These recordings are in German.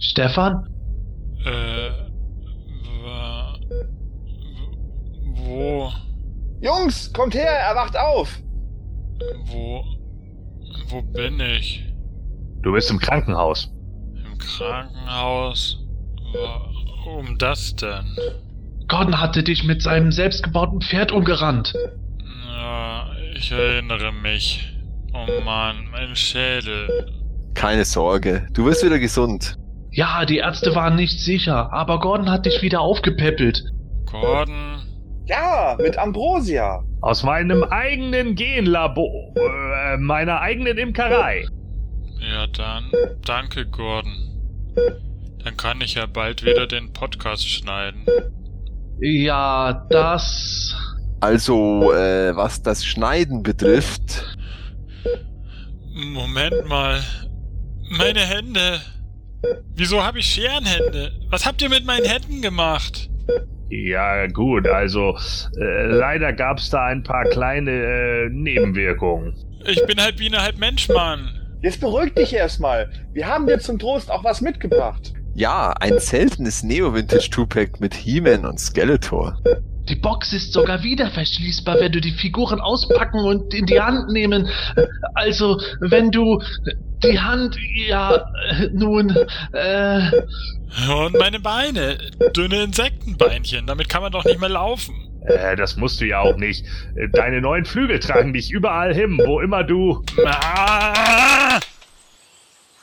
Stefan? Äh, wa, wo, Jungs, kommt her, er wacht auf! wo, wo bin ich? Du bist im Krankenhaus. Im Krankenhaus? Warum das denn? Gordon hatte dich mit seinem selbstgebauten Pferd umgerannt. Ja, ich erinnere mich. Oh Mann, mein Schädel. Keine Sorge, du wirst wieder gesund. Ja, die Ärzte waren nicht sicher, aber Gordon hat dich wieder aufgepäppelt. Gordon? Ja, mit Ambrosia. Aus meinem eigenen Genlabor. Äh, meiner eigenen Imkerei. Ja, dann danke, Gordon. Dann kann ich ja bald wieder den Podcast schneiden. Ja, das. Also, äh, was das Schneiden betrifft, Moment mal. Meine Hände. Wieso habe ich Scherenhände? Was habt ihr mit meinen Händen gemacht? Ja, gut, also äh, leider gab's da ein paar kleine äh, Nebenwirkungen. Ich bin halb Biene, halb Mensch, Mann. Jetzt beruhig dich erstmal. Wir haben dir zum Trost auch was mitgebracht. ja, ein seltenes Neo-Vintage-Tupac mit He-Man und Skeletor. Die Box ist sogar wieder verschließbar, wenn du die Figuren auspacken und in die Hand nehmen. Also, wenn du die Hand, ja, nun, äh, Und meine Beine. Dünne Insektenbeinchen. Damit kann man doch nicht mehr laufen. Äh, das musst du ja auch nicht. Deine neuen Flügel tragen dich überall hin, wo immer du. Ah,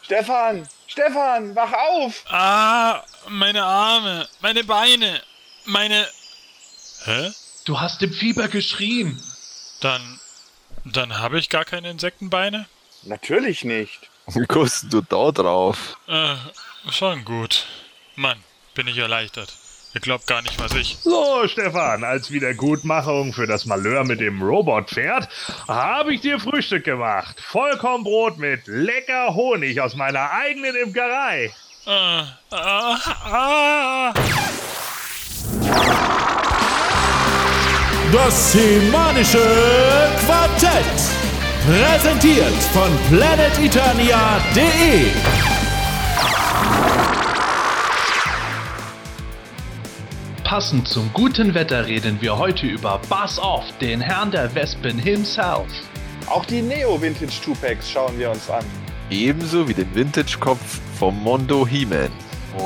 Stefan, Stefan, wach auf! ah, meine Arme, meine Beine, meine... Hä? du hast im Fieber geschrien. Dann... Dann habe ich gar keine Insektenbeine? Natürlich nicht. Wie kommst du da drauf? Äh, schon gut. Mann, bin ich erleichtert. Ihr glaubt gar nicht, was ich... So, Stefan, als Wiedergutmachung für das Malheur mit dem Robotpferd habe ich dir Frühstück gemacht. Vollkornbrot mit lecker Honig aus meiner eigenen Imkerei. Ah, ah, ah. Das semanische Quartett. Präsentiert von planeteternia.de. Passend zum guten Wetter reden wir heute über Buzz Off, den Herrn der Wespen himself. Auch die Neo-Vintage Tupacs schauen wir uns an. Ebenso wie den Vintage-Kopf vom Mondo He-Man.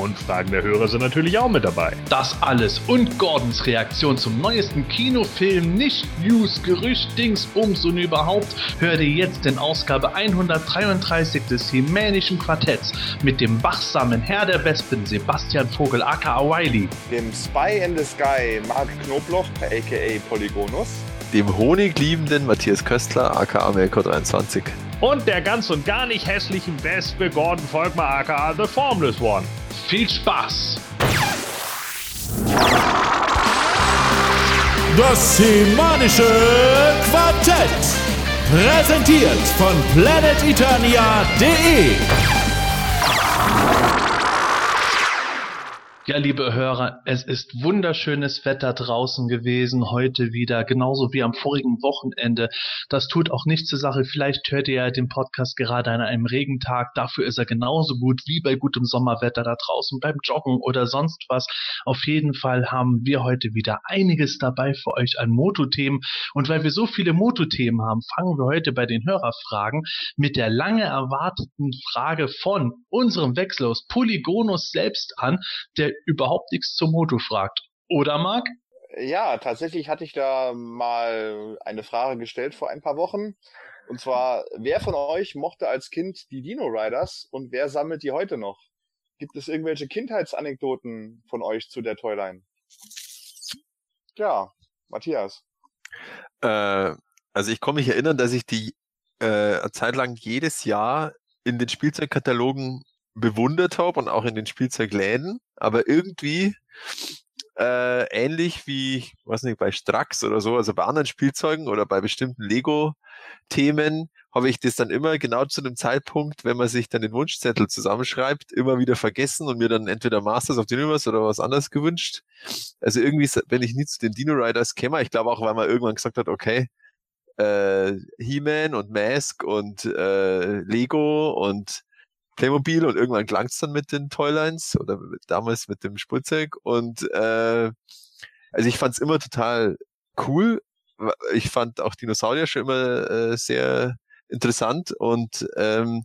Und Fragen der Hörer sind natürlich auch mit dabei. Das alles und Gordons Reaktion zum neuesten Kinofilm, nicht News, Gerücht, Dings, Bums und überhaupt, hört ihr jetzt in Ausgabe 133 des Hemänischen Quartetts mit dem wachsamen Herr der Wespen Sebastian Vogel aka Wiley, Dem Spy in the Sky Mark Knobloch, aka Polygonus. Dem honigliebenden Matthias Köstler, aka Melko23. Und der ganz und gar nicht hässlichen Wespe Gordon Volkmar aka The Formless One. Viel Spaß! Das semanische Quartett. Präsentiert von planeteternia.de. Ja, liebe Hörer, es ist wunderschönes Wetter draußen gewesen, heute wieder, genauso wie am vorigen Wochenende. Das tut auch nichts zur Sache. Vielleicht hört ihr ja den Podcast gerade an einem Regentag. Dafür ist er genauso gut wie bei gutem Sommerwetter da draußen beim Joggen oder sonst was. Auf jeden Fall haben wir heute wieder einiges dabei für euch an Motothemen. Und weil wir so viele Motothemen haben, fangen wir heute bei den Hörerfragen mit der lange erwarteten Frage von unserem Wechselhaus Polygonus selbst an, der überhaupt nichts zum Moto fragt. Oder Marc? Ja, tatsächlich hatte ich da mal eine Frage gestellt vor ein paar Wochen. Und zwar, wer von euch mochte als Kind die Dino Riders und wer sammelt die heute noch? Gibt es irgendwelche Kindheitsanekdoten von euch zu der Toyline? Ja, Matthias. Äh, also ich kann mich erinnern, dass ich die äh, Zeit lang jedes Jahr in den Spielzeugkatalogen bewundert habe und auch in den Spielzeugläden, aber irgendwie äh, ähnlich wie, weiß nicht, bei Strax oder so, also bei anderen Spielzeugen oder bei bestimmten Lego-Themen, habe ich das dann immer genau zu dem Zeitpunkt, wenn man sich dann den Wunschzettel zusammenschreibt, immer wieder vergessen und mir dann entweder Masters of the Universe oder was anderes gewünscht. Also irgendwie, wenn ich nie zu den Dino Riders käme, ich glaube auch, weil man irgendwann gesagt hat, okay, äh, He-Man und Mask und äh, Lego und Playmobil und irgendwann klang's dann mit den Toylines oder damals mit dem Spielzeug und äh, also ich fand's immer total cool. Ich fand auch Dinosaurier schon immer äh, sehr interessant und ähm,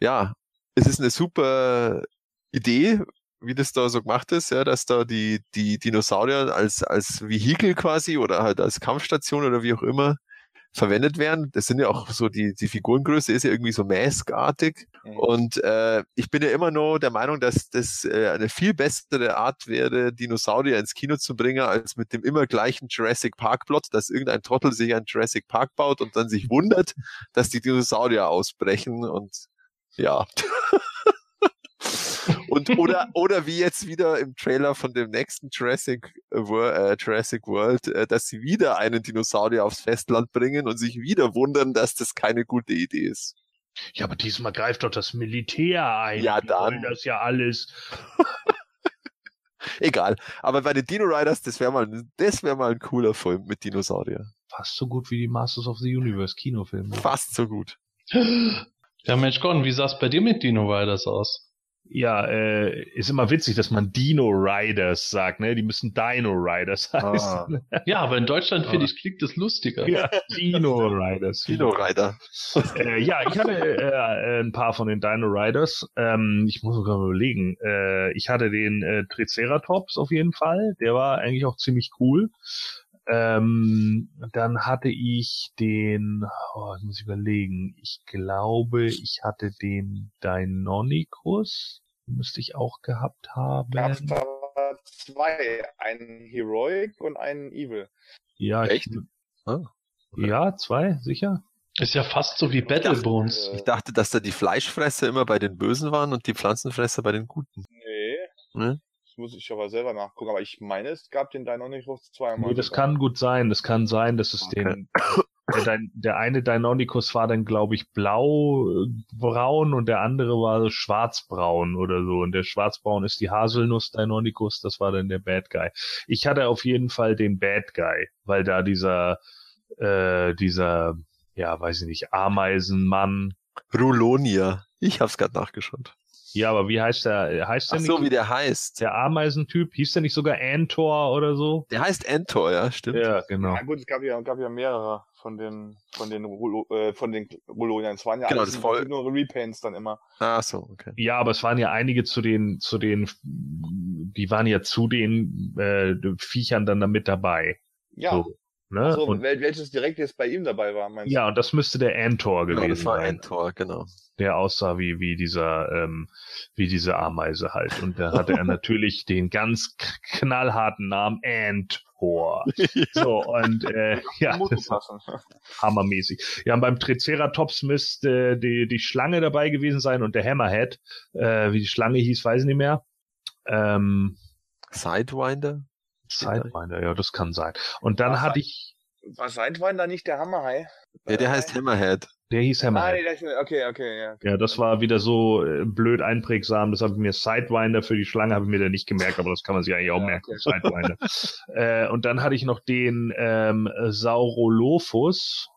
ja, es ist eine super Idee, wie das da so gemacht ist, ja, dass da die, die Dinosaurier als, als Vehikel quasi oder halt als Kampfstation oder wie auch immer verwendet werden. Das sind ja auch so die, die Figurengröße ist ja irgendwie so maskartig. Mhm. Und äh, ich bin ja immer noch der Meinung, dass das äh, eine viel bessere Art wäre, Dinosaurier ins Kino zu bringen, als mit dem immer gleichen Jurassic Park Plot, dass irgendein Trottel sich ein Jurassic Park baut und dann sich wundert, dass die Dinosaurier ausbrechen und ja. Und oder, oder wie jetzt wieder im Trailer von dem nächsten Jurassic, äh, Jurassic World, äh, dass sie wieder einen Dinosaurier aufs Festland bringen und sich wieder wundern, dass das keine gute Idee ist. Ja, aber diesmal greift doch das Militär ein. Ja, dann. Das ja alles. Egal. Aber bei den Dino Riders, das wäre mal, das wäre mal ein cooler Film mit Dinosaurier. Fast so gut wie die Masters of the Universe Kinofilme. Fast so gut. Ja, Mensch, Gordon, wie sah es bei dir mit Dino Riders aus? Ja, äh, ist immer witzig, dass man Dino Riders sagt, ne? Die müssen Dino Riders heißen. Ah. Ja, aber in Deutschland finde ich klingt das lustiger. Ja, Dino Riders. Dino Rider. äh, ja, ich hatte äh, ein paar von den Dino Riders. Ähm, ich muss sogar überlegen. Äh, ich hatte den äh, Triceratops auf jeden Fall. Der war eigentlich auch ziemlich cool. Ähm, dann hatte ich den, oh, ich muss überlegen, ich glaube, ich hatte den Deinonychus, müsste ich auch gehabt haben. Gab's da zwei, einen Heroic und einen Evil. Ja, Echt? Ich, Ah, ja, zwei, sicher. Ist ja fast so wie Battle Bones. Ich dachte, dass da die Fleischfresser immer bei den Bösen waren und die Pflanzenfresser bei den Guten. Nee, Ne? Muss ich aber selber nachgucken. Aber ich meine, es gab den Deinonychus zweimal. Nee, das sogar. kann gut sein. Das kann sein, dass es Okay. den, der, der eine Deinonychus war dann, glaube ich, blau-braun und der andere war schwarzbraun oder so. Und der schwarzbraun ist die Haselnuss Deinonychus, das war dann der Bad Guy. Ich hatte auf jeden Fall den Bad Guy, weil da dieser, äh, dieser, ja, weiß ich nicht, Ameisenmann. Rulonia. Ich hab's gerade nachgeschaut. Ja, aber wie heißt der? Heißt der Ach so, nicht? wie der heißt. der Ameisentyp? Hieß der nicht sogar Antor oder so? Der heißt Entor, ja, stimmt. Ja, genau. Ja gut, es gab ja, gab ja mehrere von den von den Rulo, äh, von den Rulonian. Es waren ja Genau, alles voll- nur Repaints dann immer. Ah, so, okay. Ja, aber es waren ja einige zu den, zu den, die waren ja zu den äh, Viechern dann da mit dabei. Ja. So, ne? so, und, wel welches direkt jetzt bei ihm dabei war, meinst ja, und das müsste der Antor Genau, gewesen das war sein, Entor, genau. der aussah wie, wie dieser, ähm, wie diese Ameise halt. Und da hatte er natürlich den ganz knallharten Namen Antor. So, und äh, du? ja, das hammermäßig. Ja, und beim Triceratops müsste die, die Schlange dabei gewesen sein und der Hammerhead. Äh, wie die Schlange hieß, weiß ich nicht mehr. Ähm, Sidewinder? Sidewinder, ja, das kann sein. Und dann Was hatte war- ich, War Seidwein da nicht der Hammerhai? Ja, der heißt Hammerhead. der hieß Ah, Hammerhead. nee, der ist, okay, okay, ja. Ja, das war wieder so äh, blöd einprägsam. Das habe ich mir Sidewinder für die Schlange habe ich mir da nicht gemerkt, aber das kann man sich eigentlich auch Ja, merken. okay. Sidewinder. äh, und dann hatte ich noch den ähm, Saurolophus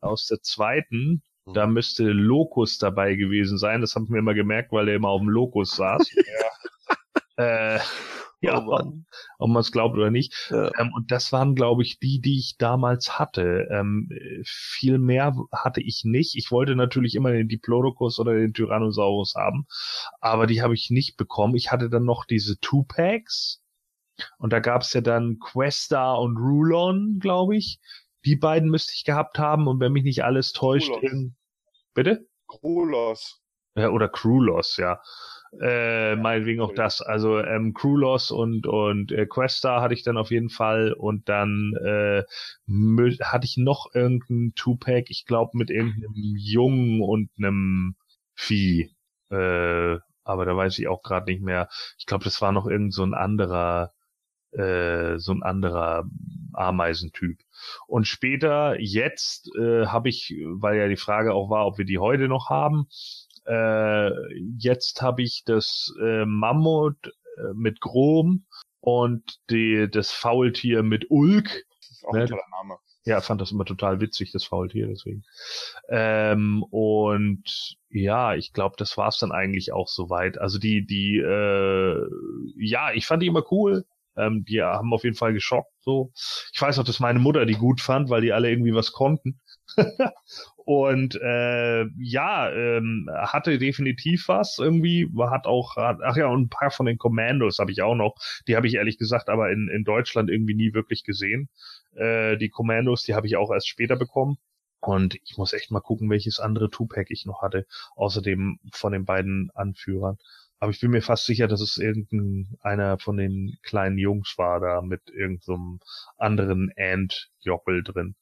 aus der zweiten. Da müsste Locus dabei gewesen sein. Das habe ich mir immer gemerkt, weil der immer auf dem Locus saß. äh, ja, Mann. ob man es glaubt oder nicht. Ja. Ähm, und das waren, glaube ich, die, die ich damals hatte. Ähm, äh, viel mehr hatte ich nicht. Ich wollte natürlich immer den Diplodocus oder den Tyrannosaurus haben, aber die habe ich nicht bekommen. Ich hatte dann noch diese Two-Packs und da gab's ja dann Questa und Rulon, glaube ich. Die beiden müsste ich gehabt haben und wenn mich nicht alles täuscht, Krulos. irgend- bitte? Krulos. Ja, oder Crewloss, ja. Äh, meinetwegen auch das. Also ähm, Crewloss und und äh, Questa hatte ich dann auf jeden Fall und dann äh, hatte ich noch irgendein Two-Pack, ich glaube mit irgendeinem Jungen und einem Vieh. Äh, aber da weiß ich auch gerade nicht mehr. Ich glaube, das war noch irgend so ein anderer, äh, so ein anderer Ameisentyp. Und später, jetzt, äh, habe ich, weil ja die Frage auch war, ob wir die heute noch haben, äh, jetzt habe ich das äh, Mammut äh, mit Grom und die, das Faultier mit Ulk. Das ist auch Ne, ein toller Name. Ja, fand das immer total witzig, das Faultier, deswegen. Ähm, und ja, ich glaube, das war's dann eigentlich auch soweit. Also die, die, äh, ja, ich fand die immer cool. Ähm, die haben auf jeden Fall geschockt. So, ich weiß auch, dass meine Mutter die gut fand, weil die alle irgendwie was konnten. und äh, ja, ähm, hatte definitiv was irgendwie, hat auch, hat, ach ja, und ein paar von den Commandos habe ich auch noch. Die habe ich ehrlich gesagt aber in, in Deutschland irgendwie nie wirklich gesehen. Äh, die Commandos, die habe ich auch erst später bekommen. Und ich muss echt mal gucken, welches andere Tupac ich noch hatte, außerdem von den beiden Anführern. Aber ich bin mir fast sicher, dass es irgendein einer von den kleinen Jungs war da mit irgendeinem so anderen Ant-Jockel drin.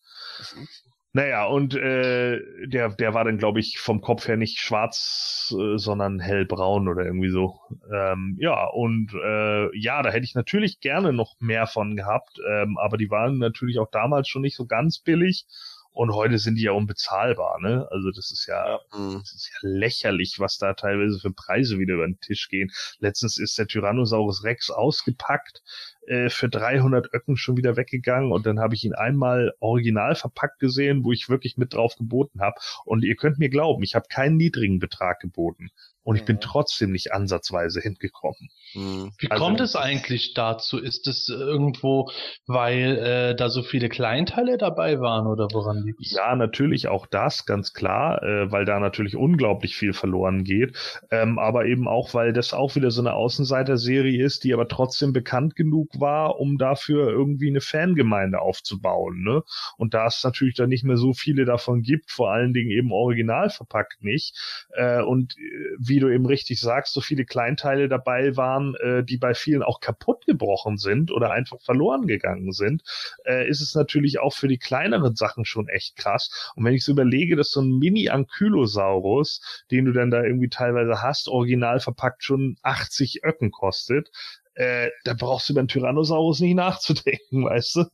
Naja, und äh, der, der war dann, glaube ich, vom Kopf her nicht schwarz, äh, sondern hellbraun oder irgendwie so. Ähm, ja, und äh, ja, da hätte ich natürlich gerne noch mehr von gehabt, ähm, aber die waren natürlich auch damals schon nicht so ganz billig. Und heute sind die ja unbezahlbar, ne? Also das ist ja, das ist ja lächerlich, was da teilweise für Preise wieder über den Tisch gehen. Letztens ist der Tyrannosaurus Rex ausgepackt, äh, für 300 Öcken schon wieder weggegangen und dann habe ich ihn einmal original verpackt gesehen, wo ich wirklich mit drauf geboten habe. Und ihr könnt mir glauben, ich habe keinen niedrigen Betrag geboten. Und ich bin Mhm. trotzdem nicht ansatzweise hingekommen. Mhm. Wie Also- kommt es eigentlich dazu? Ist es irgendwo, weil äh, da so viele Kleinteile dabei waren oder woran liegt es? Ja, natürlich auch das, ganz klar, äh, weil da natürlich unglaublich viel verloren geht. Ähm, aber eben auch, weil das auch wieder so eine Außenseiter-Serie ist, die aber trotzdem bekannt genug war, um dafür irgendwie eine Fangemeinde aufzubauen. Ne? Und da es natürlich dann nicht mehr so viele davon gibt, vor allen Dingen eben original verpackt nicht. Äh, und äh, wie du eben richtig sagst, so viele Kleinteile dabei waren, äh, die bei vielen auch kaputt gebrochen sind oder einfach verloren gegangen sind, äh, ist es natürlich auch für die kleineren Sachen schon echt krass. Und wenn ich so überlege, dass so ein Mini-Ankylosaurus, den du dann da irgendwie teilweise hast, original verpackt schon 80 Öcken kostet, äh, da brauchst du über einen Tyrannosaurus nicht nachzudenken, weißt du?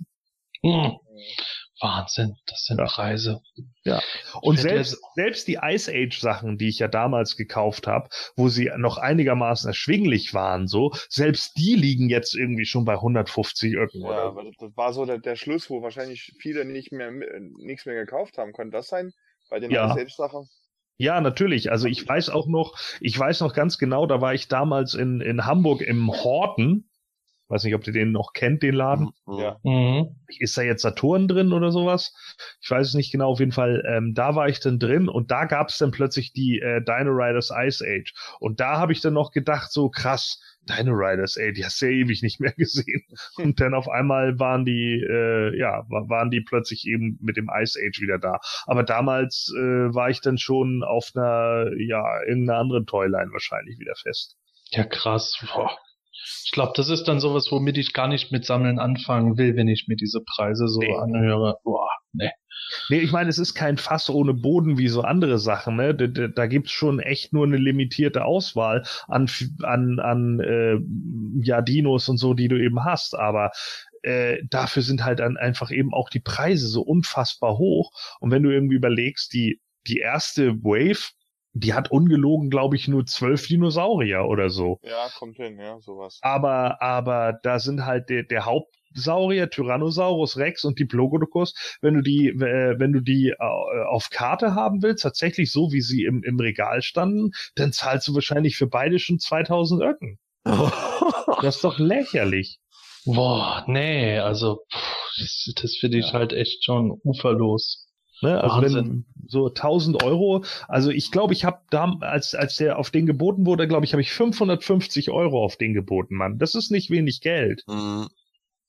Hm. Wahnsinn, das sind Ja. Preise. Und Ich hätte selbst, selbst die Ice Age Sachen, die ich ja damals gekauft habe, wo sie noch einigermaßen erschwinglich waren, so, selbst die liegen jetzt irgendwie schon bei 150 Öcken Ja, oder aber das- das war so der, der Schluss, wo wahrscheinlich viele nicht mehr äh, nichts mehr gekauft haben. Könnte das sein? Bei den Ja. Ice Age Sachen? Ja, natürlich. Also ich weiß auch noch, ich weiß noch ganz genau, da war ich damals in, in Hamburg im Horten. Weiß nicht, ob ihr den noch kennt, den Laden. Mhm. Ja. Mhm. Ist da jetzt Saturn drin oder sowas? Ich weiß es nicht genau. Auf jeden Fall, ähm, da war ich dann drin und da gab es dann plötzlich die äh, Dino Riders Ice Age. Und da habe ich dann noch gedacht, so krass, Dino Riders, ey, die hast du ja ewig nicht mehr gesehen. Und dann auf einmal waren die, äh, ja, wa- waren die plötzlich eben mit dem Ice Age wieder da. Aber damals äh, war ich dann schon auf einer, ja, irgendeiner anderen Toyline wahrscheinlich wieder fest. Ja, krass. Boah. Ich glaube, das ist dann sowas, womit ich gar nicht mit Sammeln anfangen will, wenn ich mir diese Preise so Nee. anhöre. Boah, nee. Nee, ich meine, es ist kein Fass ohne Boden wie so andere Sachen. Ne? Da, da, da gibt's schon echt nur eine limitierte Auswahl an, an, an äh, ja, Dinos und so, die du eben hast. Aber äh, dafür sind halt dann einfach eben auch die Preise so unfassbar hoch. Und wenn du irgendwie überlegst, die, die erste Wave, die hat ungelogen, glaube ich, nur zwölf Dinosaurier oder so. Ja, kommt hin, ja, sowas. Aber, aber da sind halt der, der Hauptsaurier, Tyrannosaurus Rex und Diplodocus, wenn du die, äh, wenn du die äh, auf Karte haben willst, tatsächlich so, wie sie im, im Regal standen, dann zahlst du wahrscheinlich für beide schon 2000 Öcken. Das ist doch lächerlich. Boah, nee, also pff, das, das finde ich Ja. halt echt schon uferlos. Ne? Also wenn so 1000 Euro, also ich glaube, ich habe da, als, als der auf den geboten wurde, glaube ich, habe ich 550 Euro auf den geboten, Mann. Das ist nicht wenig Geld. Mhm.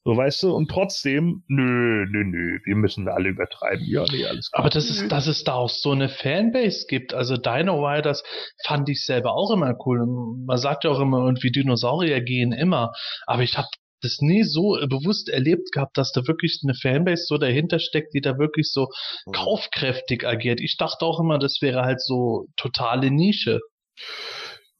So, weißt du, und trotzdem, nö, nö, nö, wir müssen alle übertreiben. Ja, nee, alles klar. Aber das ist, dass es da auch so eine Fanbase gibt. Also Dino Riders fand ich selber auch immer cool. Man sagt ja auch immer, irgendwie Dinosaurier gehen immer. Aber ich habe das nie so bewusst erlebt gehabt, dass da wirklich eine Fanbase so dahinter steckt, die da wirklich so Mhm. kaufkräftig agiert. Ich dachte auch immer, das wäre halt so totale Nische.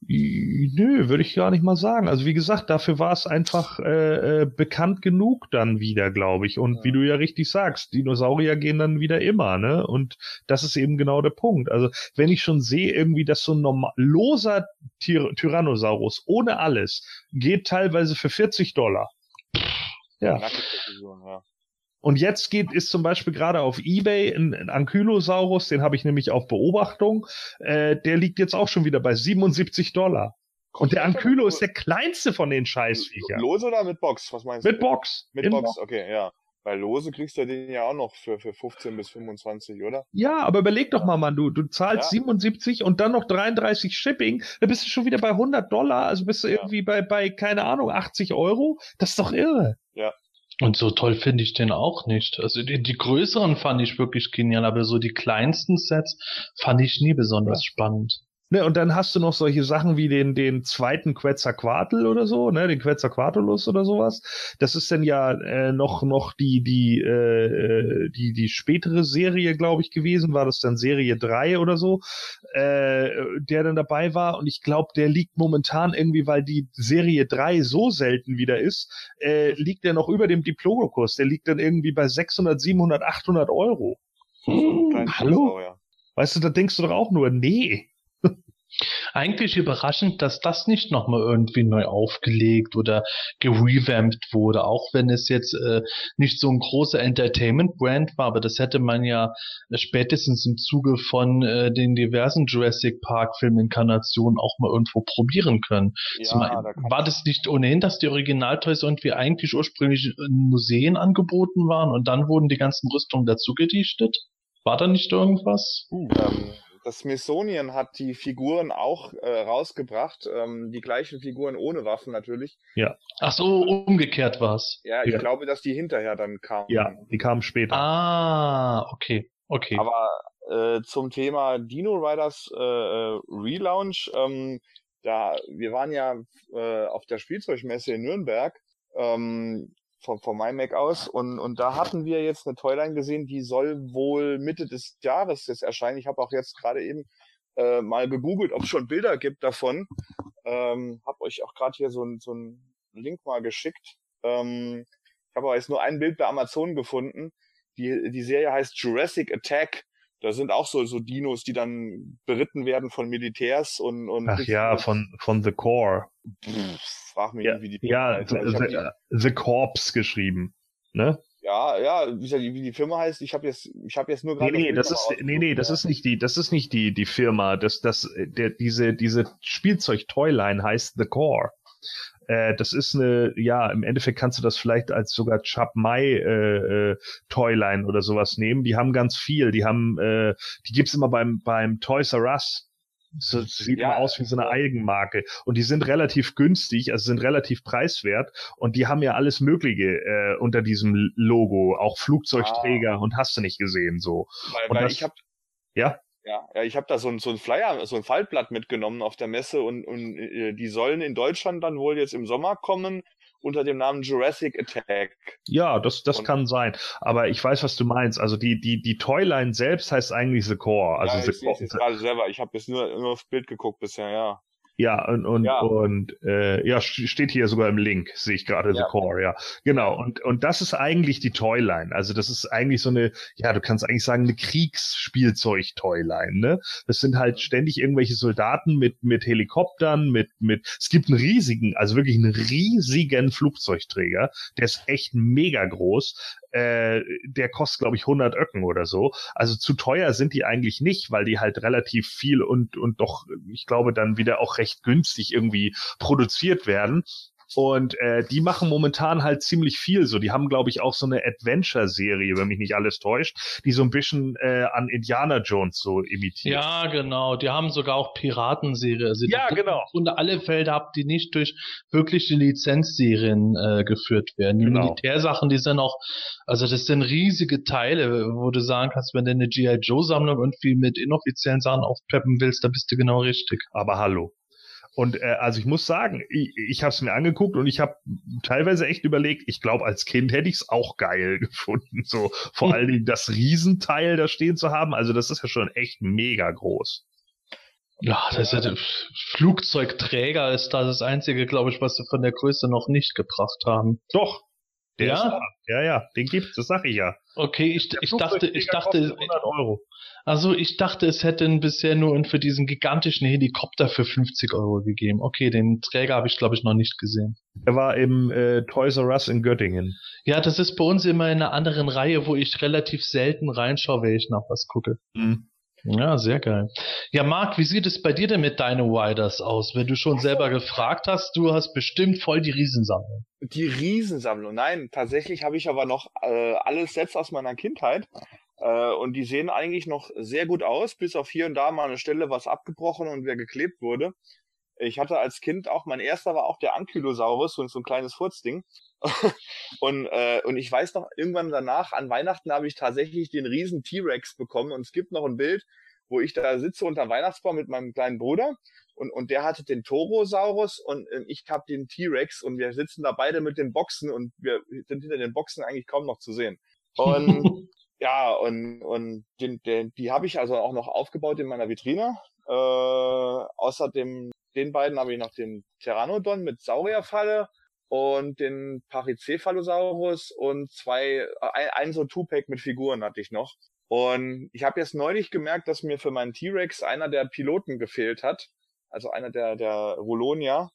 Nö, würde ich gar nicht mal sagen. Also wie gesagt, dafür war es einfach äh, äh, bekannt genug dann wieder, glaube ich. Und Ja. wie du ja richtig sagst, Dinosaurier gehen dann wieder immer, ne? Und das ist eben genau der Punkt. Also wenn ich schon sehe, irgendwie, dass so ein normal, loser Tyr Tyrannosaurus ohne alles geht teilweise für 40 Dollar. Ja. Und jetzt geht, ist zum Beispiel gerade auf Ebay ein, ein Ankylosaurus, den habe ich nämlich auf Beobachtung, äh, der liegt jetzt auch schon wieder bei 77 Dollar. Und der Ankylo ist der kleinste von den Scheißviechern. Lose oder mit Box? Was meinst Mit du? Box. Mit Box, okay, ja. Bei Lose kriegst du den ja auch noch für, für 15 bis 25, oder? Ja, aber überleg doch mal, Mann, du, du zahlst Ja. 77 und dann noch 33 Shipping, dann bist du schon wieder bei 100 Dollar, also bist du Ja. irgendwie bei, bei, keine Ahnung, 80 Euro. Das ist doch irre. Und so toll finde ich den auch nicht. Also die, die größeren fand ich wirklich genial, aber so die kleinsten Sets fand ich nie besonders spannend. Ne, und dann hast du noch solche Sachen wie den, den zweiten Quetzalcoatl oder so, ne, den Quetzalcoatlus oder sowas. Das ist dann ja äh, noch, noch die, die, äh, die, die spätere Serie, glaube ich, gewesen. War das dann Serie 3 oder so, äh, der dann dabei war. Und ich glaube, der liegt momentan irgendwie, weil die Serie 3 so selten wieder ist, äh, liegt der noch über dem Diplodocus. Der liegt dann irgendwie bei 600, 700, 800 Euro. Kleinen hallo? Dinosaurier. Weißt du, da denkst du doch auch nur, nee. Eigentlich überraschend, dass das nicht nochmal irgendwie neu aufgelegt oder gerevamped wurde, auch wenn es jetzt äh, nicht so ein großer Entertainment-Brand war, aber das hätte man ja spätestens im Zuge von äh, den diversen Jurassic Park-Filminkarnationen auch mal irgendwo probieren können. Ja, einen, da war das nicht ohnehin, dass die Originaltoys irgendwie eigentlich ursprünglich in Museen angeboten waren und dann wurden die ganzen Rüstungen dazu gedichtet? War da nicht irgendwas? Ähm, das Smithsonian hat die Figuren auch äh, rausgebracht, ähm, die gleichen Figuren ohne Waffen natürlich. Ach so, umgekehrt war's. Ja, ich Ja. glaube, dass die hinterher dann kamen. Ja, die kamen später. Ah, okay, okay. Aber äh, zum Thema Dino Riders äh, äh, Relaunch, ähm, da wir waren ja äh, auf der Spielzeugmesse in Nürnberg ähm, von, von MyMac aus und, und da hatten wir jetzt eine Toyline gesehen, die soll wohl Mitte des Jahres jetzt erscheinen. Ich habe auch jetzt gerade eben äh, mal gegoogelt, ob es schon Bilder gibt davon. Ähm, habe euch auch gerade hier so ein so ein Link mal geschickt. Ähm, ich habe aber jetzt nur ein Bild bei Amazon gefunden. Die, die Serie heißt Jurassic Attack. Da sind auch so, so Dinos, die dann beritten werden von Militärs und, und Ach ja, von, von The Core. Pff, frag mich Ja, nicht, wie die ja heißt. The, The Corpse geschrieben. Ne? ja, ja, wie, wie die Firma heißt, ich habe jetzt, ich habe jetzt nur Nee, gerade. nee, Bild das ist, nee, nee, das ist nicht die, das ist nicht die, die Firma. Das, das, der, diese, diese Spielzeug-Toyline heißt The Core. Äh, das ist eine, ja, im Endeffekt kannst du das vielleicht als sogar Chap Mai äh, äh, Toyline oder sowas nehmen. Die haben ganz viel. Die haben, äh, die gibt's immer beim beim Toys R Us. So, sieht Ja, immer aus wie so eine. Eigenmarke. Und die sind relativ günstig, also sind relativ preiswert. Und die haben ja alles Mögliche äh, unter diesem Logo, auch Flugzeugträger und hast du nicht gesehen so. Weil, und weil das- ich habe Ja, Ja, ja, ich habe da so ein, so ein Flyer, so ein Faltblatt mitgenommen auf der Messe und, und äh, die sollen in Deutschland dann wohl jetzt im Sommer kommen unter dem Namen Jurassic Attack. Ja, das, das Und- kann sein. Aber ich weiß, was du meinst. Also die, die, die Toyline selbst heißt eigentlich The Core. Also ja, The ich es jetzt gerade selber. Ich habe jetzt nur, nur aufs Bild geguckt bisher, ja. Ja, und, und, Ja. und äh, ja, st- steht hier sogar im Link, sehe ich gerade, The Ja. Core, ja. Genau, und, und das ist eigentlich die Toyline. Also das ist eigentlich so eine, ja, du kannst eigentlich sagen, eine Kriegsspielzeug-Toyline, ne? Das sind halt ständig irgendwelche Soldaten mit, mit Helikoptern, mit, mit, es gibt einen riesigen, also wirklich einen riesigen Flugzeugträger, der ist echt mega groß. Äh, der kostet, glaube ich, 100 Öcken oder so. Also zu teuer sind die eigentlich nicht, weil die halt relativ viel und, und doch, ich glaube, dann wieder auch recht günstig irgendwie produziert werden. Und äh, die machen momentan halt ziemlich viel so. Die haben, glaube ich, auch so eine Adventure-Serie, wenn mich nicht alles täuscht, die so ein bisschen äh, an Indiana Jones so imitiert. Ja, genau. Die haben sogar auch Piratenserie. Also Ja, genau. Grunde alle Felder habt, die nicht durch wirkliche Lizenzserien äh, geführt werden. Die Genau. Militärsachen, die sind auch, also das sind riesige Teile, wo du sagen kannst, wenn du eine G.I. Joe-Sammlung irgendwie mit inoffiziellen Sachen aufpeppen willst, da bist du genau richtig. Aber hallo. Und äh, also ich muss sagen, ich, ich habe es mir angeguckt und ich habe teilweise echt überlegt, ich glaube, als Kind hätte ich es auch geil gefunden. So vor allen Dingen das Riesenteil da stehen zu haben. Also das ist ja schon echt mega groß. Ja, das ist ja, Flugzeugträger ist da das einzige, glaube ich, was sie von der Größe noch nicht gebracht haben. Doch. Der Ja? ist. Ja, ja, den gibt's, das sag ich ja. Okay, ich, ich dachte, ich dachte, kostet 100 Euro. also ich dachte, es hätte bisher nur für diesen gigantischen Helikopter für 50 Euro gegeben. Okay, den Träger habe ich glaube ich noch nicht gesehen. Der war im äh, Toys R Us in Göttingen. Ja, das ist bei uns immer in einer anderen Reihe, wo ich relativ selten reinschaue, wenn ich nach was gucke. Mhm. Ja, sehr geil. Ja, Marc, wie sieht es bei dir denn mit Dino Riders aus? Wenn du schon selber gefragt hast, du hast bestimmt voll die Riesensammlung. Die Riesensammlung. Nein, tatsächlich habe ich aber noch äh, alles Sets aus meiner Kindheit. Äh, und die sehen eigentlich noch sehr gut aus, bis auf hier und da mal eine Stelle was abgebrochen und wer geklebt wurde. Ich hatte als Kind auch, mein erster war auch der Ankylosaurus, so, so ein kleines Furzding. und, äh, und ich weiß noch, irgendwann danach, an Weihnachten habe ich tatsächlich den riesen T-Rex bekommen und es gibt noch ein Bild, wo ich da sitze unter dem Weihnachtsbaum mit meinem kleinen Bruder und, und der hatte den Torosaurus und äh, ich habe den T-Rex und wir sitzen da beide mit den Boxen und wir sind hinter den Boxen eigentlich kaum noch zu sehen. Und ja, und, und den, den, die habe ich also auch noch aufgebaut in meiner Vitrine. Äh, außerdem den beiden habe ich noch den Pteranodon mit Saurierfalle und den Pachycephalosaurus und zwei, ein, ein so Two-Pack mit Figuren hatte ich noch. Und ich habe jetzt neulich gemerkt, dass mir für meinen T-Rex einer der Piloten gefehlt hat. Also einer der, der Volonia.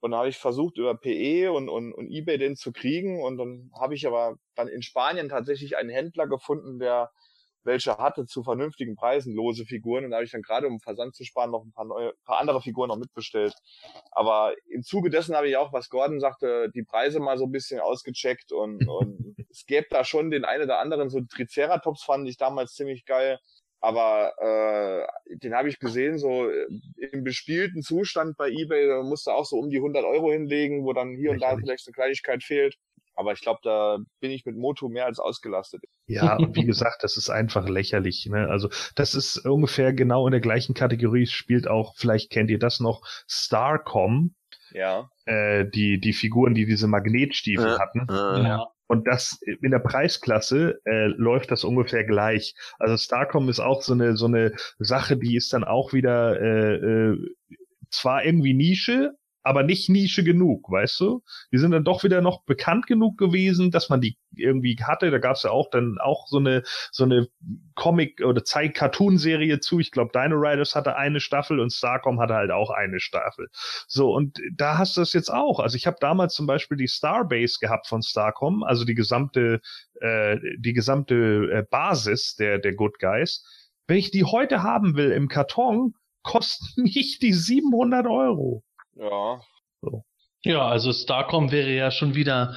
Und da habe ich versucht, über PE und, und, und Ebay den zu kriegen. Und dann habe ich aber dann in Spanien tatsächlich einen Händler gefunden, der welche hatte zu vernünftigen Preisen lose Figuren. Und da habe ich dann gerade, um Versand zu sparen, noch ein paar, neue, paar andere Figuren noch mitbestellt. Aber im Zuge dessen habe ich auch, was Gordon sagte, die Preise mal so ein bisschen ausgecheckt. Und, und es gäbe da schon den einen oder anderen, so Triceratops fand ich damals ziemlich geil. Aber äh, den habe ich gesehen, so äh, im bespielten Zustand bei eBay, da musste auch so um die 100 Euro hinlegen, wo dann hier und da vielleicht eine Kleinigkeit fehlt. Aber ich glaube, da bin ich mit Moto mehr als ausgelastet. Ja, und wie gesagt, das ist einfach lächerlich. Ne? Also das ist ungefähr genau in der gleichen Kategorie. Spielt auch, vielleicht kennt ihr das noch, Starcom, Ja. äh, die die Figuren, die diese Magnetstiefel Ja. hatten. Äh, Ja. Und das in der Preisklasse äh, läuft das ungefähr gleich. Also Starcom ist auch so eine so eine Sache, die ist dann auch wieder äh, äh, zwar irgendwie Nische, aber nicht Nische genug, weißt du? Die sind dann doch wieder noch bekannt genug gewesen, dass man die irgendwie hatte. Da gab es ja auch dann auch so eine so eine Comic- oder Zeit-Cartoon-Serie zu. Ich glaube, Dino Riders hatte eine Staffel und Starcom hatte halt auch eine Staffel. So, und da hast du es jetzt auch. Also ich habe damals zum Beispiel die Starbase gehabt von Starcom, also die gesamte, äh, die gesamte äh, Basis der, der Good Guys. Wenn ich die heute haben will im Karton, kosten mich die 700 Euro. Ja. Ja, also Starcom wäre ja schon wieder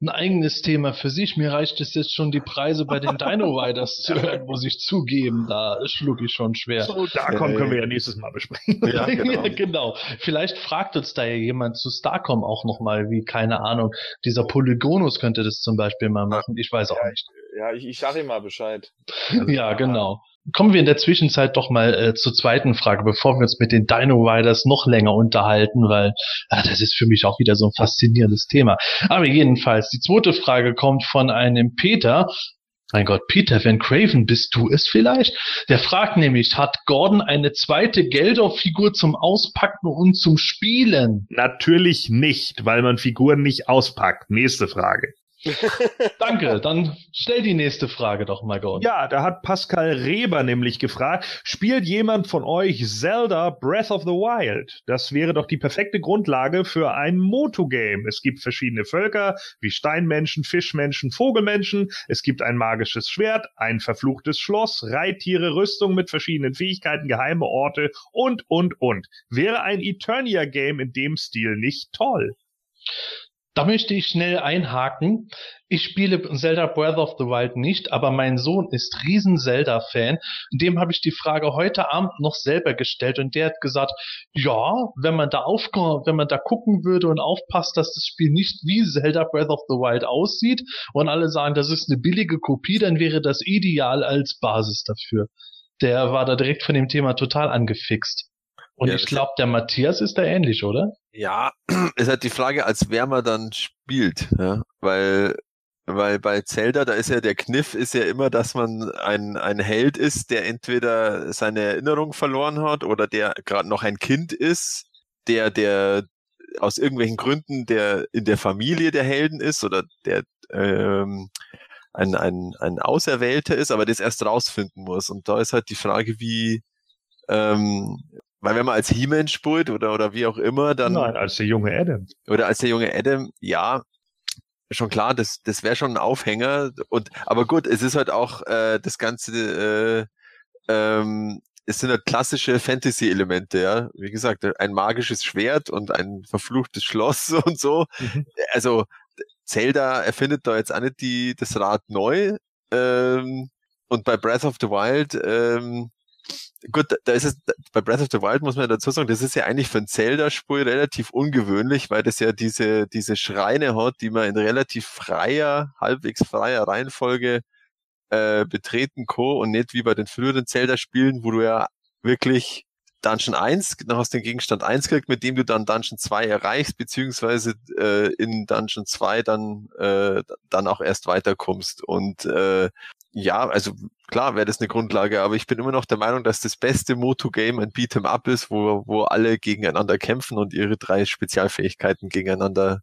ein eigenes Thema für sich. Mir reicht es jetzt schon, die Preise bei den Dino Riders zu hören, muss ich zugeben. Da schlug ich schon schwer. So, Starcom können wir ja nächstes Mal besprechen. Ja, genau. Ja, genau. Vielleicht fragt uns da ja jemand zu Starcom auch nochmal, wie, keine Ahnung, dieser Polygonus könnte das zum Beispiel mal machen. Ich weiß auch nicht. Ja, ich, ich sage ihm mal Bescheid. Ja, genau. Kommen wir in der Zwischenzeit doch mal äh, zur zweiten Frage, bevor wir uns mit den Dino Riders noch länger unterhalten, weil ah, das ist für mich auch wieder so ein faszinierendes Thema. Aber jedenfalls, die zweite Frage kommt von einem Peter. Mein Gott, Peter Van Craven, bist du es vielleicht? Der fragt nämlich, hat Gordon eine zweite Geldorf-Figur zum Auspacken und zum Spielen? Natürlich nicht, weil man Figuren nicht auspackt. Nächste Frage. Danke, dann stell die nächste Frage doch mal, Gordon. Ja, da hat Pascal Reber nämlich gefragt, spielt jemand von euch Zelda Breath of the Wild? Das wäre doch die perfekte Grundlage für ein Moto-Game. Es gibt verschiedene Völker, wie Steinmenschen, Fischmenschen, Vogelmenschen. Es gibt ein magisches Schwert, ein verfluchtes Schloss, Reittiere, Rüstung mit verschiedenen Fähigkeiten, geheime Orte und, und, und. Wäre ein Eternia-Game in dem Stil nicht toll? Da möchte ich schnell einhaken. Ich spiele Zelda Breath of the Wild nicht, aber mein Sohn ist riesen Zelda-Fan. Dem habe ich die Frage heute Abend noch selber gestellt und der hat gesagt, ja, wenn man da auf, wenn man da gucken würde und aufpasst, dass das Spiel nicht wie Zelda Breath of the Wild aussieht und alle sagen, das ist eine billige Kopie, dann wäre das ideal als Basis dafür. Der war da direkt von dem Thema total angefixt. Und Ja, ich glaube, der Matthias ist da ähnlich, oder? Ja, ist halt die Frage, als wer man dann spielt, ja, weil, weil bei Zelda, da ist ja der Kniff ist ja immer, dass man ein, ein Held ist, der entweder seine Erinnerung verloren hat oder der gerade noch ein Kind ist, der, der aus irgendwelchen Gründen der in der Familie der Helden ist oder der ähm, ein, ein, ein Auserwählter ist, aber das erst rausfinden muss. Und da ist halt die Frage, wie, ähm, weil wenn man als He-Man spielt oder, oder wie auch immer, dann. Nein, als der junge Adam. Oder als der junge Adam, ja, schon klar, das, das wäre schon ein Aufhänger. Und aber gut, es ist halt auch äh, das Ganze, äh, ähm, es sind halt klassische Fantasy-Elemente, ja. Wie gesagt, ein magisches Schwert und ein verfluchtes Schloss und so. Mhm. Also Zelda erfindet da jetzt auch nicht die, das Rad neu. Ähm, und bei Breath of the Wild, ähm, gut, da ist es, bei Breath of the Wild muss man dazu sagen, das ist ja eigentlich für ein Zelda-Spiel relativ ungewöhnlich, weil das ja diese, diese Schreine hat, die man in relativ freier, halbwegs freier Reihenfolge äh, betreten co. und nicht wie bei den früheren Zelda-Spielen, wo du ja wirklich Dungeon 1, dann du den Gegenstand 1 gekriegt, mit dem du dann Dungeon 2 erreichst, beziehungsweise äh, in Dungeon 2 dann, äh, dann auch erst weiterkommst. Und äh, ja, also klar wäre das eine Grundlage, aber ich bin immer noch der Meinung, dass das beste Moto-Game ein Beat'em Up ist, wo, wo alle gegeneinander kämpfen und ihre drei Spezialfähigkeiten gegeneinander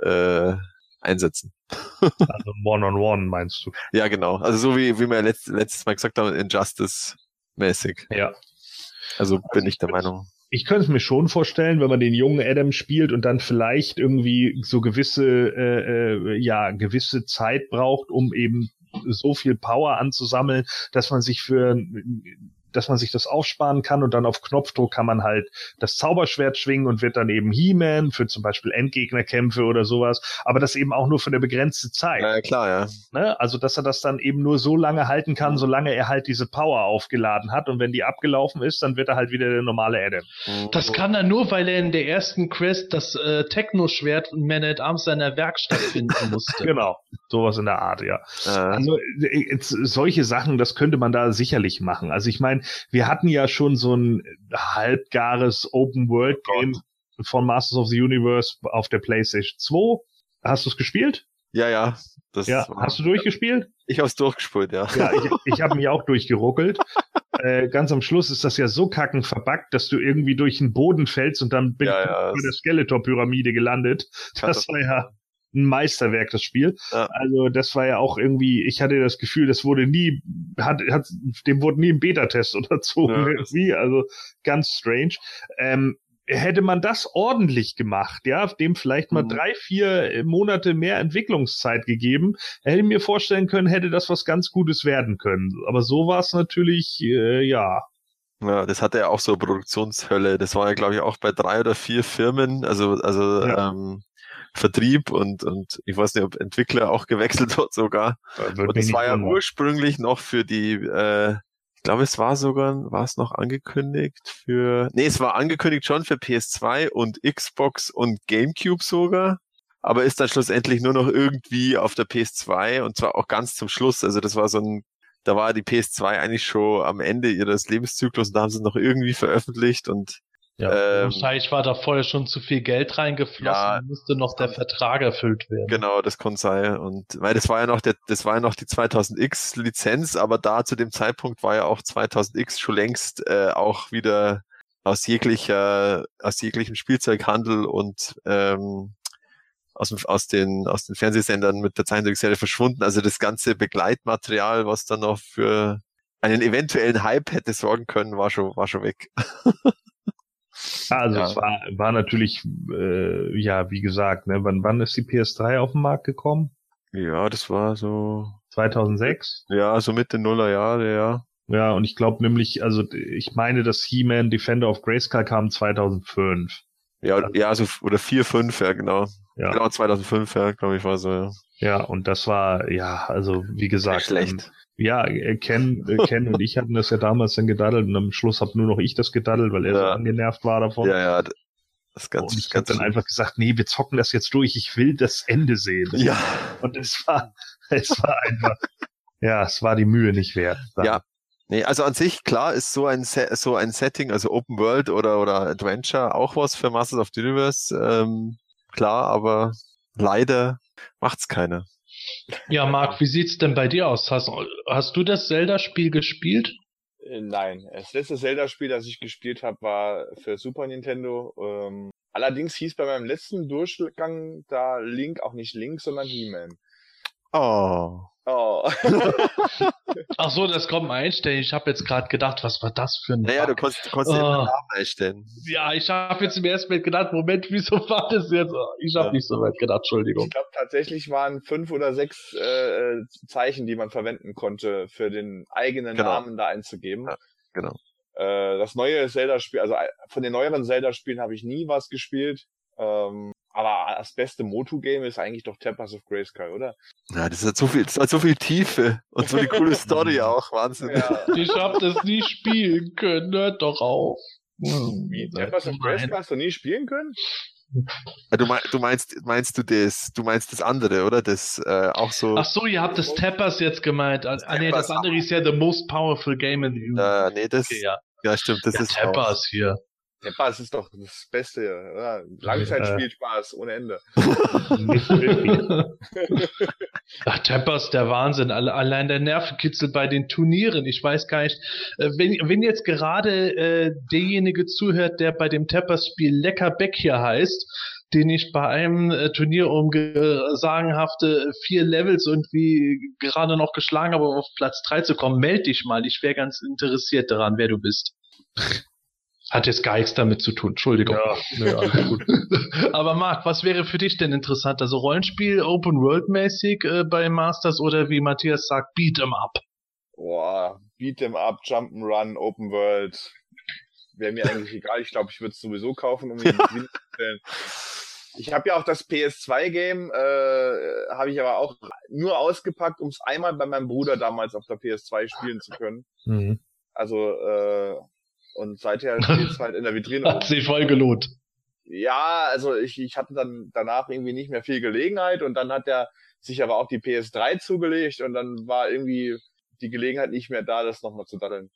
äh, einsetzen. Also One-on-One -on -one meinst du? Ja, genau. Also so wie, wie wir letzt, letztes Mal gesagt haben, Injustice-mäßig. Ja. Also bin ich der Meinung. Ich könnte es mir schon vorstellen, wenn man den jungen Adam spielt und dann vielleicht irgendwie so gewisse, äh, äh, ja, gewisse Zeit braucht, um eben so viel Power anzusammeln, dass man sich für dass man sich das aufsparen kann und dann auf Knopfdruck kann man halt das Zauberschwert schwingen und wird dann eben He-Man für zum Beispiel Endgegnerkämpfe oder sowas, aber das eben auch nur für eine begrenzte Zeit. Ja, klar, ja. Ne? Also, dass er das dann eben nur so lange halten kann, solange er halt diese Power aufgeladen hat und wenn die abgelaufen ist, dann wird er halt wieder der normale Adam. Mhm. Das kann er nur, weil er in der ersten Quest das äh, Techno-Schwert Man at Arms seiner Werkstatt finden musste. Genau, sowas in der Art, ja. Äh, Also äh, jetzt, solche Sachen, das könnte man da sicherlich machen. Also ich meine, wir hatten ja schon so ein halbgares Open World Game von Masters of the Universe auf der PlayStation 2. Hast du es gespielt? ja, ja. Das Ja. war- Hast du durchgespielt? Ich hab's durchgespielt, ja. Ja, ich, ich habe mich auch durchgeruckelt. Äh, ganz am Schluss ist das ja so kacken verbackt, dass du irgendwie durch den Boden fällst und dann bin Ja, ich ja, bei der Skeletor-Pyramide gelandet. Das war ja ein Meisterwerk, das Spiel. Ja. Also das war ja auch irgendwie, ich hatte das Gefühl, das wurde nie, hat, hat, dem wurde nie ein Beta-Test unterzogen Ja. irgendwie, also ganz strange. Ähm, hätte man das ordentlich gemacht, ja, dem vielleicht mal Mhm. drei, vier Monate mehr Entwicklungszeit gegeben, hätte ich mir vorstellen können, hätte das was ganz Gutes werden können. Aber so war es natürlich, äh, ja. Ja, das hatte ja auch so Produktionshölle. Das war ja, glaube ich, auch bei drei oder vier Firmen, also, also Ja. ähm, Vertrieb und, und ich weiß nicht, ob Entwickler auch gewechselt hat sogar. Würde Und das war ja wundern. ursprünglich noch für die, äh, ich glaube, es war sogar, war es noch angekündigt für, nee, es war angekündigt schon für PS2 und Xbox und GameCube sogar, aber ist dann schlussendlich nur noch irgendwie auf der PS2 und zwar auch ganz zum Schluss. Also das war so ein, da war die PS2 eigentlich schon am Ende ihres Lebenszyklus und da haben sie es noch irgendwie veröffentlicht und Ja. ähm, Wahrscheinlich war da vorher schon zu viel Geld reingeflossen, Ja. musste noch der Vertrag erfüllt werden. Genau, das kann sein. Und weil das war ja noch der, das war ja noch die 2000X Lizenz, aber da zu dem Zeitpunkt war ja auch 2000X schon längst äh, auch wieder aus jeglicher, aus jeglichem Spielzeughandel und ähm, aus, dem, aus, den, aus den Fernsehsendern mit der Zeichentrickserie verschwunden. Also das ganze Begleitmaterial, was dann noch für einen eventuellen Hype hätte sorgen können, war schon, war schon weg. Also Ja. es war, war natürlich, äh, ja, wie gesagt, ne, wann, wann ist die PS3 auf den Markt gekommen? Ja, das war so, 2006? ja, so Mitte Nuller Jahre, ja. Ja, und ich glaube nämlich, also ich meine, dass He-Man Defender of Grayskull kam 2005. Ja, ja, so, oder vier, fünf, ja, genau. Ja, Genau, 2005, ja, glaube ich, war so, ja. ja, und das war, ja, also wie gesagt, schlecht. ähm, ja, äh, Ken, äh, Ken und ich hatten das ja damals dann gedaddelt und am Schluss hab nur noch ich das gedaddelt, weil er so Ja. angenervt war davon. Ja, ja, das ganz, und ich habe ganz dann einfach gesagt, nee, wir zocken das jetzt durch, ich will das Ende sehen. Ja, Und es war, es war einfach, ja, es war die Mühe nicht wert. Ja. Nee, also an sich, klar, ist so ein, Se so ein Setting, also Open World oder, oder Adventure auch was für Masters of the Universe, ähm, klar, aber leider macht's keiner. Ja, Marc, wie sieht's denn bei dir aus? Hast, hast du das Zelda-Spiel gespielt? Äh, Nein, das letzte Zelda-Spiel, das ich gespielt habe, war für Super Nintendo. Ähm, Allerdings hieß bei meinem letzten Durchgang da Link auch nicht Link, sondern He-Man. Oh. Oh. Ach so, das kommt mal einstellen. Ich habe jetzt gerade gedacht, was war das für ein Naja, du Bug? konntest, du konntest Oh. den Namen einstellen. Ja, ich habe jetzt im ersten Moment gedacht, Moment, wieso war das jetzt? Ich habe Ja. nicht so weit gedacht, Entschuldigung. Ich glaube tatsächlich waren fünf oder sechs äh, Zeichen, die man verwenden konnte, für den eigenen Genau. Namen da einzugeben. Ja, genau. Äh, das neue Zelda-Spiel, also äh, von den neueren Zelda-Spielen habe ich nie was gespielt. Ähm, aber das beste Motu-Game ist eigentlich doch Tempest of Grayskull, oder? Ja, das hat so viel, das hat so viel Tiefe und so eine coole Story auch. Wahnsinn. Ja. Ich habe das nie spielen können, hört doch auf. Hm, Tempest of. Grayskull hast du nie spielen können? Du, mein, du meinst, meinst du das, du meinst das andere, oder? Das äh, auch so. Ach so, ihr habt das Tappers jetzt gemeint. Ah, nee, das andere ist ja the most powerful game in the universe. Äh, nee, das, Okay, ja. ja stimmt, das ja, ist Tappers hier. Tempest ist doch das Beste, oder? Langzeitspielspaß ohne Ende. Nicht wirklich. Ach, Tappers, der Wahnsinn. Alle- Allein der Nervenkitzel bei den Turnieren. Ich weiß gar nicht, äh, wenn, wenn jetzt gerade äh, derjenige zuhört, der bei dem Tappers-Spiel Leckerbeck hier heißt, den ich bei einem äh, Turnier um ge- sagenhafte vier Levels irgendwie gerade noch geschlagen habe, um auf Platz drei zu kommen, meld dich mal. Ich wäre ganz interessiert daran, wer du bist. Hat jetzt gar nichts damit zu tun. Entschuldigung. Ja, nö, alles gut. Aber Marc, was wäre für dich denn interessant? Also Rollenspiel, Open World mäßig äh, bei Masters oder wie Matthias sagt, Beat 'em up. Boah, Beat'em Up, Jump'n'Run, Open World. Wäre mir eigentlich egal. Ich glaube, ich würde es sowieso kaufen, um ihn zu stellen. Ich habe ja auch das PS2-Game, äh, habe ich aber auch nur ausgepackt, um es einmal bei meinem Bruder damals auf der PS2 spielen zu können. Mhm. Also, äh, und seither steht es halt in der Vitrine. Hat sich voll gelohnt. Ja, also ich, ich hatte dann danach irgendwie nicht mehr viel Gelegenheit und dann hat er sich aber auch die PS3 zugelegt und dann war irgendwie die Gelegenheit nicht mehr da, das nochmal zu daddeln.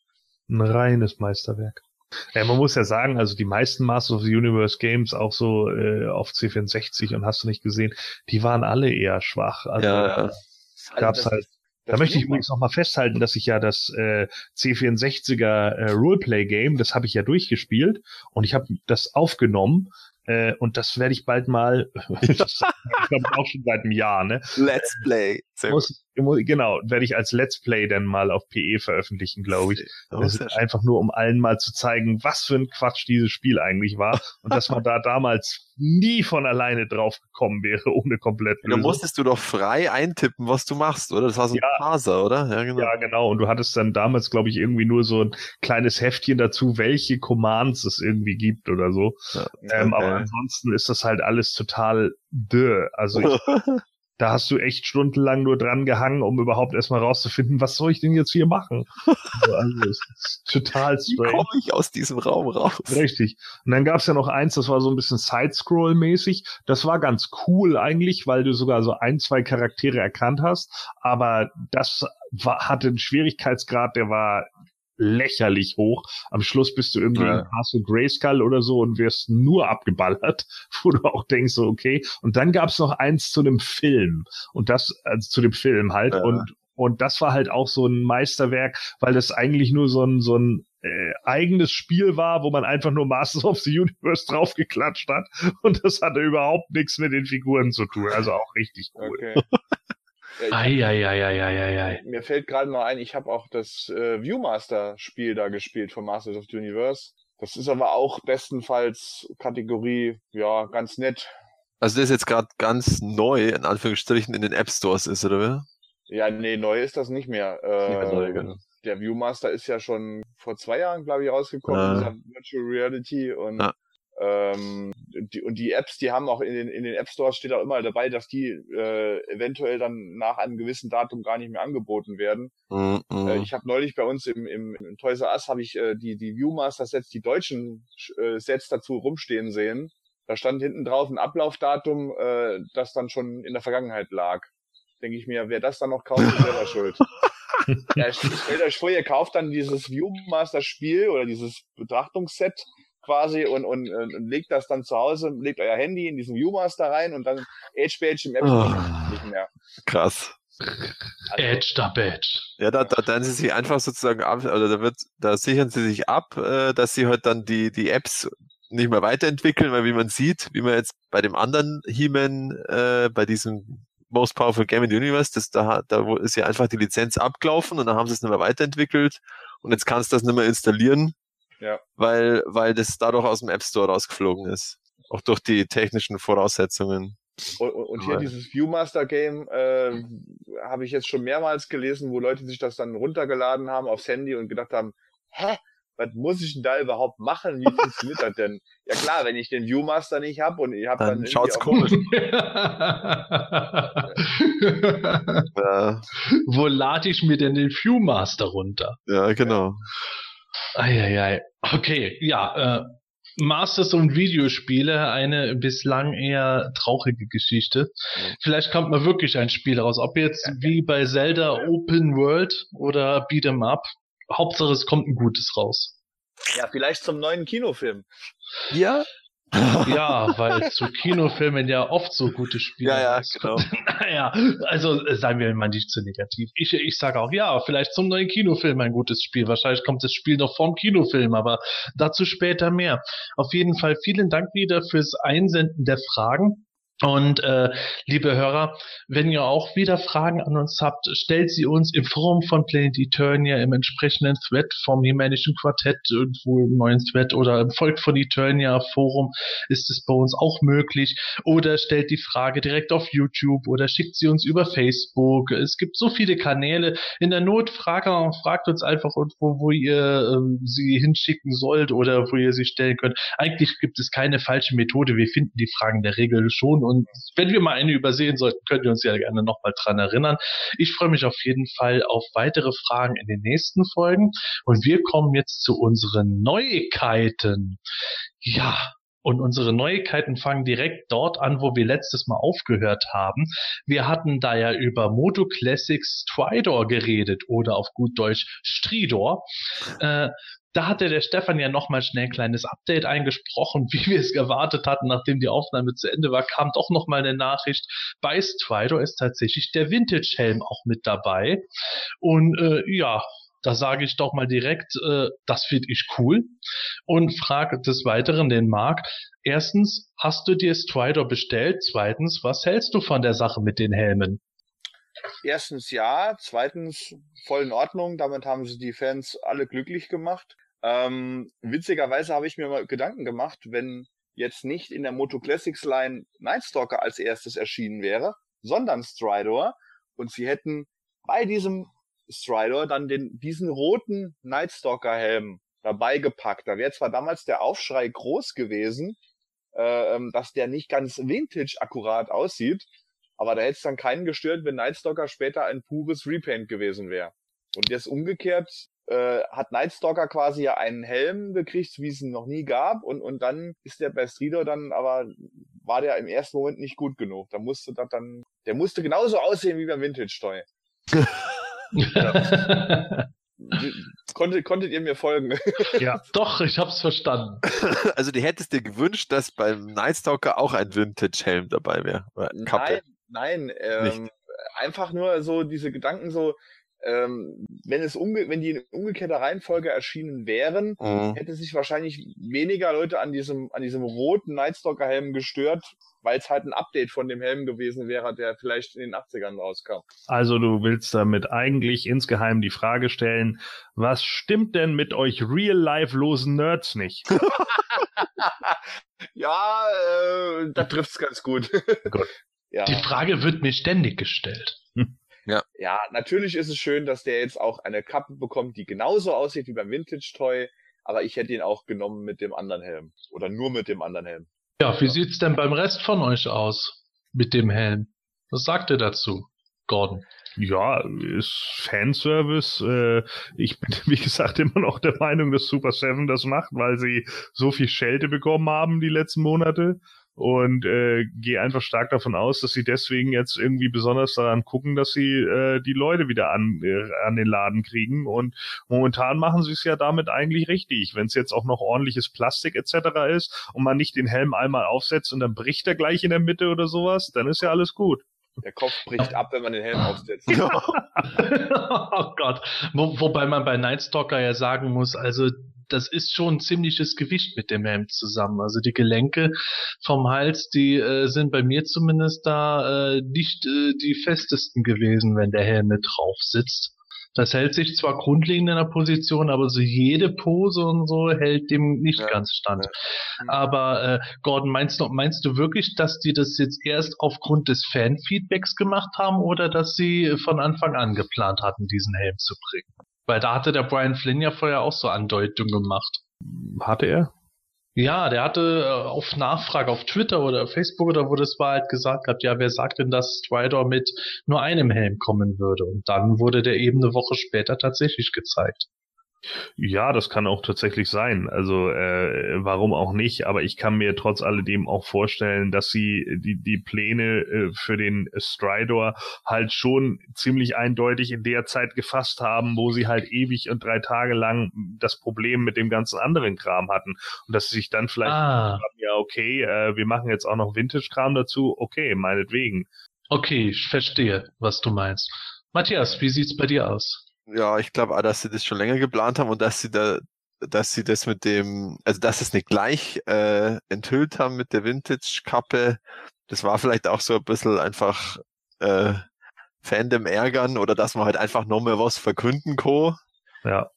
Ein reines Meisterwerk. Ja, man muss ja sagen, also die meisten Masters of the Universe Games, auch so äh, auf C64 und hast du nicht gesehen, die waren alle eher schwach. Also Ja, ja. gab's das- halt. Das Da möchte ich übrigens noch mal festhalten, dass ich ja das äh, C64er äh, Roleplay Game, das habe ich ja durchgespielt und ich habe das aufgenommen äh, und das werde ich bald mal, das glaube ich auch schon seit einem Jahr, ne? Let's Play. Sehr gut. Muss, muss, genau, werde ich als Let's Play dann mal auf PE veröffentlichen, glaube ich. Oh, Das ist einfach nur, um allen mal zu zeigen, was für ein Quatsch dieses Spiel eigentlich war und dass man da damals nie von alleine drauf gekommen wäre, ohne komplett Da musstest du doch frei eintippen, was du machst, oder? Das war so ein Ja. Parser, oder? Ja, genau. Ja, genau. Und du hattest dann damals, glaube ich, irgendwie nur so ein kleines Heftchen dazu, welche Commands es irgendwie gibt oder so. Ähm, aber Okay. ansonsten ist das halt alles total dö. Also ich, da hast du echt stundenlang nur dran gehangen, um überhaupt erstmal rauszufinden, was soll ich denn jetzt hier machen? Also, also es ist total Wie strange. komme ich aus diesem Raum raus? Richtig. Und dann gab's ja noch eins, das war so ein bisschen Side-Scroll-mäßig. Das war ganz cool eigentlich, weil du sogar so ein, zwei Charaktere erkannt hast. Aber das war, hatte einen Schwierigkeitsgrad, der war lächerlich hoch. Am Schluss bist du irgendwie Ja. in Castle Grayskull oder so und wirst nur abgeballert, wo du auch denkst, so okay. Und dann gab's noch eins zu einem Film. Und das, also zu dem Film halt. Ja. Und, und das war halt auch so ein Meisterwerk, weil das eigentlich nur so ein, so ein äh, eigenes Spiel war, wo man einfach nur Masters of the Universe draufgeklatscht hat. Und das hatte überhaupt nichts mit den Figuren zu tun. Also auch richtig cool. Okay. Ja, ich, Eieieiei. mir fällt gerade noch ein, ich habe auch das äh, Viewmaster-Spiel da gespielt von Masters of the Universe. Das ist aber auch bestenfalls Kategorie, ja, ganz nett. Also das ist jetzt gerade ganz neu, in Anführungsstrichen, in den App Stores ist, oder? wie? Ja, nee, neu ist das nicht mehr. Nicht mehr Äh, neu, genau. Der Viewmaster ist ja schon vor zwei Jahren, glaube ich, rausgekommen, Ja. Virtual Reality und Ja. Ähm, die, und die Apps, die haben auch in den, in den App Stores steht auch immer dabei, dass die äh, eventuell dann nach einem gewissen Datum gar nicht mehr angeboten werden. Mhm, mhm. Äh, ich habe neulich bei uns im, im, im Toys R Us habe ich äh, die die Viewmaster Sets, die deutschen äh, Sets dazu rumstehen sehen. Da stand hinten drauf ein Ablaufdatum, äh, das dann schon in der Vergangenheit lag. Denke ich mir, wer das dann noch kauft, ist selber schuld. Ja, stellt euch vor, ihr kauft dann dieses Viewmaster Spiel oder dieses Betrachtungsset quasi und, und, und und legt das dann zu Hause, legt euer Handy in diesen Viewmaster rein und dann Edge Badge im App Oh. nicht mehr. Krass. Also, Edge da Badge. Ja, da, da dann sie sich einfach sozusagen ab, oder da wird, da sichern sie sich ab, äh, dass sie halt dann die, die Apps nicht mehr weiterentwickeln, weil wie man sieht, wie man jetzt bei dem anderen He-Man, äh, bei diesem Most Powerful Game in the Universe, das, da, da ist ja einfach die Lizenz abgelaufen und dann haben sie es nicht mehr weiterentwickelt und jetzt kannst du das nicht mehr installieren, Ja. weil, weil das dadurch aus dem App Store rausgeflogen ist. Auch durch die technischen Voraussetzungen. Und, und hier Ja. dieses Viewmaster Game äh, habe ich jetzt schon mehrmals gelesen, wo Leute sich das dann runtergeladen haben aufs Handy und gedacht haben, hä, was muss ich denn da überhaupt machen? Wie funktioniert das denn? Ja klar, wenn ich den Viewmaster nicht habe und ich habe dann, Dann schaut's komisch. Ja, Wo lade ich mir denn den Viewmaster runter? ja, genau. Eieiei. Okay, ja, äh, Masters und Videospiele, eine bislang eher traurige Geschichte. Vielleicht kommt mal wirklich ein Spiel raus. Ob jetzt wie bei Zelda Open World oder Beat'em Up. Hauptsache es kommt ein gutes raus. Ja, vielleicht zum neuen Kinofilm. Ja? Ja, weil zu Kinofilmen ja oft so gute Spiele Ja, ja, genau. Naja, also äh, seien wir mal nicht zu negativ. Ich, ich sage auch, ja, vielleicht zum neuen Kinofilm ein gutes Spiel. Wahrscheinlich kommt das Spiel noch vorm Kinofilm, aber dazu später mehr. Auf jeden Fall vielen Dank wieder fürs Einsenden der Fragen. Und äh, liebe Hörer, wenn ihr auch wieder Fragen an uns habt, stellt sie uns im Forum von Planet Eternia im entsprechenden Thread vom Himmänischen Quartett, irgendwo im neuen Thread oder im Volk von Eternia Forum ist es bei uns auch möglich. Oder stellt die Frage direkt auf YouTube oder schickt sie uns über Facebook. Es gibt so viele Kanäle. In der Not fragt, fragt uns einfach irgendwo, wo ihr ähm, sie hinschicken sollt oder wo ihr sie stellen könnt. Eigentlich gibt es keine falsche Methode. Wir finden die Fragen der Regel schon und wenn wir mal eine übersehen sollten, könnt ihr uns ja gerne nochmal dran erinnern. Ich freue mich auf jeden Fall auf weitere Fragen in den nächsten Folgen und wir kommen jetzt zu unseren Neuigkeiten. Ja, und unsere Neuigkeiten fangen direkt dort an, wo wir letztes Mal aufgehört haben. Wir hatten da ja über Moto Classics Stridor geredet oder auf gut Deutsch Stridor. Äh, da hatte der Stefan ja nochmal schnell ein kleines Update eingesprochen, wie wir es erwartet hatten, nachdem die Aufnahme zu Ende war, kam doch nochmal eine Nachricht. Bei Stridor ist tatsächlich der Vintage-Helm auch mit dabei. Und äh, ja, da sage ich doch mal direkt, äh, das finde ich cool. Und frage des Weiteren den Marc. Erstens, hast du dir Stridor bestellt? Zweitens, was hältst du von der Sache mit den Helmen? Erstens ja, zweitens voll in Ordnung. Damit haben sie die Fans alle glücklich gemacht. Ähm, witzigerweise habe ich mir mal Gedanken gemacht, wenn jetzt nicht in der Moto Classics Line Nightstalker als erstes erschienen wäre, sondern Stridor und sie hätten bei diesem Stridor dann den, diesen roten Nightstalker Helm dabei gepackt. Da wäre zwar damals der Aufschrei groß gewesen, äh, ähm, dass der nicht ganz vintage akkurat aussieht, aber da hätte es dann keinen gestört, wenn Nightstalker später ein pures Repaint gewesen wäre. Und jetzt umgekehrt äh, hat Nightstalker quasi ja einen Helm gekriegt, wie es ihn noch nie gab. Und, und dann ist der bei Strider dann, aber war der im ersten Moment nicht gut genug. Da musste das dann, der musste genauso aussehen wie beim Vintage-Toy. Konntet, konntet ihr mir folgen? Ja, Doch, ich hab's verstanden. Also du hättest dir gewünscht, dass beim Nightstalker auch ein Vintage-Helm dabei wäre. Nein, nein, ähm, einfach nur so diese Gedanken so, ähm, wenn es umge wenn die in umgekehrter Reihenfolge erschienen wären, Mhm. hätte sich wahrscheinlich weniger Leute an diesem, an diesem roten Nightstalker-Helm gestört, weil es halt ein Update von dem Helm gewesen wäre, der vielleicht in den 80ern rauskam. also du willst damit eigentlich insgeheim die Frage stellen, was stimmt denn mit euch real-life-losen Nerds nicht? ja, äh, da trifft's ganz gut. Gut. Ja. Die Frage wird mir ständig gestellt. Ja, natürlich ist es schön, dass der jetzt auch eine Kappe bekommt, die genauso aussieht wie beim Vintage-Toy, aber ich hätte ihn auch genommen mit dem anderen Helm. Oder nur mit dem anderen Helm. Ja, wie sieht's denn beim Rest von euch aus mit dem Helm? Was sagt ihr dazu, Gordon? Ja, ist Fanservice. Äh, ich bin, wie gesagt, immer noch der Meinung, dass Super Seven das macht, weil sie so viel Schelte bekommen haben die letzten Monate. Und äh, gehe einfach stark davon aus, dass sie deswegen jetzt irgendwie besonders daran gucken, dass sie äh, die Leute wieder an, äh, an den Laden kriegen. Und momentan machen sie es ja damit eigentlich richtig. Wenn es jetzt auch noch ordentliches Plastik etc. ist und man nicht den Helm einmal aufsetzt und dann bricht er gleich in der Mitte oder sowas, dann ist ja alles gut. Der Kopf bricht ab, wenn man den Helm aufsetzt. oh Gott. Wo, wobei man bei Nightstalker ja sagen muss, also das ist schon ein ziemliches Gewicht mit dem Helm zusammen. Also die Gelenke vom Hals, die äh, sind bei mir zumindest da äh, nicht äh, die festesten gewesen, wenn der Helm mit drauf sitzt. Das hält sich zwar grundlegend in der Position, aber so jede Pose und so hält dem nicht Ja, ganz stand. Mhm. Aber äh, Gordon, meinst du, meinst du wirklich, dass die das jetzt erst aufgrund des Fanfeedbacks gemacht haben oder dass sie von Anfang an geplant hatten, diesen Helm zu bringen? Weil da hatte der Brian Flynn ja vorher auch so Andeutungen gemacht. Hatte er? Ja, der hatte äh, auf Nachfrage auf Twitter oder Facebook oder wo das war halt gesagt gehabt, ja, wer sagt denn, dass Strider mit nur einem Helm kommen würde? Und dann wurde der eben eine Woche später tatsächlich gezeigt. Ja, das kann auch tatsächlich sein. Also äh, warum auch nicht? Aber ich kann mir trotz alledem auch vorstellen, dass sie die die Pläne äh, für den Stridor halt schon ziemlich eindeutig in der Zeit gefasst haben, wo sie halt ewig und drei Tage lang das Problem mit dem ganzen anderen Kram hatten und dass sie sich dann vielleicht Ah, sagen, ja okay, äh, wir machen jetzt auch noch Vintage-Kram dazu. Okay, meinetwegen. okay, ich verstehe, was du meinst. Matthias, wie sieht's bei dir aus? Ja, ich glaube auch, dass sie das schon länger geplant haben und dass sie da, dass sie das mit dem, also dass sie es nicht gleich äh, enthüllt haben mit der Vintage-Kappe. Das war vielleicht auch so ein bisschen einfach äh, Fandom ärgern oder dass man halt einfach noch mehr was verkünden kann. Ja.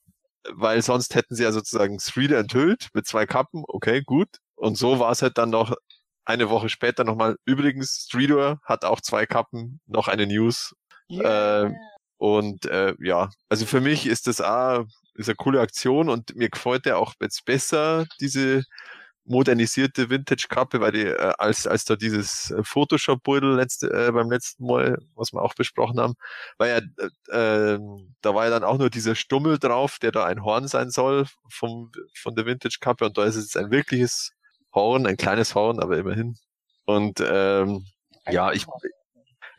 weil sonst hätten sie ja sozusagen Streeter enthüllt mit zwei Kappen, okay, gut. Und so war es halt dann noch eine Woche später nochmal. Übrigens, Streeter hat auch zwei Kappen, noch eine News. Ähm, und äh, ja, also für mich ist das auch ist eine coole Aktion und mir gefällt der auch jetzt besser, diese modernisierte Vintage-Kappe, weil die, äh, als, als da dieses äh, Photoshop-Beutel letzte, äh, beim letzten Mal, was wir auch besprochen haben, weil ja, äh, äh, da war ja dann auch nur dieser Stummel drauf, der da ein Horn sein soll vom, von der Vintage-Kappe und da ist es jetzt ein wirkliches Horn, ein kleines Horn, aber immerhin. Und ähm, ja, ich,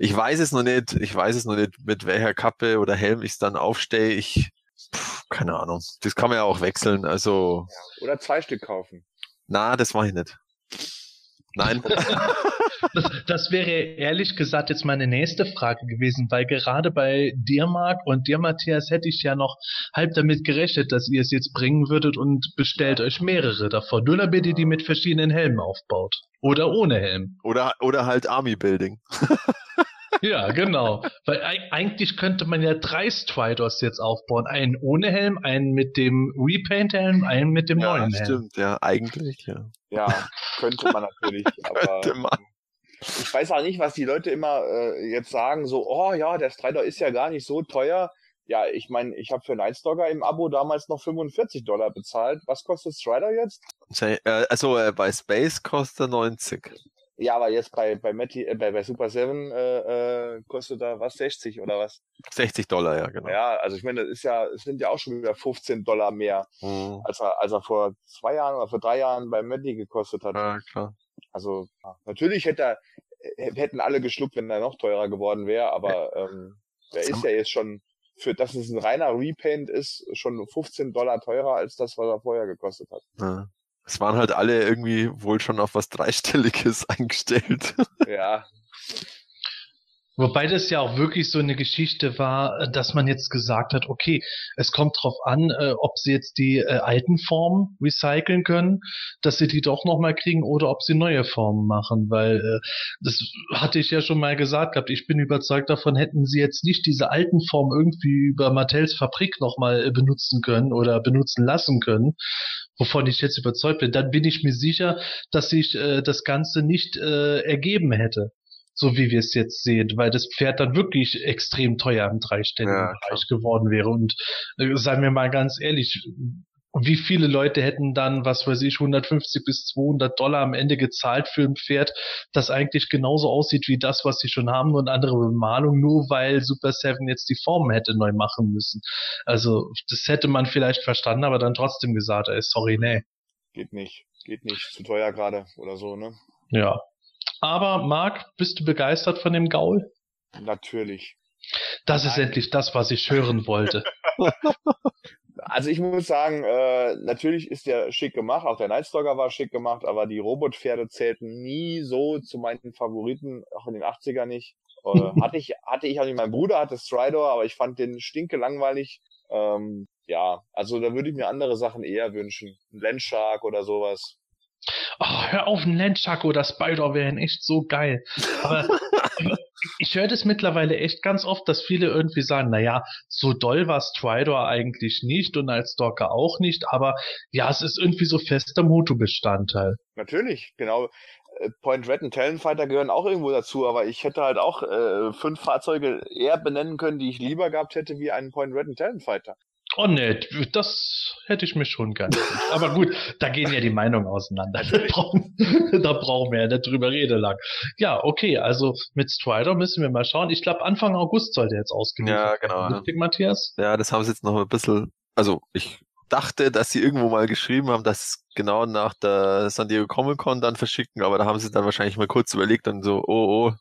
ich weiß es noch nicht, ich weiß es noch nicht, mit welcher Kappe oder Helm ich es dann aufstehe. Ich, pff, keine Ahnung. Das kann man ja auch wechseln. Also, Oder zwei Stück kaufen. na, das mache ich nicht. Nein. Das, das wäre ehrlich gesagt jetzt meine nächste Frage gewesen, weil gerade bei dir, Marc, und dir, Matthias, hätte ich ja noch halb damit gerechnet, dass ihr es jetzt bringen würdet und bestellt euch mehrere davon. Nur damit ihr die mit verschiedenen Helmen aufbaut. Oder ohne Helm. oder, oder halt Army Building. Ja, genau. Weil eig- eigentlich könnte man ja drei Striders jetzt aufbauen. Einen ohne Helm, einen mit dem Repaint-Helm, einen mit dem Ja, neuen Helm. stimmt, ja, eigentlich, ja. Ja, könnte man natürlich, aber Könnte man. ich weiß auch nicht, was die Leute immer äh, jetzt sagen, so, oh ja, der Strider ist ja gar nicht so teuer. Ja, ich meine, ich habe für Nightstalker im Abo damals noch 45 Dollar bezahlt. Was kostet Strider jetzt? Äh, Also äh, bei Space kostet er 90. Ja, aber jetzt bei bei, Meti, äh, bei, bei Super 7 äh, äh, kostet er was 60 oder was? 60 Dollar, ja, genau. Ja, also ich meine, das ist ja, es sind ja auch schon wieder 15 Dollar mehr, Mhm. als er, als er vor zwei Jahren oder vor drei Jahren bei Meti gekostet hat. Ja, klar. Also natürlich hätte er, äh, hätten alle geschluckt, wenn er noch teurer geworden wäre, aber ähm, der ist ja jetzt schon, für dass es ein reiner Repaint ist, schon 15 Dollar teurer als das, was er vorher gekostet hat. Ja. Es waren halt alle irgendwie wohl schon auf was Dreistelliges eingestellt. Ja, Wobei das ja auch wirklich so eine Geschichte war, äh, dass man jetzt gesagt hat, okay, es kommt drauf an, äh, ob sie jetzt die äh, alten Formen recyceln können, dass sie die doch nochmal kriegen oder ob sie neue Formen machen, weil äh, das hatte ich ja schon mal gesagt gehabt. Ich bin überzeugt davon, hätten sie jetzt nicht diese alten Formen irgendwie über Mattels Fabrik nochmal äh, benutzen können oder benutzen lassen können, wovon ich jetzt überzeugt bin, dann bin ich mir sicher, dass sich äh, das Ganze nicht äh, ergeben hätte so wie wir es jetzt sehen, weil das Pferd dann wirklich extrem teuer im dreistelligen Ja, Bereich geworden wäre. Und äh, seien wir mal ganz ehrlich, wie viele Leute hätten dann, was weiß ich, 150 bis 200 Dollar am Ende gezahlt für ein Pferd, das eigentlich genauso aussieht wie das, was sie schon haben, eine andere Bemalung, nur weil Super Seven jetzt die Formen hätte neu machen müssen. Also das hätte man vielleicht verstanden, aber dann trotzdem gesagt, ey, sorry, nee. geht nicht. Geht nicht. Zu teuer gerade oder so, ne? Ja. Aber Marc, bist du begeistert von dem Gaul? Natürlich. Das ist Nein. endlich das, was ich hören wollte. Also ich muss sagen, äh, natürlich ist der schick gemacht, auch der Nightstalker war schick gemacht, aber die Robotpferde zählten nie so zu meinen Favoriten, auch in den 80er nicht. Äh, hatte ich, hatte ich auch nicht. Mein Bruder hatte Stridor, aber ich fand den stinke langweilig. Ähm, ja, also da würde ich mir andere Sachen eher wünschen. Ein Landshark oder sowas. Oh, hör auf, ein Landshark oder Spider wären echt so geil. Aber ich höre das mittlerweile echt ganz oft, dass viele irgendwie sagen, naja, so doll war Stridor eigentlich nicht und als Stalker auch nicht, aber ja, es ist irgendwie so fester Motobestandteil. Natürlich, genau. Äh, Point Red und Talonfighter gehören auch irgendwo dazu, aber ich hätte halt auch äh, fünf Fahrzeuge eher benennen können, die ich lieber gehabt hätte, wie einen Point Red und Talonfighter. Oh ne, das hätte ich mir schon gern. Aber gut, da gehen ja die Meinungen auseinander. Da brauchen, da brauchen wir ja nicht drüber reden lang. Ja, okay, also mit Strider müssen wir mal schauen. Ich glaube, Anfang August sollte jetzt ausgeliefert Ja, genau. werden. Richtig, Matthias? Ja, das haben sie jetzt noch ein bisschen, also ich dachte, dass sie irgendwo mal geschrieben haben, dass genau nach der San Diego Comic Con dann verschicken, aber da haben sie dann wahrscheinlich mal kurz überlegt und so, oh, oh,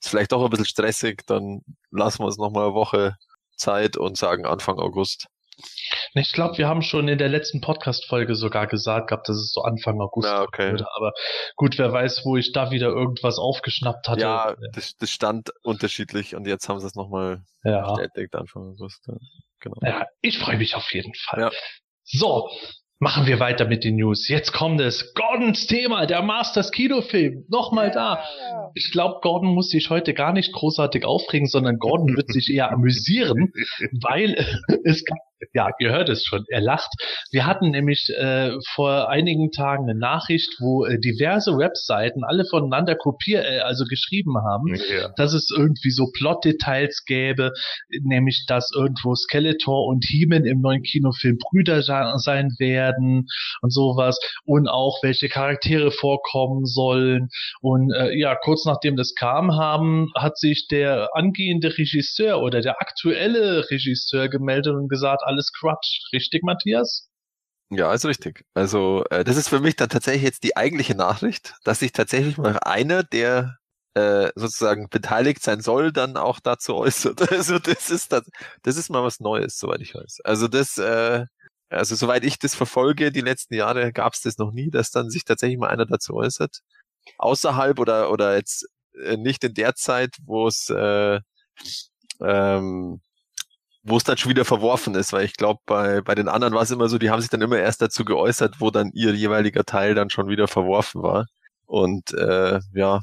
ist vielleicht doch ein bisschen stressig, dann lassen wir uns noch mal eine Woche Zeit und sagen Anfang August. Ich glaube, wir haben schon in der letzten Podcast-Folge sogar gesagt gehabt, dass es so Anfang August Ja, okay. würde. Aber gut, wer weiß, wo ich da wieder irgendwas aufgeschnappt hatte. Ja, das, das stand unterschiedlich und jetzt haben sie es nochmal ja. bestätigt Anfang August. Ja, genau. ja ich freue mich auf jeden Fall. Ja. So, machen wir weiter mit den News. Jetzt kommt es. Gordons Thema, der Masters Kinofilm. Nochmal da. Ich glaube, Gordon muss sich heute gar nicht großartig aufregen, sondern Gordon wird sich eher amüsieren, weil es gab ja, ihr hört es schon, er lacht. Wir hatten nämlich äh, vor einigen Tagen eine Nachricht, wo äh, diverse Webseiten alle voneinander kopiert, äh, also geschrieben haben, Ja. dass es irgendwie so Plot-Details gäbe, nämlich dass irgendwo Skeletor und He-Man im neuen Kinofilm Brüder sein werden und sowas und auch welche Charaktere vorkommen sollen. Und äh, ja, kurz nachdem das kam, haben, hat sich der angehende Regisseur oder der aktuelle Regisseur gemeldet und gesagt, alles Quatsch. Richtig, Matthias? Ja, ist richtig. Also äh, das ist für mich dann tatsächlich jetzt die eigentliche Nachricht, dass sich tatsächlich mal einer, der äh, sozusagen beteiligt sein soll, dann auch dazu äußert. Also das ist das, das ist mal was Neues, soweit ich weiß. Also das, äh, also soweit ich das verfolge, die letzten Jahre gab es das noch nie, dass dann sich tatsächlich mal einer dazu äußert. Außerhalb oder oder jetzt äh, nicht in der Zeit, wo es äh, ähm, wo es dann schon wieder verworfen ist, weil ich glaube, bei, bei den anderen war es immer so, die haben sich dann immer erst dazu geäußert, wo dann ihr jeweiliger Teil dann schon wieder verworfen war. Und äh, ja,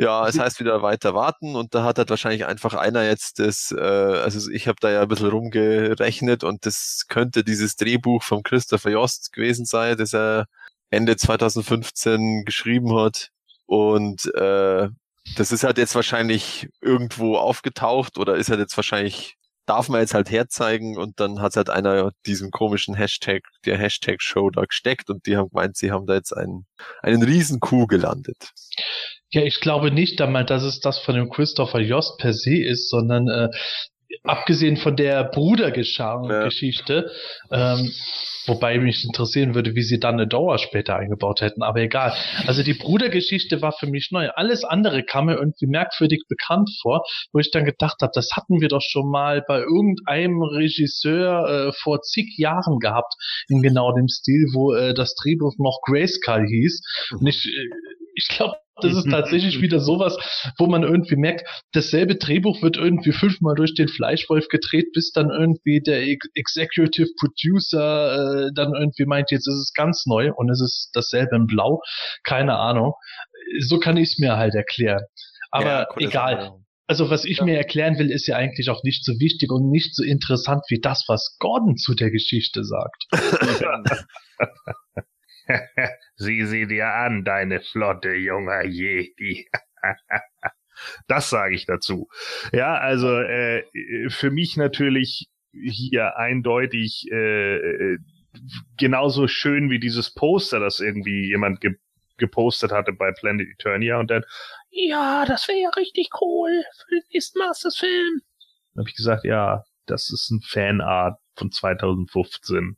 ja, es heißt wieder weiter warten und da hat halt wahrscheinlich einfach einer jetzt das, äh, also ich habe da ja ein bisschen rumgerechnet und das könnte dieses Drehbuch von Christopher Jost gewesen sein, das er Ende 2015 geschrieben hat. Und äh, das ist halt jetzt wahrscheinlich irgendwo aufgetaucht oder ist halt jetzt wahrscheinlich darf man jetzt halt herzeigen und dann hat halt einer diesen komischen Hashtag, der Hashtag-Show da gesteckt und die haben gemeint, sie haben da jetzt einen, einen riesen Coup gelandet. Ja, ich glaube nicht einmal, dass es das von dem Christopher Jost per se ist, sondern äh, abgesehen von der Brudergeschichte, ähm, wobei mich interessieren würde, wie sie dann eine Dauer später eingebaut hätten, aber egal. Also die Brudergeschichte war für mich neu. Alles andere kam mir irgendwie merkwürdig bekannt vor, wo ich dann gedacht habe, das hatten wir doch schon mal bei irgendeinem Regisseur äh, vor zig Jahren gehabt, in genau dem Stil, wo äh, das Drehbuch noch Grayskull hieß. Und ich, äh, ich glaube, das ist tatsächlich wieder sowas, wo man irgendwie merkt, dasselbe Drehbuch wird irgendwie fünfmal durch den Fleischwolf gedreht, bis dann irgendwie der Ex Executive Producer äh, dann irgendwie meint, jetzt ist es ganz neu und es ist dasselbe in Blau. Keine Ahnung. So kann ich es mir halt erklären. Aber Ja, das egal. Also was ich Ja. mir erklären will, ist ja eigentlich auch nicht so wichtig und nicht so interessant wie das, was Gordon zu der Geschichte sagt. Sieh sie dir an, deine flotte junger Jedi. das sage ich dazu. Ja, also äh, für mich natürlich hier eindeutig äh, genauso schön wie dieses Poster, das irgendwie jemand ge gepostet hatte bei Planet Eternia und dann, ja, das wäre ja richtig cool für den nächsten Masters-Film. Habe ich gesagt, ja, das ist ein Fanart von 2015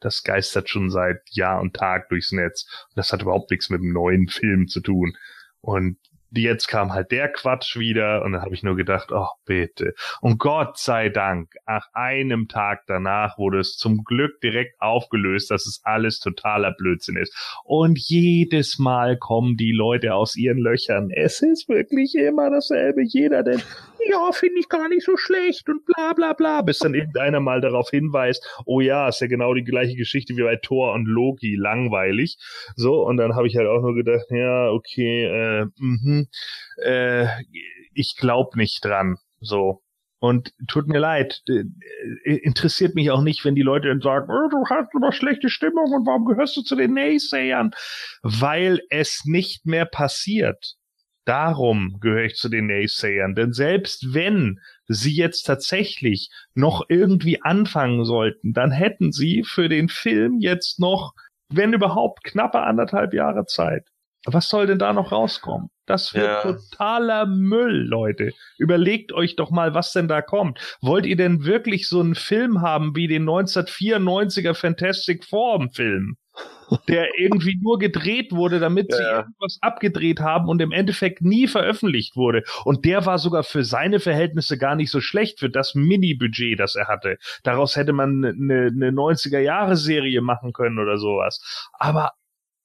das geistert schon seit Jahr und Tag durchs Netz. Und das hat überhaupt nichts mit dem neuen Film zu tun. Und jetzt kam halt der Quatsch wieder und dann habe ich nur gedacht, oh bitte. Und Gott sei Dank, nach einem Tag danach wurde es zum Glück direkt aufgelöst, dass es alles totaler Blödsinn ist. Und jedes Mal kommen die Leute aus ihren Löchern. Es ist wirklich immer dasselbe. Jeder denkt, ja, finde ich gar nicht so schlecht und bla bla bla, bis dann irgendeiner mal darauf hinweist, oh ja, ist ja genau die gleiche Geschichte wie bei Thor und Loki, langweilig. So, und dann habe ich halt auch nur gedacht, ja, okay, äh, äh, ich glaube nicht dran. So. Und tut mir leid, äh, interessiert mich auch nicht, wenn die Leute dann sagen, oh, du hast aber schlechte Stimmung und warum gehörst du zu den Naysayern? Weil es nicht mehr passiert. Darum gehöre ich zu den Naysayern. Denn selbst wenn sie jetzt tatsächlich noch irgendwie anfangen sollten, dann hätten sie für den Film jetzt noch, wenn überhaupt, knappe anderthalb Jahre Zeit. Was soll denn da noch rauskommen? Das wird Ja. totaler Müll, Leute. Überlegt euch doch mal, was denn da kommt. Wollt ihr denn wirklich so einen Film haben wie den 1994er Fantastic Four Film? Der irgendwie nur gedreht wurde, damit sie Ja. irgendwas abgedreht haben und im Endeffekt nie veröffentlicht wurde. Und der war sogar für seine Verhältnisse gar nicht so schlecht, für das Mini-Budget, das er hatte. Daraus hätte man eine, eine 90er-Jahre-Serie machen können oder sowas. Aber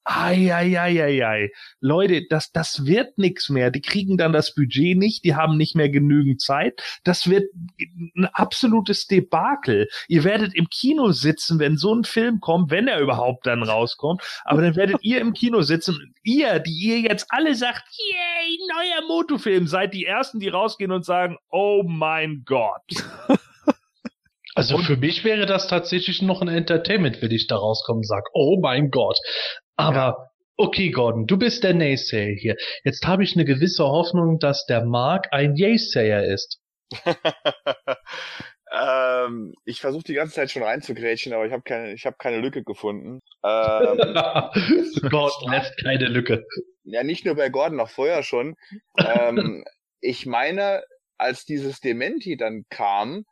Eieieiei. Leute, das, das wird nix mehr. Die kriegen dann das Budget nicht, die haben nicht mehr genügend Zeit. Das wird ein absolutes Debakel. Ihr werdet im Kino sitzen, wenn so ein Film kommt, wenn er überhaupt dann rauskommt. Aber dann werdet ihr im Kino sitzen. Ihr, die ihr jetzt alle sagt, yay, neuer Motofilm, seid die Ersten, die rausgehen und sagen, oh mein Gott. Also für mich wäre das tatsächlich noch ein Entertainment, wenn ich da rauskomme und sage, oh mein Gott. Aber okay, Gordon, du bist der Naysayer hier. Jetzt habe ich eine gewisse Hoffnung, dass der Mark ein Yaysayer ist. ähm, ich versuche die ganze Zeit schon reinzugrätschen, aber ich habe keine, ich habe keine Lücke gefunden. Ähm, Gordon lässt keine Lücke. ja, nicht nur bei Gordon, noch vorher schon. Ähm, ich meine, als dieses Dementi dann kam,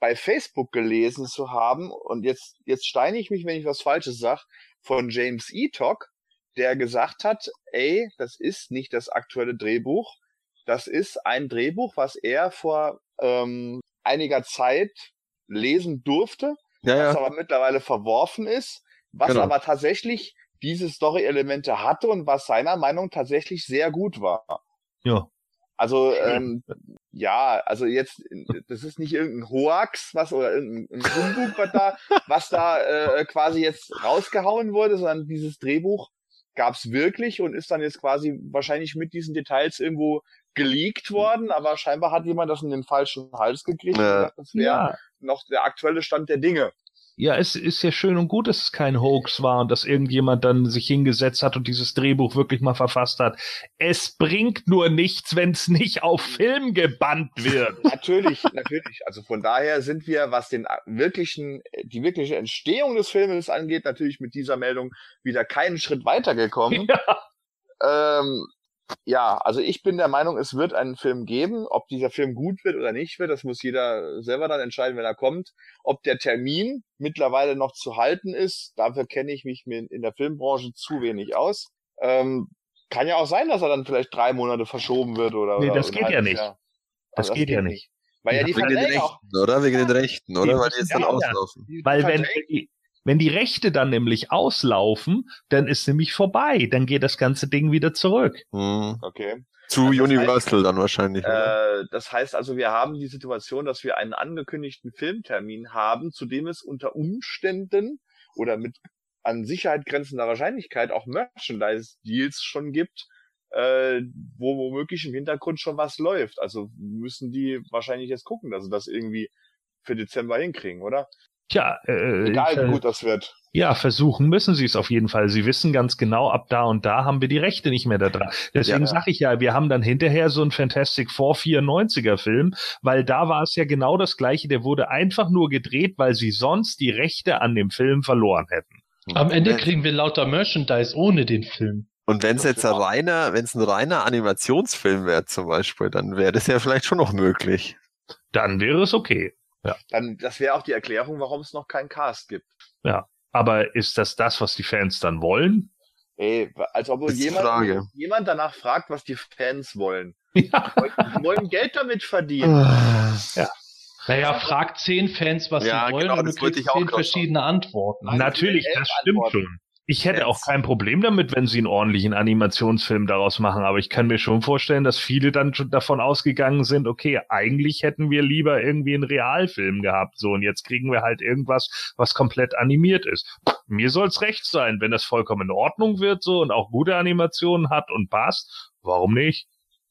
bei Facebook gelesen zu haben, und jetzt, jetzt steine ich mich, wenn ich was Falsches sag, von James Eatock, der gesagt hat, ey, das ist nicht das aktuelle Drehbuch, das ist ein Drehbuch, was er vor ähm, einiger Zeit lesen durfte, Ja, was ja. aber mittlerweile verworfen ist, was Genau. aber tatsächlich diese Story-Elemente hatte und was seiner Meinung tatsächlich sehr gut war. Ja. Also ähm, ja, also jetzt, das ist nicht irgendein Hoax, was oder irgendein Humbug, was da, was da äh, quasi jetzt rausgehauen wurde, sondern dieses Drehbuch gab's wirklich und ist dann jetzt quasi wahrscheinlich mit diesen Details irgendwo geleakt worden, aber scheinbar hat jemand das in den falschen Hals gekriegt und Ja. gesagt, das wäre Ja, noch der aktuelle Stand der Dinge. Ja, es ist ja schön und gut, dass es kein Hoax war und dass irgendjemand dann sich hingesetzt hat und dieses Drehbuch wirklich mal verfasst hat. Es bringt nur nichts, wenn es nicht auf Film gebannt wird. Natürlich, natürlich. Also von daher sind wir, was den wirklichen, die wirkliche Entstehung des Filmes angeht, natürlich mit dieser Meldung wieder keinen Schritt weitergekommen. Ähm, ja, also ich bin der Meinung, es wird einen Film geben. Ob dieser Film gut wird oder nicht wird, das muss jeder selber dann entscheiden, wenn er kommt. Ob der Termin mittlerweile noch zu halten ist, dafür kenne ich mich in der Filmbranche zu wenig aus. Ähm, kann ja auch sein, dass er dann vielleicht drei Monate verschoben wird oder. Nee, oder das geht ja nicht. Jahr. Das Also geht ja nicht. Weil ja, Ja, die Wegen den. Rechten, oder? Wegen den Rechten, oder? Die Weil die jetzt dann ja, auslaufen. Weil wenn wenn die Rechte dann nämlich auslaufen, dann ist nämlich vorbei. Dann geht das ganze Ding wieder zurück. Hm. Okay. Zu Also Universal dann wahrscheinlich, oder? Äh, das heißt also, wir haben die Situation, dass wir einen angekündigten Filmtermin haben, zu dem es unter Umständen oder mit an Sicherheit grenzender Wahrscheinlichkeit auch Merchandise-Deals schon gibt, äh, wo womöglich im Hintergrund schon was läuft. Also müssen die wahrscheinlich jetzt gucken, dass sie das irgendwie für Dezember hinkriegen, oder? Tja, äh, Egal, ich, wie äh, gut das wird. Ja, versuchen müssen sie es auf jeden Fall. Sie wissen ganz genau, ab da und da haben wir die Rechte nicht mehr da dran. Deswegen Ja. sage ich ja, wir haben dann hinterher so einen Fantastic Four 94er Film, weil da war es ja genau das gleiche. Der wurde einfach nur gedreht, weil sie sonst die Rechte an dem Film verloren hätten. Am Ende kriegen wir lauter Merchandise ohne den Film. Und wenn es jetzt ein reiner, wenn es ein reiner Animationsfilm wäre zum Beispiel, dann wäre das ja vielleicht schon noch möglich. Dann wäre es okay. Dann, das wäre auch die Erklärung, warum es noch keinen Cast gibt. Aber ist das das, was die Fans dann wollen? Ey, als ob jemand, jemand danach fragt, was die Fans wollen. Ja. Die wollen Geld damit verdienen. Ah. Naja, frag zehn Fans, was Ja, sie wollen genau, und du kriegst zehn verschiedene Antworten. Nein, Natürlich, das stimmt Antworten. schon. Ich hätte auch kein Problem damit, wenn sie einen ordentlichen Animationsfilm daraus machen, aber ich kann mir schon vorstellen, dass viele dann schon davon ausgegangen sind, okay, eigentlich hätten wir lieber irgendwie einen Realfilm gehabt, so, und jetzt kriegen wir halt irgendwas, was komplett animiert ist. Mir soll's recht sein, wenn das vollkommen in Ordnung wird, so, und auch gute Animationen hat und passt, warum nicht?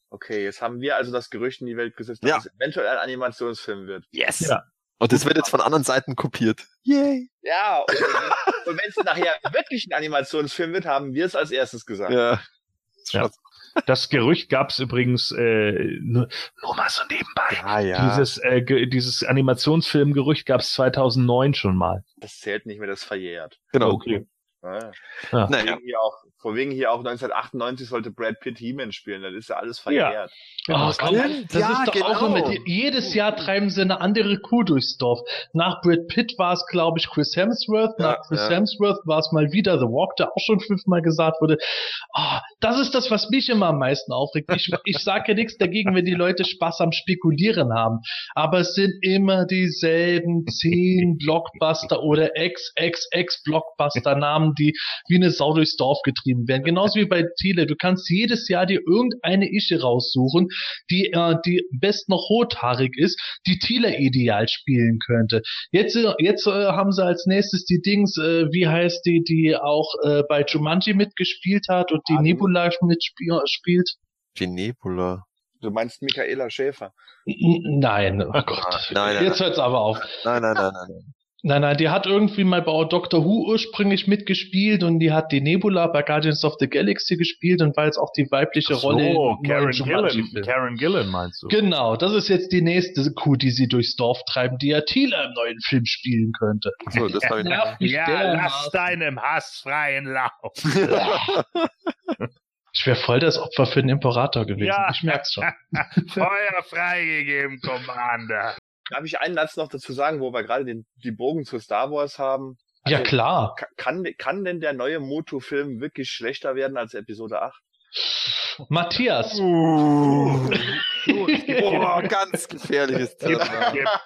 Okay, jetzt haben wir also das Gerücht in die Welt gesetzt, Ja. dass es eventuell ein Animationsfilm wird. Yes! Ja. Und das wird jetzt von anderen Seiten kopiert. Yay! Ja, und, und wenn es nachher wirklich ein Animationsfilm wird, haben wir es als erstes gesagt. Ja. Ja. Das Gerücht gab's übrigens äh, nur, nur mal so nebenbei. Ja, ja. Dieses, äh, dieses Animationsfilmgerücht gab's 2009 schon mal. Das zählt nicht mehr, das ist verjährt. genau. Okay. Ja. Ja. Von, wegen hier auch, von wegen hier auch 1998 sollte Brad Pitt He-Man spielen, das ist ja alles verjährt. Oh, komm, Stimmt, das ja, ist doch auch genau. immer, die, jedes Jahr treiben sie eine andere Kuh durchs Dorf. Nach Brad Pitt war es, glaube ich, Chris Hemsworth. Ja, Nach Chris ja. Hemsworth war es mal wieder The Walk, der auch schon fünfmal gesagt wurde. Ah, das ist das, was mich immer am meisten aufregt. Ich, ich sage ja nichts dagegen, wenn die Leute Spaß am Spekulieren haben. Aber es sind immer dieselben zehn Blockbuster oder Ex-Ex-Ex-Blockbuster-Namen, die wie eine Sau durchs Dorf getrieben werden. Genauso wie bei Thiele. Du kannst jedes Jahr dir irgendeine Ische raussuchen, die, äh, die best noch rothaarig ist, die Thiele ideal spielen könnte. Jetzt, äh, jetzt äh, haben sie als nächstes die Dings, äh, wie heißt die, die auch äh, bei Jumanji mitgespielt hat und die Ah, Nebula mitspielt. spielt. Die Nebula. Du meinst Michaela Schäfer. Nein, oh Gott. Nein, nein, Jetzt hört's aber auf. Nein, nein, nein, nein. Nein. Nein, die hat irgendwie mal bei Doctor Who ursprünglich mitgespielt und die hat die Nebula bei Guardians of the Galaxy gespielt und war jetzt auch die weibliche Rolle So, im neuen Karen Gillan, Jumanji-Film. Karen Gillan meinst du? Genau, das ist jetzt die nächste Kuh, die sie durchs Dorf treiben, die ja Thiele im neuen Film spielen könnte. So, das habe ich nicht. Nervt mich Ja, dermaßen. lass deinem Hass freien Lauf. Ich wäre voll das Opfer für den Imperator gewesen. Ja. Ich merk's schon. Feuer freigegeben, Commander. Darf ich einen Satz noch dazu sagen, wo wir gerade den, die Bogen zu Star Wars haben? Ja, Also, klar. ka- Kann, kann denn der neue Motu-Film wirklich schlechter werden als Episode 8? Matthias, Boah, ganz gefährliches Thema.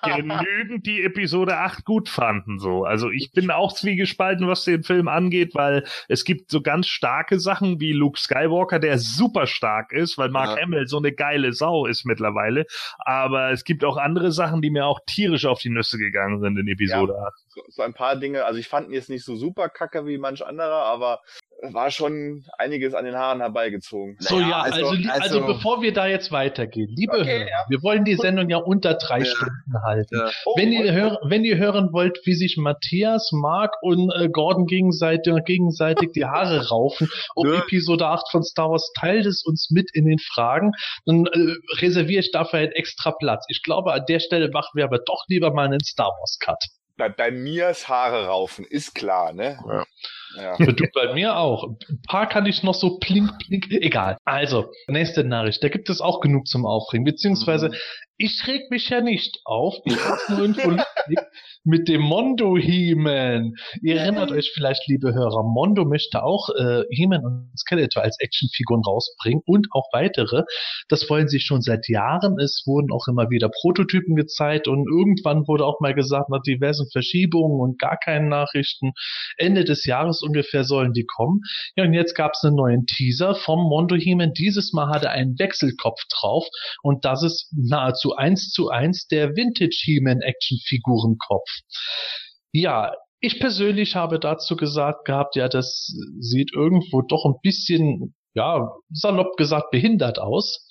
genügend, die Episode 8 gut fanden, so. Also ich bin auch zwiegespalten, was den Film angeht, weil es gibt so ganz starke Sachen wie Luke Skywalker, der super stark ist, weil Mark Ja. Hamill so eine geile Sau ist mittlerweile. Aber es gibt auch andere Sachen, die mir auch tierisch auf die Nüsse gegangen sind in Episode 8. So, so ein paar Dinge, also ich fand ihn jetzt nicht so super kacke wie manch anderer, aber war schon einiges an den Haaren herbeigezogen. So, Naja, ja, also, also- also, also- bevor wir da jetzt weitergehen, liebe Okay, Hörer, ja. wir wollen die Sendung ja unter drei Ja. Stunden halten. Ja. Oh, Wenn ihr, hör, wenn ihr hören wollt, wie sich Matthias, Mark und äh, Gordon gegenseitig, gegenseitig die Haare raufen, um Ja. Episode 8 von Star Wars, teilt es uns mit in den Fragen, dann äh, reserviere ich dafür einen extra Platz. Ich glaube, an der Stelle machen wir aber doch lieber mal einen Star Wars Cut. bei, bei mir ist Haare raufen, ist klar, ne? Ja. Ja. Du bei mir auch. Ein paar kann ich noch so plink, plink, egal. Also, nächste Nachricht. Da gibt es auch genug zum Aufregen. Beziehungsweise, ich reg mich ja nicht auf. Ich hab's nur lustig mit dem Mondo He-Man. Ihr erinnert euch vielleicht, liebe Hörer, Mondo möchte auch äh, He-Man und Skeletor als Actionfiguren rausbringen und auch weitere. Das wollen sie schon seit Jahren. Es wurden auch immer wieder Prototypen gezeigt und irgendwann wurde auch mal gesagt, nach diversen Verschiebungen und gar keinen Nachrichten. Ende des Jahres ungefähr sollen die kommen. Ja, und jetzt gab es einen neuen Teaser vom Mondo He-Man. Dieses Mal hat er einen Wechselkopf drauf und das ist nahezu eins zu eins der Vintage He-Man Actionfigurenkopf. Ja, ich persönlich habe dazu gesagt gehabt, ja, das sieht irgendwo doch ein bisschen, ja, salopp gesagt, behindert aus.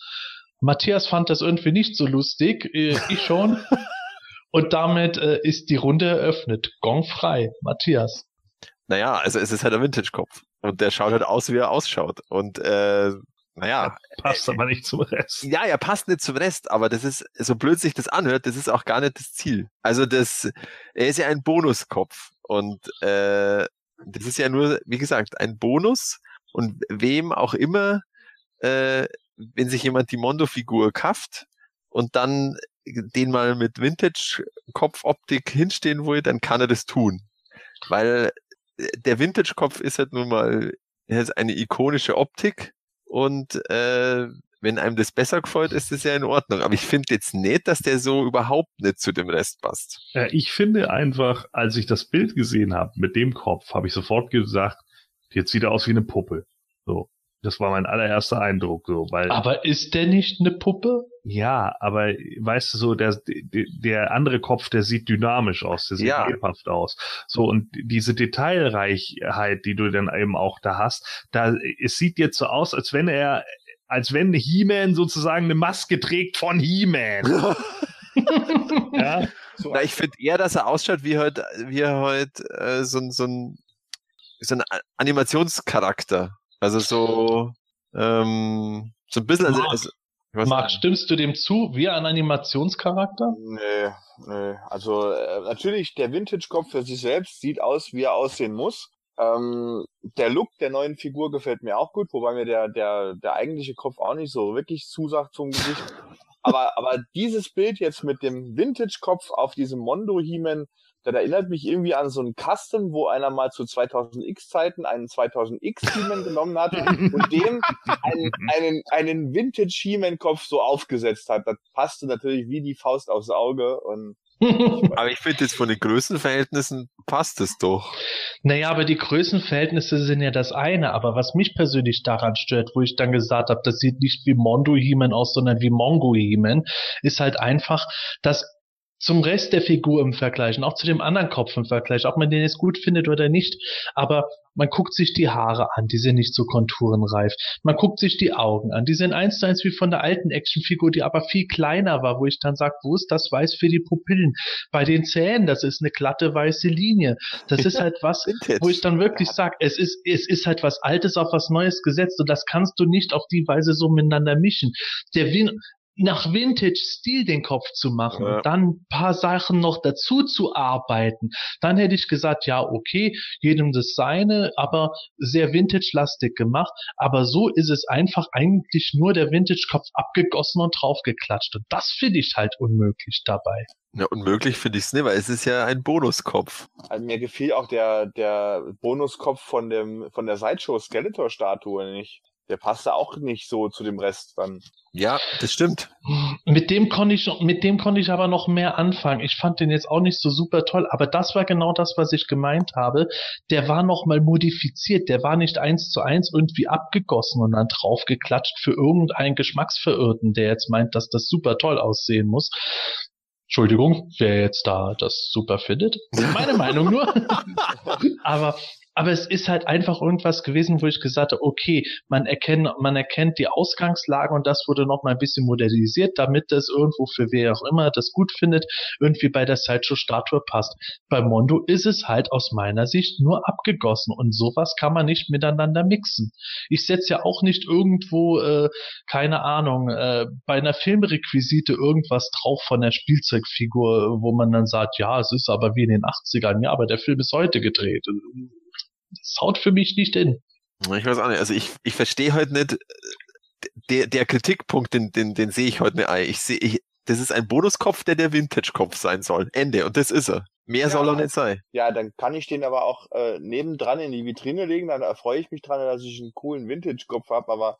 Matthias fand das irgendwie nicht so lustig, äh, ich schon. Und damit äh, ist die Runde eröffnet. Gong frei. Matthias. Naja, also es ist halt ein Vintage-Kopf. Und der schaut halt aus, wie er ausschaut. Und äh, naja, Passt aber nicht zum Rest. ja, er passt nicht zum Rest, aber das ist, so blöd sich das anhört, das ist auch gar nicht das Ziel. Also das, er ist ja ein Bonuskopf. Und äh, das ist ja nur, wie gesagt, ein Bonus. Und wem auch immer, äh, wenn sich jemand die Mondo-Figur kauft und dann den mal mit Vintage-Kopfoptik hinstehen will, dann kann er das tun. Weil äh, der Vintage-Kopf ist halt nun mal er hat eine ikonische Optik und äh, wenn einem das besser gefällt, ist das ja in Ordnung. Aber ich finde jetzt nicht, dass der so überhaupt nicht zu dem Rest passt. Ja, ich finde einfach, als ich das Bild gesehen habe mit dem Kopf, habe ich sofort gesagt, jetzt sieht er aus wie eine Puppe. So. Das war mein allererster Eindruck, so, weil. Aber ist der nicht eine Puppe? Ja, aber weißt du so, der, der, der andere Kopf, der sieht dynamisch aus, der sieht Ja. lebhaft aus. So, und diese Detailreichheit, die du dann eben auch da hast, da, es sieht jetzt so aus, als wenn er, als wenn He-Man sozusagen eine Maske trägt von He-Man. ja, So, Na, ich finde eher, dass er ausschaut wie heute, wie er heute äh, so, ein- so ein so ein Animationscharakter. Also so ähm, so ein bisschen. Also, also, Marc, nicht. stimmst du dem zu? Wie ein Animationscharakter? Nee, nee. Also äh, natürlich, der Vintage-Kopf für sich selbst sieht aus, wie er aussehen muss. Ähm, der Look der neuen Figur gefällt mir auch gut, wobei mir der, der, der eigentliche Kopf auch nicht so wirklich zusagt zum Gesicht. Aber, aber dieses Bild jetzt mit dem Vintage-Kopf auf diesem Mondo He-Man, das erinnert mich irgendwie an so einen Custom, wo einer mal zu 2000X-Zeiten einen 2000X He-Man genommen hat und dem einen, einen, einen Vintage He-Man-Kopf so aufgesetzt hat. Das passte natürlich wie die Faust aufs Auge und Aber ich finde jetzt von den Größenverhältnissen passt es doch. Naja, aber die Größenverhältnisse sind ja das eine. Aber was mich persönlich daran stört, wo ich dann gesagt habe, das sieht nicht wie Mondo He-Man aus, sondern wie Mongo He-Man, ist halt einfach, dass zum Rest der Figur im Vergleich und auch zu dem anderen Kopf im Vergleich, ob man den jetzt gut findet oder nicht, aber man guckt sich die Haare an, die sind nicht so konturenreif. Man guckt sich die Augen an, die sind eins zu eins wie von der alten Actionfigur, die aber viel kleiner war, wo ich dann sage, wo ist das Weiß für die Pupillen? Bei den Zähnen, das ist eine glatte weiße Linie. Das ist halt was, wo ich dann wirklich sage, es ist, es ist halt was Altes auf was Neues gesetzt und das kannst du nicht auf die Weise so miteinander mischen. Der Win nach Vintage-Stil den Kopf zu machen Ja. und dann ein paar Sachen noch dazu zu arbeiten, dann hätte ich gesagt, ja, okay, jedem das seine, aber sehr Vintage-lastig gemacht. Aber so ist es einfach eigentlich nur der Vintage-Kopf abgegossen und draufgeklatscht. Und das finde ich halt unmöglich dabei. Ja, unmöglich finde ich es nicht, weil es ist ja ein Bonuskopf. Also mir gefiel auch der, der Bonuskopf von dem, von der Sideshow Skeletor Statue nicht. Der passte auch nicht so zu dem Rest dann. Ja, das stimmt. Mit dem konnte ich, mit dem konnte ich aber noch mehr anfangen. Ich fand den jetzt auch nicht so super toll, aber das war genau das, was ich gemeint habe. Der war noch mal modifiziert. Der war nicht eins zu eins irgendwie abgegossen und dann draufgeklatscht für irgendeinen Geschmacksverirrten, der jetzt meint, dass das super toll aussehen muss. Entschuldigung, wer jetzt da das super findet. Meine Meinung nur. aber aber es ist halt einfach irgendwas gewesen, wo ich gesagt habe, okay, man erkennt, man erkennt die Ausgangslage und das wurde noch mal ein bisschen modernisiert, damit das irgendwo für wer auch immer das gut findet, irgendwie bei der Sideshow-Statue passt. Bei Mondo ist es halt aus meiner Sicht nur abgegossen und sowas kann man nicht miteinander mixen. Ich setze ja auch nicht irgendwo, äh, keine Ahnung, äh, bei einer Filmrequisite irgendwas drauf von der Spielzeugfigur, wo man dann sagt, ja, es ist aber wie in den 80ern, ja, aber der Film ist heute gedreht. Das haut für mich nicht hin. Ich weiß auch nicht. Also ich, ich verstehe heute nicht, äh, der, der Kritikpunkt, den, den, den sehe ich heute nicht. Ich sehe, ich, das ist ein Bonuskopf, der der Vintage-Kopf sein soll. Ende. Und das ist er. Mehr Ja. soll er nicht sein. Ja, dann kann ich den aber auch äh, nebendran in die Vitrine legen. Dann erfreue ich mich dran, dass ich einen coolen Vintage-Kopf habe. Aber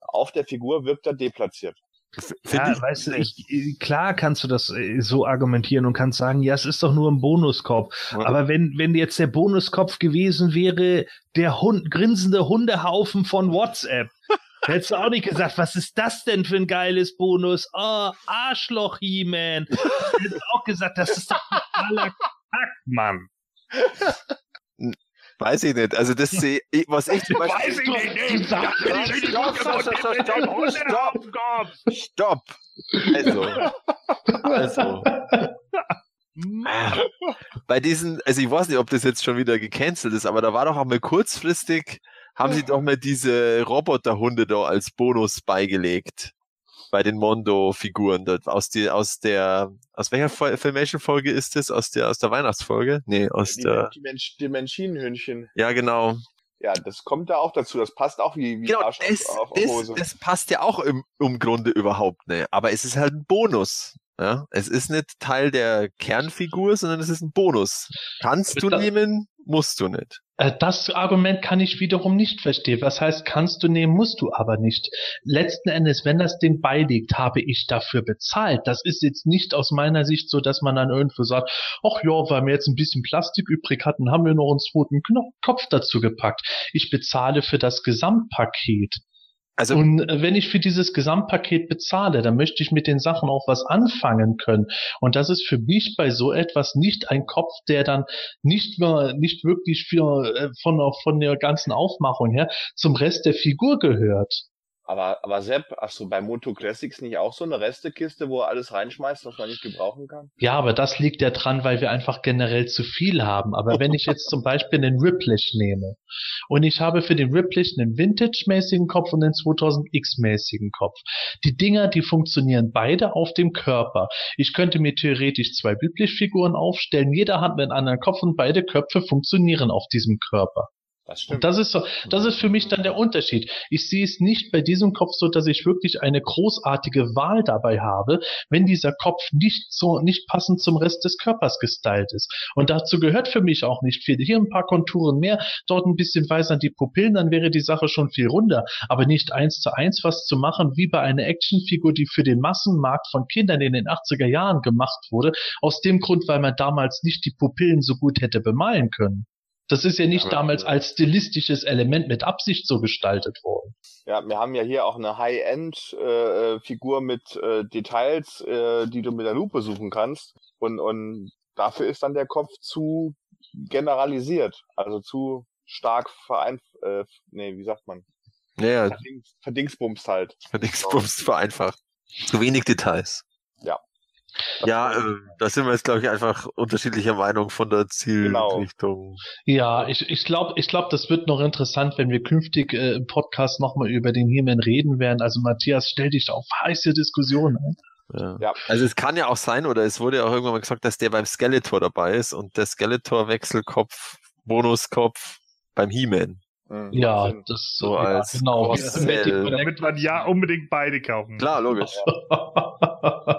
auf der Figur wirkt er deplatziert. Ja, ich weißt du, ich, äh, klar kannst du das äh, so argumentieren und kannst sagen, ja, es ist doch nur ein Bonuskopf. Ja. Aber wenn, wenn jetzt der Bonuskopf gewesen wäre, der Hund, grinsende Hundehaufen von WhatsApp, hättest du auch nicht gesagt, was ist das denn für ein geiles Bonus? Oh, Arschloch, He-Man. Hättest du auch gesagt, das ist doch totaler Kack, Mann. Weiß ich nicht. Also das sehe ich, was ich zum Beispiel. Weiß ich nicht. Stopp, stopp, stopp, stopp, stopp, stopp. Stopp! Also. Also. Bei diesen, also ich weiß nicht, ob das jetzt schon wieder gecancelt ist, aber da war doch auch mal kurzfristig, haben sie doch mal diese Roboterhunde da als Bonus beigelegt. Bei den Mondo-Figuren dort. Aus, die, aus der, aus welcher Fo- Filmation-Folge ist das? Aus der, aus der Weihnachtsfolge? Nee, aus Die, der, die, Mensch, die Menschinenhündchen. ja genau. Ja, das kommt da auch dazu. Das passt auch wie, wie Genau, Arsch das, auf, auf das, Hose. das passt ja auch im, im Grunde überhaupt nicht. Aber es ist halt ein Bonus. Ja? Es ist nicht Teil der Kernfigur, sondern es ist ein Bonus. Kannst du nehmen, musst du nicht. Äh, Das Argument kann ich wiederum nicht verstehen. Was heißt, kannst du nehmen, musst du aber nicht. Letzten Endes, wenn das Ding beiliegt, habe ich dafür bezahlt. Das ist jetzt nicht aus meiner Sicht so, dass man dann irgendwo sagt, ach ja, weil wir jetzt ein bisschen Plastik übrig hatten, haben wir noch einen zweiten Kno- Kopf dazu gepackt. Ich bezahle für das Gesamtpaket. Also Und äh, wenn ich für dieses Gesamtpaket bezahle, dann möchte ich mit den Sachen auch was anfangen können. Und das ist für mich bei so etwas nicht ein Kopf, der dann nicht mehr, nicht wirklich für, äh, von, von der ganzen Aufmachung her zum Rest der Figur gehört. Aber, aber Sepp, hast du bei Moto Classics nicht auch so eine Restekiste, wo er alles reinschmeißt, was man nicht gebrauchen kann? Ja, aber das liegt ja dran, weil wir einfach generell zu viel haben. Aber wenn ich jetzt zum Beispiel den Riplish nehme und ich habe für den Riplish einen Vintage-mäßigen Kopf und einen 2000X-mäßigen Kopf. Die Dinger, die funktionieren beide auf dem Körper. Ich könnte mir theoretisch zwei Riplish-Figuren aufstellen. Jeder hat einen anderen Kopf und beide Köpfe funktionieren auf diesem Körper. Das stimmt. Und das ist so, das ist für mich dann der Unterschied. Ich sehe es nicht bei diesem Kopf so, dass ich wirklich eine großartige Wahl dabei habe, wenn dieser Kopf nicht so, nicht passend zum Rest des Körpers gestylt ist. Und dazu gehört für mich auch nicht viel. Hier ein paar Konturen mehr, dort ein bisschen weiß an die Pupillen, dann wäre die Sache schon viel runder. Aber nicht eins zu eins was zu machen, wie bei einer Actionfigur, die für den Massenmarkt von Kindern in den 80er Jahren gemacht wurde, aus dem Grund, weil man damals nicht die Pupillen so gut hätte bemalen können. Das ist ja nicht Aber- damals als stilistisches Element mit Absicht so gestaltet worden. Ja, wir haben ja hier auch eine High-End-Figur mit äh, Details, äh, die du mit der Lupe suchen kannst. Und, und dafür ist dann der Kopf zu generalisiert, also zu stark verein, äh, nee, wie sagt man? naja, Verdings, verdingsbumst halt. Dingsbums vereinfacht. Zu wenig Details. Ja. Ja, äh, da sind wir jetzt, glaube ich, einfach unterschiedlicher Meinung von der Zielrichtung. Ja, ich, ich glaube, ich glaub, das wird noch interessant, wenn wir künftig äh, im Podcast nochmal über den He-Man reden werden. Also Matthias, stell dich auf heiße Diskussionen ein. Ja. Ja. Also es kann ja auch sein, oder es wurde ja auch irgendwann mal gesagt, dass der beim Skeletor dabei ist und der Skeletor-Wechselkopf, Bonuskopf beim He-Man. Mhm, Ja, Sinn. das So ja, als genau. Damit man ja unbedingt beide kaufen. Klar, logisch.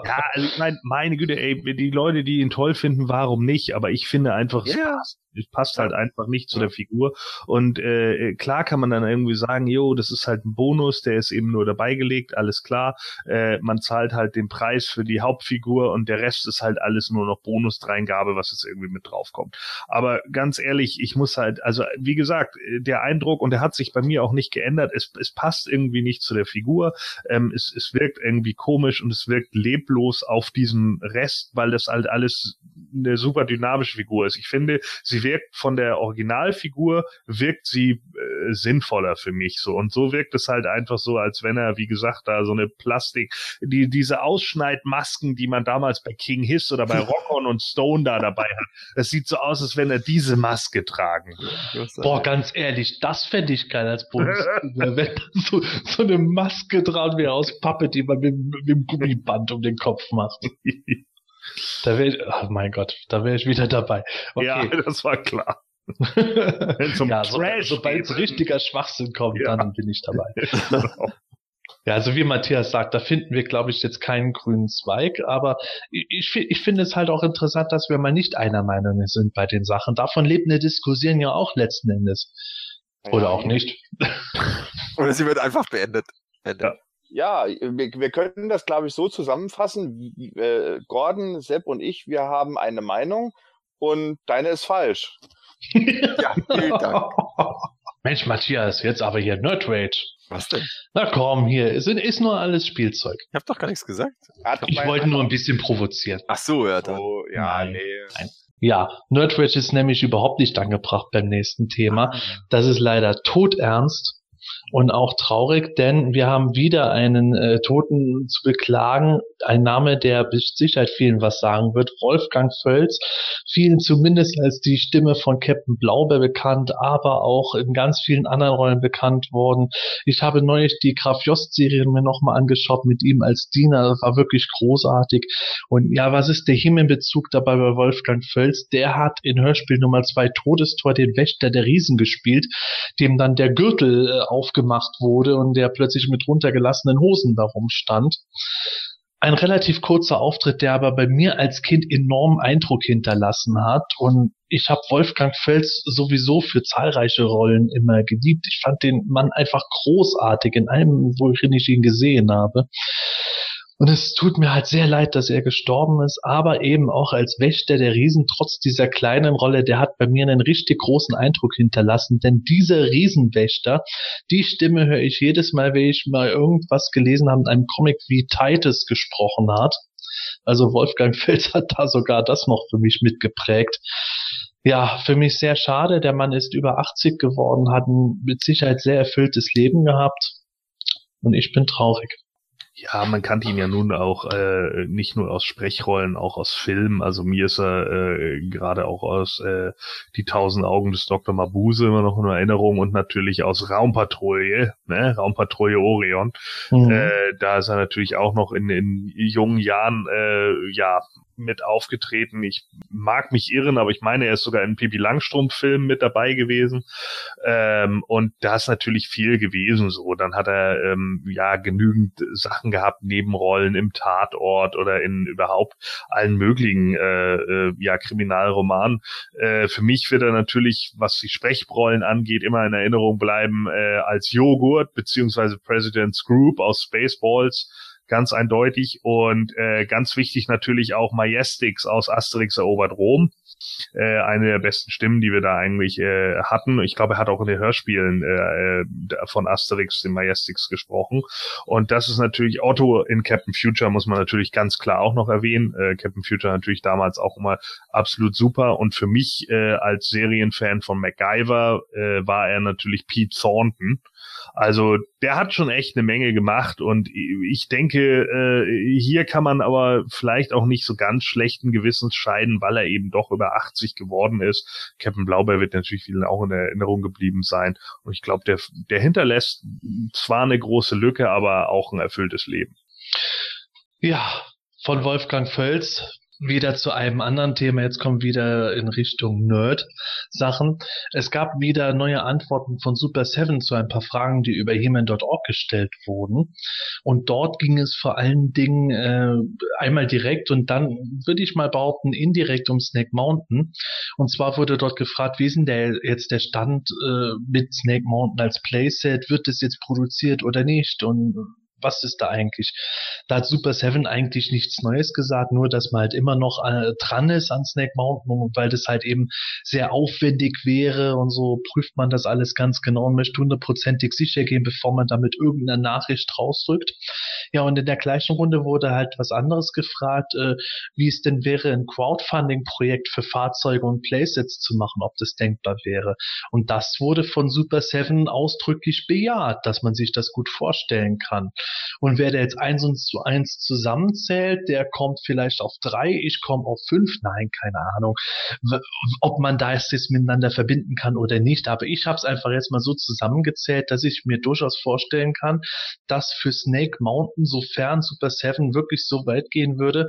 Ja, also ich meine, meine Güte, ey, die Leute, die ihn toll finden, warum nicht? Aber ich finde einfach, es Ja. passt. Es passt halt einfach nicht zu Ja. der Figur. Und äh, klar kann man dann irgendwie sagen, jo, das ist halt ein Bonus, der ist eben nur dabei gelegt, alles klar. Äh, man zahlt halt den Preis für die Hauptfigur und der Rest ist halt alles nur noch Bonusdreingabe, was jetzt irgendwie mit draufkommt. Aber ganz ehrlich, ich muss halt, also wie gesagt, äh, der Eindruck, und der hat sich bei mir auch nicht geändert, es, es passt irgendwie nicht zu der Figur. Ähm, es, es wirkt irgendwie komisch und es wirkt leblos auf diesem Rest, weil das halt alles eine super dynamische Figur ist. Ich finde, sie wirkt von der Originalfigur, wirkt sie äh, sinnvoller für mich so. Und so wirkt es halt einfach so, als wenn er, wie gesagt, da so eine Plastik, die, diese Ausschneidmasken, die man damals bei King Hiss oder bei Rockon und Stone da dabei hat. Das sieht so aus, als wenn er diese Maske tragen würde. Boah, ganz ehrlich, das fände ich geil als Bonus. wenn so, so eine Maske dran wäre aus Pappe, die man mit, mit dem Gummiband um den Kopf macht. Da wäre ich, oh mein Gott, da wäre ich wieder dabei. Ja, Okay. das war klar. Ja, so, sobald es richtiger Schwachsinn kommt, Ja. dann bin ich dabei. Ja, also wie Matthias sagt, da finden wir, glaube ich, jetzt keinen grünen Zweig, aber ich, ich finde es halt auch interessant, dass wir mal nicht einer Meinung sind bei den Sachen. Davon lebt eine Diskussion ja auch letzten Endes. Oder Ja, auch nicht. Oder sie wird einfach beendet. Ende. Ja, wir, wir könnten das, glaube ich, so zusammenfassen. Äh, Gordon, Sepp und ich, wir haben eine Meinung und deine ist falsch. Ja, vielen Dank. Mensch, Matthias, jetzt aber hier Nerd Rage. Was denn? Na komm, hier, ist, ist nur alles Spielzeug. Ich habe doch gar nichts gesagt. Ich wollte nur ein bisschen provozieren. Ach so, ja, dann. Oh, ja, Nein, nee. nein. Ja, Nerd Rage ist nämlich überhaupt nicht angebracht beim nächsten Thema. Das ist leider todernst und auch traurig, denn wir haben wieder einen äh, Toten zu beklagen. Ein Name, der mit Sicherheit vielen was sagen wird. Wolfgang Völz. Vielen zumindest als die Stimme von Captain Blaubeer bekannt, aber auch in ganz vielen anderen Rollen bekannt worden. Ich habe neulich die Graf Jost-Serie mir nochmal angeschaut mit ihm als Diener. Das war wirklich großartig. Und ja, was ist der Himmelbezug dabei bei Wolfgang Völz? Der hat in Hörspiel Nummer zwei Todestor den Wächter der Riesen gespielt, dem dann der Gürtel äh, aufgemacht wurde und der plötzlich mit runtergelassenen Hosen darum stand. ein relativ kurzer Auftritt, der aber bei mir als Kind enormen Eindruck hinterlassen hat. Und ich habe Wolfgang Fels sowieso für zahlreiche Rollen immer geliebt. Ich fand den Mann einfach großartig in allem, worin ich ihn gesehen habe. Und es tut mir halt sehr leid, dass er gestorben ist, aber eben auch als Wächter der Riesen, trotz dieser kleinen Rolle, der hat bei mir einen richtig großen Eindruck hinterlassen. Denn dieser Riesenwächter, die Stimme höre ich jedes Mal, wenn ich mal irgendwas gelesen habe in einem Comic wie Titus gesprochen hat. Also Wolfgang Fels hat da sogar das noch für mich mitgeprägt. Ja, für mich sehr schade. Der Mann ist über 80 geworden, hat ein mit Sicherheit sehr erfülltes Leben gehabt. Und ich bin traurig. Ja, man kannte ihn ja nun auch äh, nicht nur aus Sprechrollen, auch aus Filmen. Also mir ist er äh, gerade auch aus äh, Die tausend Augen des Dr. Mabuse immer noch in Erinnerung und natürlich aus Raumpatrouille, ne? Raumpatrouille Orion. Mhm. Äh, da ist er natürlich auch noch in, in jungen Jahren äh, ja mit aufgetreten. Ich mag mich irren, aber ich meine, er ist sogar in Pippi Langstrumpf-Film mit dabei gewesen. Ähm, und da ist natürlich viel gewesen so. Dann hat er ähm, ja genügend Sachen gehabt, Nebenrollen im Tatort oder in überhaupt allen möglichen äh, äh, ja Kriminalromanen. Äh, für mich wird er natürlich, was die Sprechrollen angeht, immer in Erinnerung bleiben äh, als Joghurt beziehungsweise President's Group aus Spaceballs ganz eindeutig. Und äh, ganz wichtig natürlich auch Majestix aus Asterix erobert Rom. Äh, eine der besten Stimmen, die wir da eigentlich äh, hatten. Ich glaube, er hat auch in den Hörspielen äh, äh, von Asterix den Majestix gesprochen. Und das ist natürlich Otto in Captain Future, muss man natürlich ganz klar auch noch erwähnen. Äh, Captain Future natürlich damals auch immer absolut super. Und für mich äh, als Serienfan von MacGyver äh, war er natürlich Pete Thornton. Also der hat schon echt eine Menge gemacht und ich denke, äh, hier kann man aber vielleicht auch nicht so ganz schlechten Gewissens scheiden, weil er eben doch über 80 geworden ist. Captain Blaubeer wird natürlich vielen auch in Erinnerung geblieben sein und ich glaube, der, der hinterlässt zwar eine große Lücke, aber auch ein erfülltes Leben. Ja, von Wolfgang Völz wieder zu einem anderen Thema. Jetzt kommen wieder in Richtung Nerd-Sachen. Es gab wieder neue Antworten von Super Seven zu ein paar Fragen, die über Heman.org gestellt wurden. Und dort ging es vor allen Dingen äh, einmal direkt und dann würde ich mal behaupten indirekt um Snake Mountain. Und zwar wurde dort gefragt, wie ist denn der, jetzt der Stand äh, mit Snake Mountain als Playset? Wird es jetzt produziert oder nicht? Und was ist da eigentlich? Da hat Super Seven eigentlich nichts Neues gesagt, nur dass man halt immer noch äh, dran ist an Snake Mountain, weil das halt eben sehr aufwendig wäre und so prüft man das alles ganz genau und möchte hundertprozentig sicher gehen, bevor man damit irgendeine Nachricht rausrückt. Ja, und in der gleichen Runde wurde halt was anderes gefragt, äh, wie es denn wäre, ein Crowdfunding-Projekt für Fahrzeuge und Playsets zu machen, ob das denkbar wäre. Und das wurde von Super Seven ausdrücklich bejaht, dass man sich das gut vorstellen kann. Und wer der jetzt eins und zu eins zusammenzählt, der kommt vielleicht auf drei, ich komme auf fünf. Nein, keine Ahnung, ob man da jetzt miteinander verbinden kann oder nicht. Aber ich habe es einfach jetzt mal so zusammengezählt, dass ich mir durchaus vorstellen kann, dass für Snake Mountain, sofern Super Seven wirklich so weit gehen würde,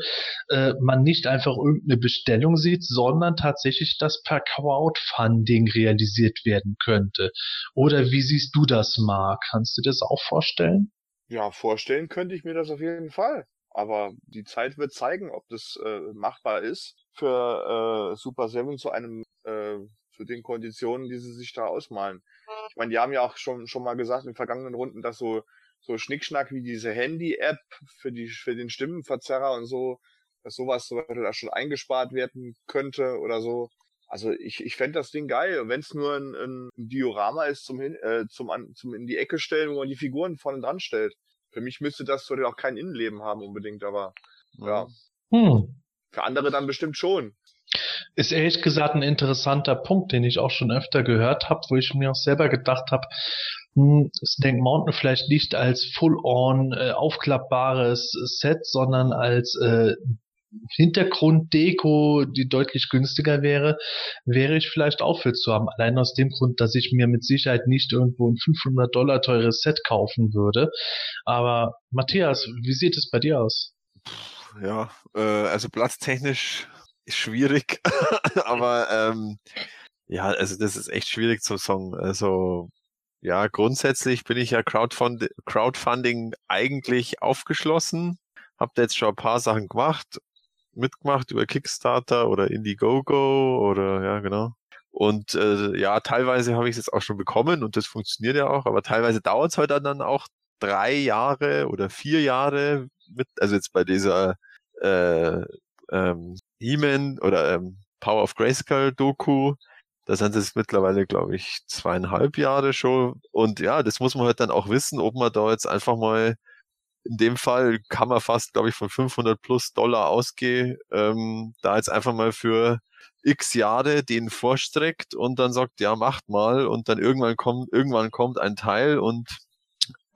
äh, man nicht einfach irgendeine Bestellung sieht, sondern tatsächlich das per Crowdfunding realisiert werden könnte. Oder wie siehst du das, Mark? Kannst du das auch vorstellen? Ja, vorstellen könnte ich mir das auf jeden Fall. Aber die Zeit wird zeigen, ob das äh, machbar ist für äh, Super Seven zu einem äh, zu den Konditionen, die sie sich da ausmalen. Ich meine, die haben ja auch schon schon mal gesagt in vergangenen Runden, dass so so Schnickschnack wie diese Handy-App für die für den Stimmenverzerrer und so, dass sowas zum Beispiel da schon eingespart werden könnte oder so. Also ich, ich fände das Ding geil. Wenn es nur ein, ein Diorama ist zum, hin, äh, zum, an, zum in die Ecke stellen, wo man die Figuren vorne dran stellt. Für mich müsste das zwar auch kein Innenleben haben unbedingt, aber ja. Hm. Für andere dann bestimmt schon. Ist ehrlich gesagt ein interessanter Punkt, den ich auch schon öfter gehört habe, wo ich mir auch selber gedacht habe, hm, Snake Mountain vielleicht nicht als full-on äh, aufklappbares Set, sondern als äh, Hintergrunddeko, die deutlich günstiger wäre, wäre ich vielleicht auch für zu haben. Allein aus dem Grund, dass ich mir mit Sicherheit nicht irgendwo ein 500 Dollar teures Set kaufen würde. Aber Matthias, wie sieht es bei dir aus? Ja, äh, also platztechnisch schwierig, aber ähm, ja, also das ist echt schwierig zu sagen. Also ja, grundsätzlich bin ich ja Crowdfund Crowdfunding eigentlich aufgeschlossen hab da jetzt schon ein paar Sachen gemacht, mitgemacht über Kickstarter oder Indiegogo oder ja, genau. Und äh, ja, teilweise habe ich es jetzt auch schon bekommen und das funktioniert ja auch, aber teilweise dauert es halt dann auch drei Jahre oder vier Jahre mit, also jetzt bei dieser äh, ähm, He-Man oder ähm, Power of Grayskull Doku, da sind es mittlerweile, glaube ich, zweieinhalb Jahre schon. Und ja, das muss man halt dann auch wissen, ob man da jetzt einfach mal in dem Fall kann man fast, glaube ich, von 500 plus Dollar ausgehen, ähm, da jetzt einfach mal für x Jahre den vorstreckt und dann sagt, ja, macht mal und dann irgendwann kommt, irgendwann kommt ein Teil und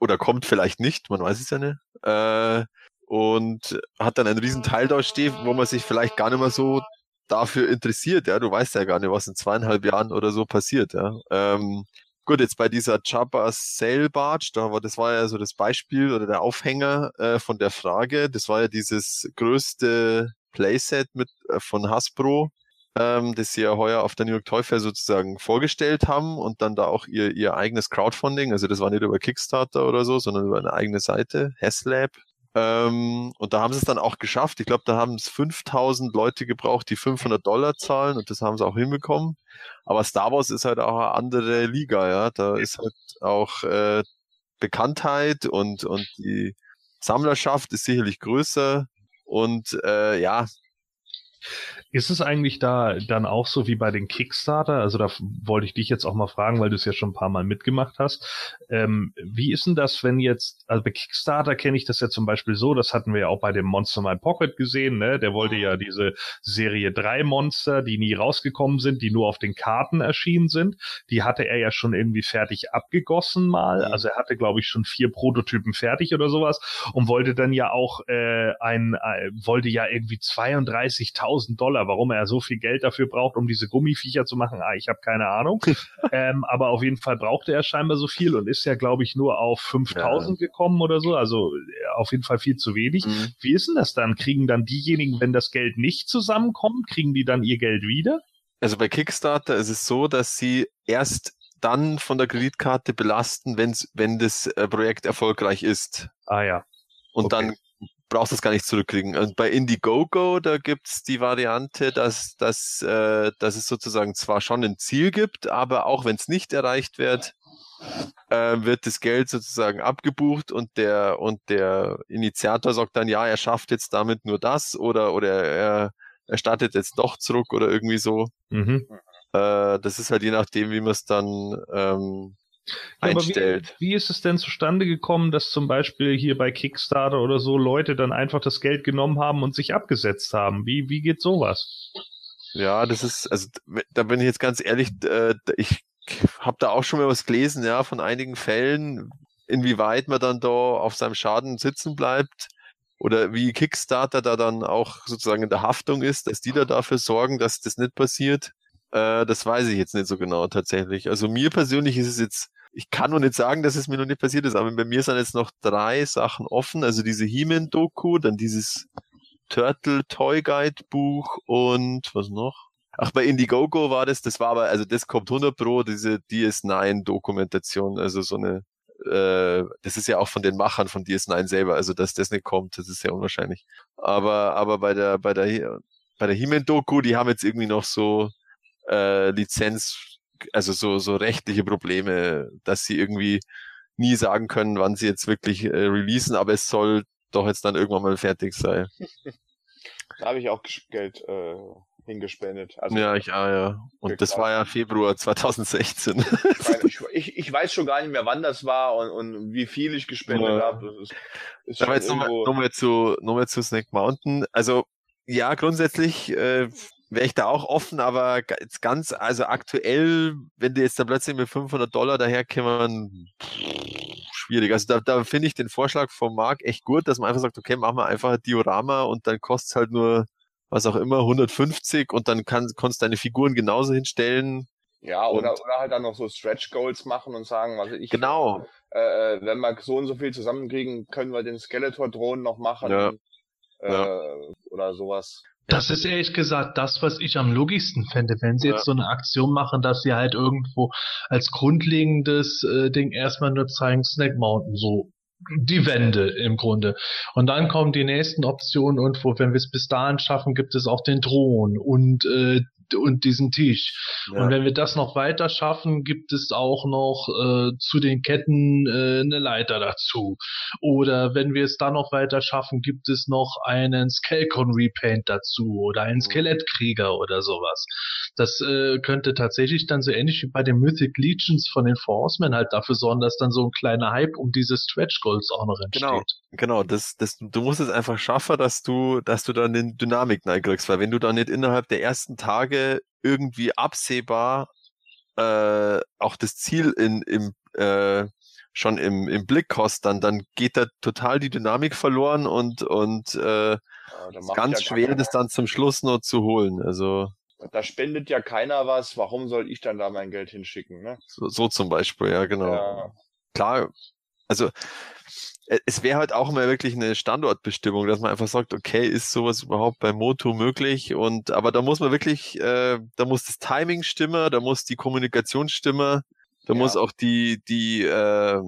oder kommt vielleicht nicht, man weiß es ja nicht. Äh, und hat dann einen riesen Teil da stehen, wo man sich vielleicht gar nicht mehr so dafür interessiert, ja, du weißt ja gar nicht, was in zweieinhalb Jahren oder so passiert, ja. Ähm, gut, jetzt bei dieser Jabba Sail Barge, da war, das war ja so das Beispiel oder der Aufhänger äh, von der Frage, das war ja dieses größte Playset mit äh, von Hasbro, ähm, das sie ja heuer auf der New York Toy Fair sozusagen vorgestellt haben und dann da auch ihr, ihr eigenes Crowdfunding, also das war nicht über Kickstarter oder so, sondern über eine eigene Seite, Haslab. Ähm, und da haben sie es dann auch geschafft. Ich glaube, da haben es 5000 Leute gebraucht, die 500 Dollar zahlen und das haben sie auch hinbekommen. Aber Star Wars ist halt auch eine andere Liga, ja. Da ist halt auch äh, Bekanntheit und, und die Sammlerschaft ist sicherlich größer. Und äh, ja, ist es eigentlich da dann auch so wie bei den Kickstarter? Also da wollte ich dich jetzt auch mal fragen, weil du es ja schon ein paar Mal mitgemacht hast. Ähm, wie ist denn das, wenn jetzt, also bei Kickstarter kenne ich das ja zum Beispiel so, das hatten wir ja auch bei dem Monster My Pocket gesehen, ne? Der wollte ja diese Serie 3 Monster, die nie rausgekommen sind, die nur auf den Karten erschienen sind, die hatte er ja schon irgendwie fertig abgegossen mal. Also er hatte, glaube ich, schon vier Prototypen fertig oder sowas und wollte dann ja auch äh, ein, äh, wollte ja irgendwie 32.000 Dollar Warum er so viel Geld dafür braucht, um diese Gummiviecher zu machen, ah, ich habe keine Ahnung. ähm, aber auf jeden Fall brauchte er scheinbar so viel und ist ja, glaube ich, nur auf 5000 ja. gekommen oder so. Also äh, auf jeden Fall viel zu wenig. Mhm. Wie ist denn das dann? Kriegen dann diejenigen, wenn das Geld nicht zusammenkommt, kriegen die dann ihr Geld wieder? Also bei Kickstarter ist es so, dass sie erst dann von der Kreditkarte belasten, wenn's, wenn das äh, Projekt erfolgreich ist. Ah ja. Und okay. dann brauchst du es gar nicht zurückkriegen. Und bei Indiegogo, da gibt's die Variante, dass, dass, äh, dass es sozusagen zwar schon ein Ziel gibt, aber auch wenn es nicht erreicht wird, äh, wird das Geld sozusagen abgebucht und der und der Initiator sagt dann, ja, er schafft jetzt damit nur das oder oder er, er startet jetzt doch zurück oder irgendwie so. Mhm. Äh, das ist halt je nachdem, wie man es dann ähm, einstellt. Wie, wie, ist es denn zustande gekommen, dass zum Beispiel hier bei Kickstarter oder so Leute dann einfach das Geld genommen haben und sich abgesetzt haben? Wie, wie geht sowas? Ja, das ist, also da bin ich jetzt ganz ehrlich, äh, ich habe da auch schon mal was gelesen, ja, von einigen Fällen, inwieweit man dann da auf seinem Schaden sitzen bleibt oder wie Kickstarter da dann auch sozusagen in der Haftung ist, dass die da dafür sorgen, dass das nicht passiert. Äh, das weiß ich jetzt nicht so genau tatsächlich. Also mir persönlich ist es jetzt ich kann noch nicht sagen, dass es mir noch nicht passiert ist, aber bei mir sind jetzt noch drei Sachen offen. Also diese He-Man-Doku, dann dieses Turtle Toy Guide Buch und was noch? Ach, bei Indiegogo war das, das war aber, also das kommt 100 Pro, diese DS9-Dokumentation, also so eine, äh, das ist ja auch von den Machern von DS9 selber, also dass das nicht kommt, das ist sehr unwahrscheinlich. Aber, aber bei der, bei der, bei der He-Man-Doku, die haben jetzt irgendwie noch so äh, Lizenz also so, so rechtliche Probleme, dass sie irgendwie nie sagen können, wann sie jetzt wirklich äh, releasen, aber es soll doch jetzt dann irgendwann mal fertig sein. da habe ich auch Geld äh, hingespendet. Also, ja, ich ah, ja. Und das war ja Februar 2016. ich, ich, ich, weiß schon gar nicht mehr, wann das war und, und wie viel ich gespendet ja. habe. Ist, ist Aber jetzt nochmal noch mal zu, noch mal zu Snake Mountain. Also ja, grundsätzlich äh, wäre ich da auch offen, aber jetzt ganz, also aktuell, wenn die jetzt da plötzlich mit 500 Dollar daherkommen, schwierig. Also da, da finde ich den Vorschlag vom Marc echt gut, dass man einfach sagt, okay, machen wir einfach ein Diorama und dann kostet es halt nur, was auch immer, 150 und dann kann, kannst du deine Figuren genauso hinstellen. Ja, oder, oder halt dann noch so Stretch Goals machen und sagen, was ich. Genau. Äh, äh, wenn wir so und so viel zusammenkriegen, können wir den Skeletor-Drohnen noch machen. Ja. Äh, ja. Oder sowas. Das ist ehrlich gesagt das, was ich am logischsten fände, wenn sie ja. jetzt so eine Aktion machen, dass sie halt irgendwo als grundlegendes äh, Ding erstmal nur zeigen Snack Mountain so die Wände im Grunde. Und dann kommen die nächsten Optionen und wo, wenn wir es bis dahin schaffen, gibt es auch den Thron und äh, und diesen Tisch. Ja. Und wenn wir das noch weiter schaffen, gibt es auch noch äh, zu den Ketten äh, eine Leiter dazu. Oder wenn wir es dann noch weiter schaffen, gibt es noch einen Skelcon Repaint dazu oder einen mhm. Skelettkrieger oder sowas. Das äh, könnte tatsächlich dann so ähnlich wie bei den Mythic Legions von den Forcemen halt dafür sorgen, dass dann so ein kleiner Hype um diese Stretch Goals auch noch entsteht. Genau, genau. Das, das, du musst es einfach schaffen, dass du, dass du dann den Dynamik kriegst, weil wenn du dann nicht innerhalb der ersten Tage irgendwie absehbar äh, auch das Ziel in, im, äh, schon im, im Blick hast, dann, dann geht da total die Dynamik verloren und, und äh, ja, ganz ja schwer, das dann zum Schluss noch zu holen. Also da spendet ja keiner was, warum soll ich dann da mein Geld hinschicken? Ne? So, so zum Beispiel, ja, genau. Ja. Klar, also es wäre halt auch mal wirklich eine Standortbestimmung, dass man einfach sagt, okay, ist sowas überhaupt bei Moto möglich? Und aber da muss man wirklich, äh, da muss das Timing stimmen, da muss die Kommunikation stimmen, da ja. muss auch die die äh,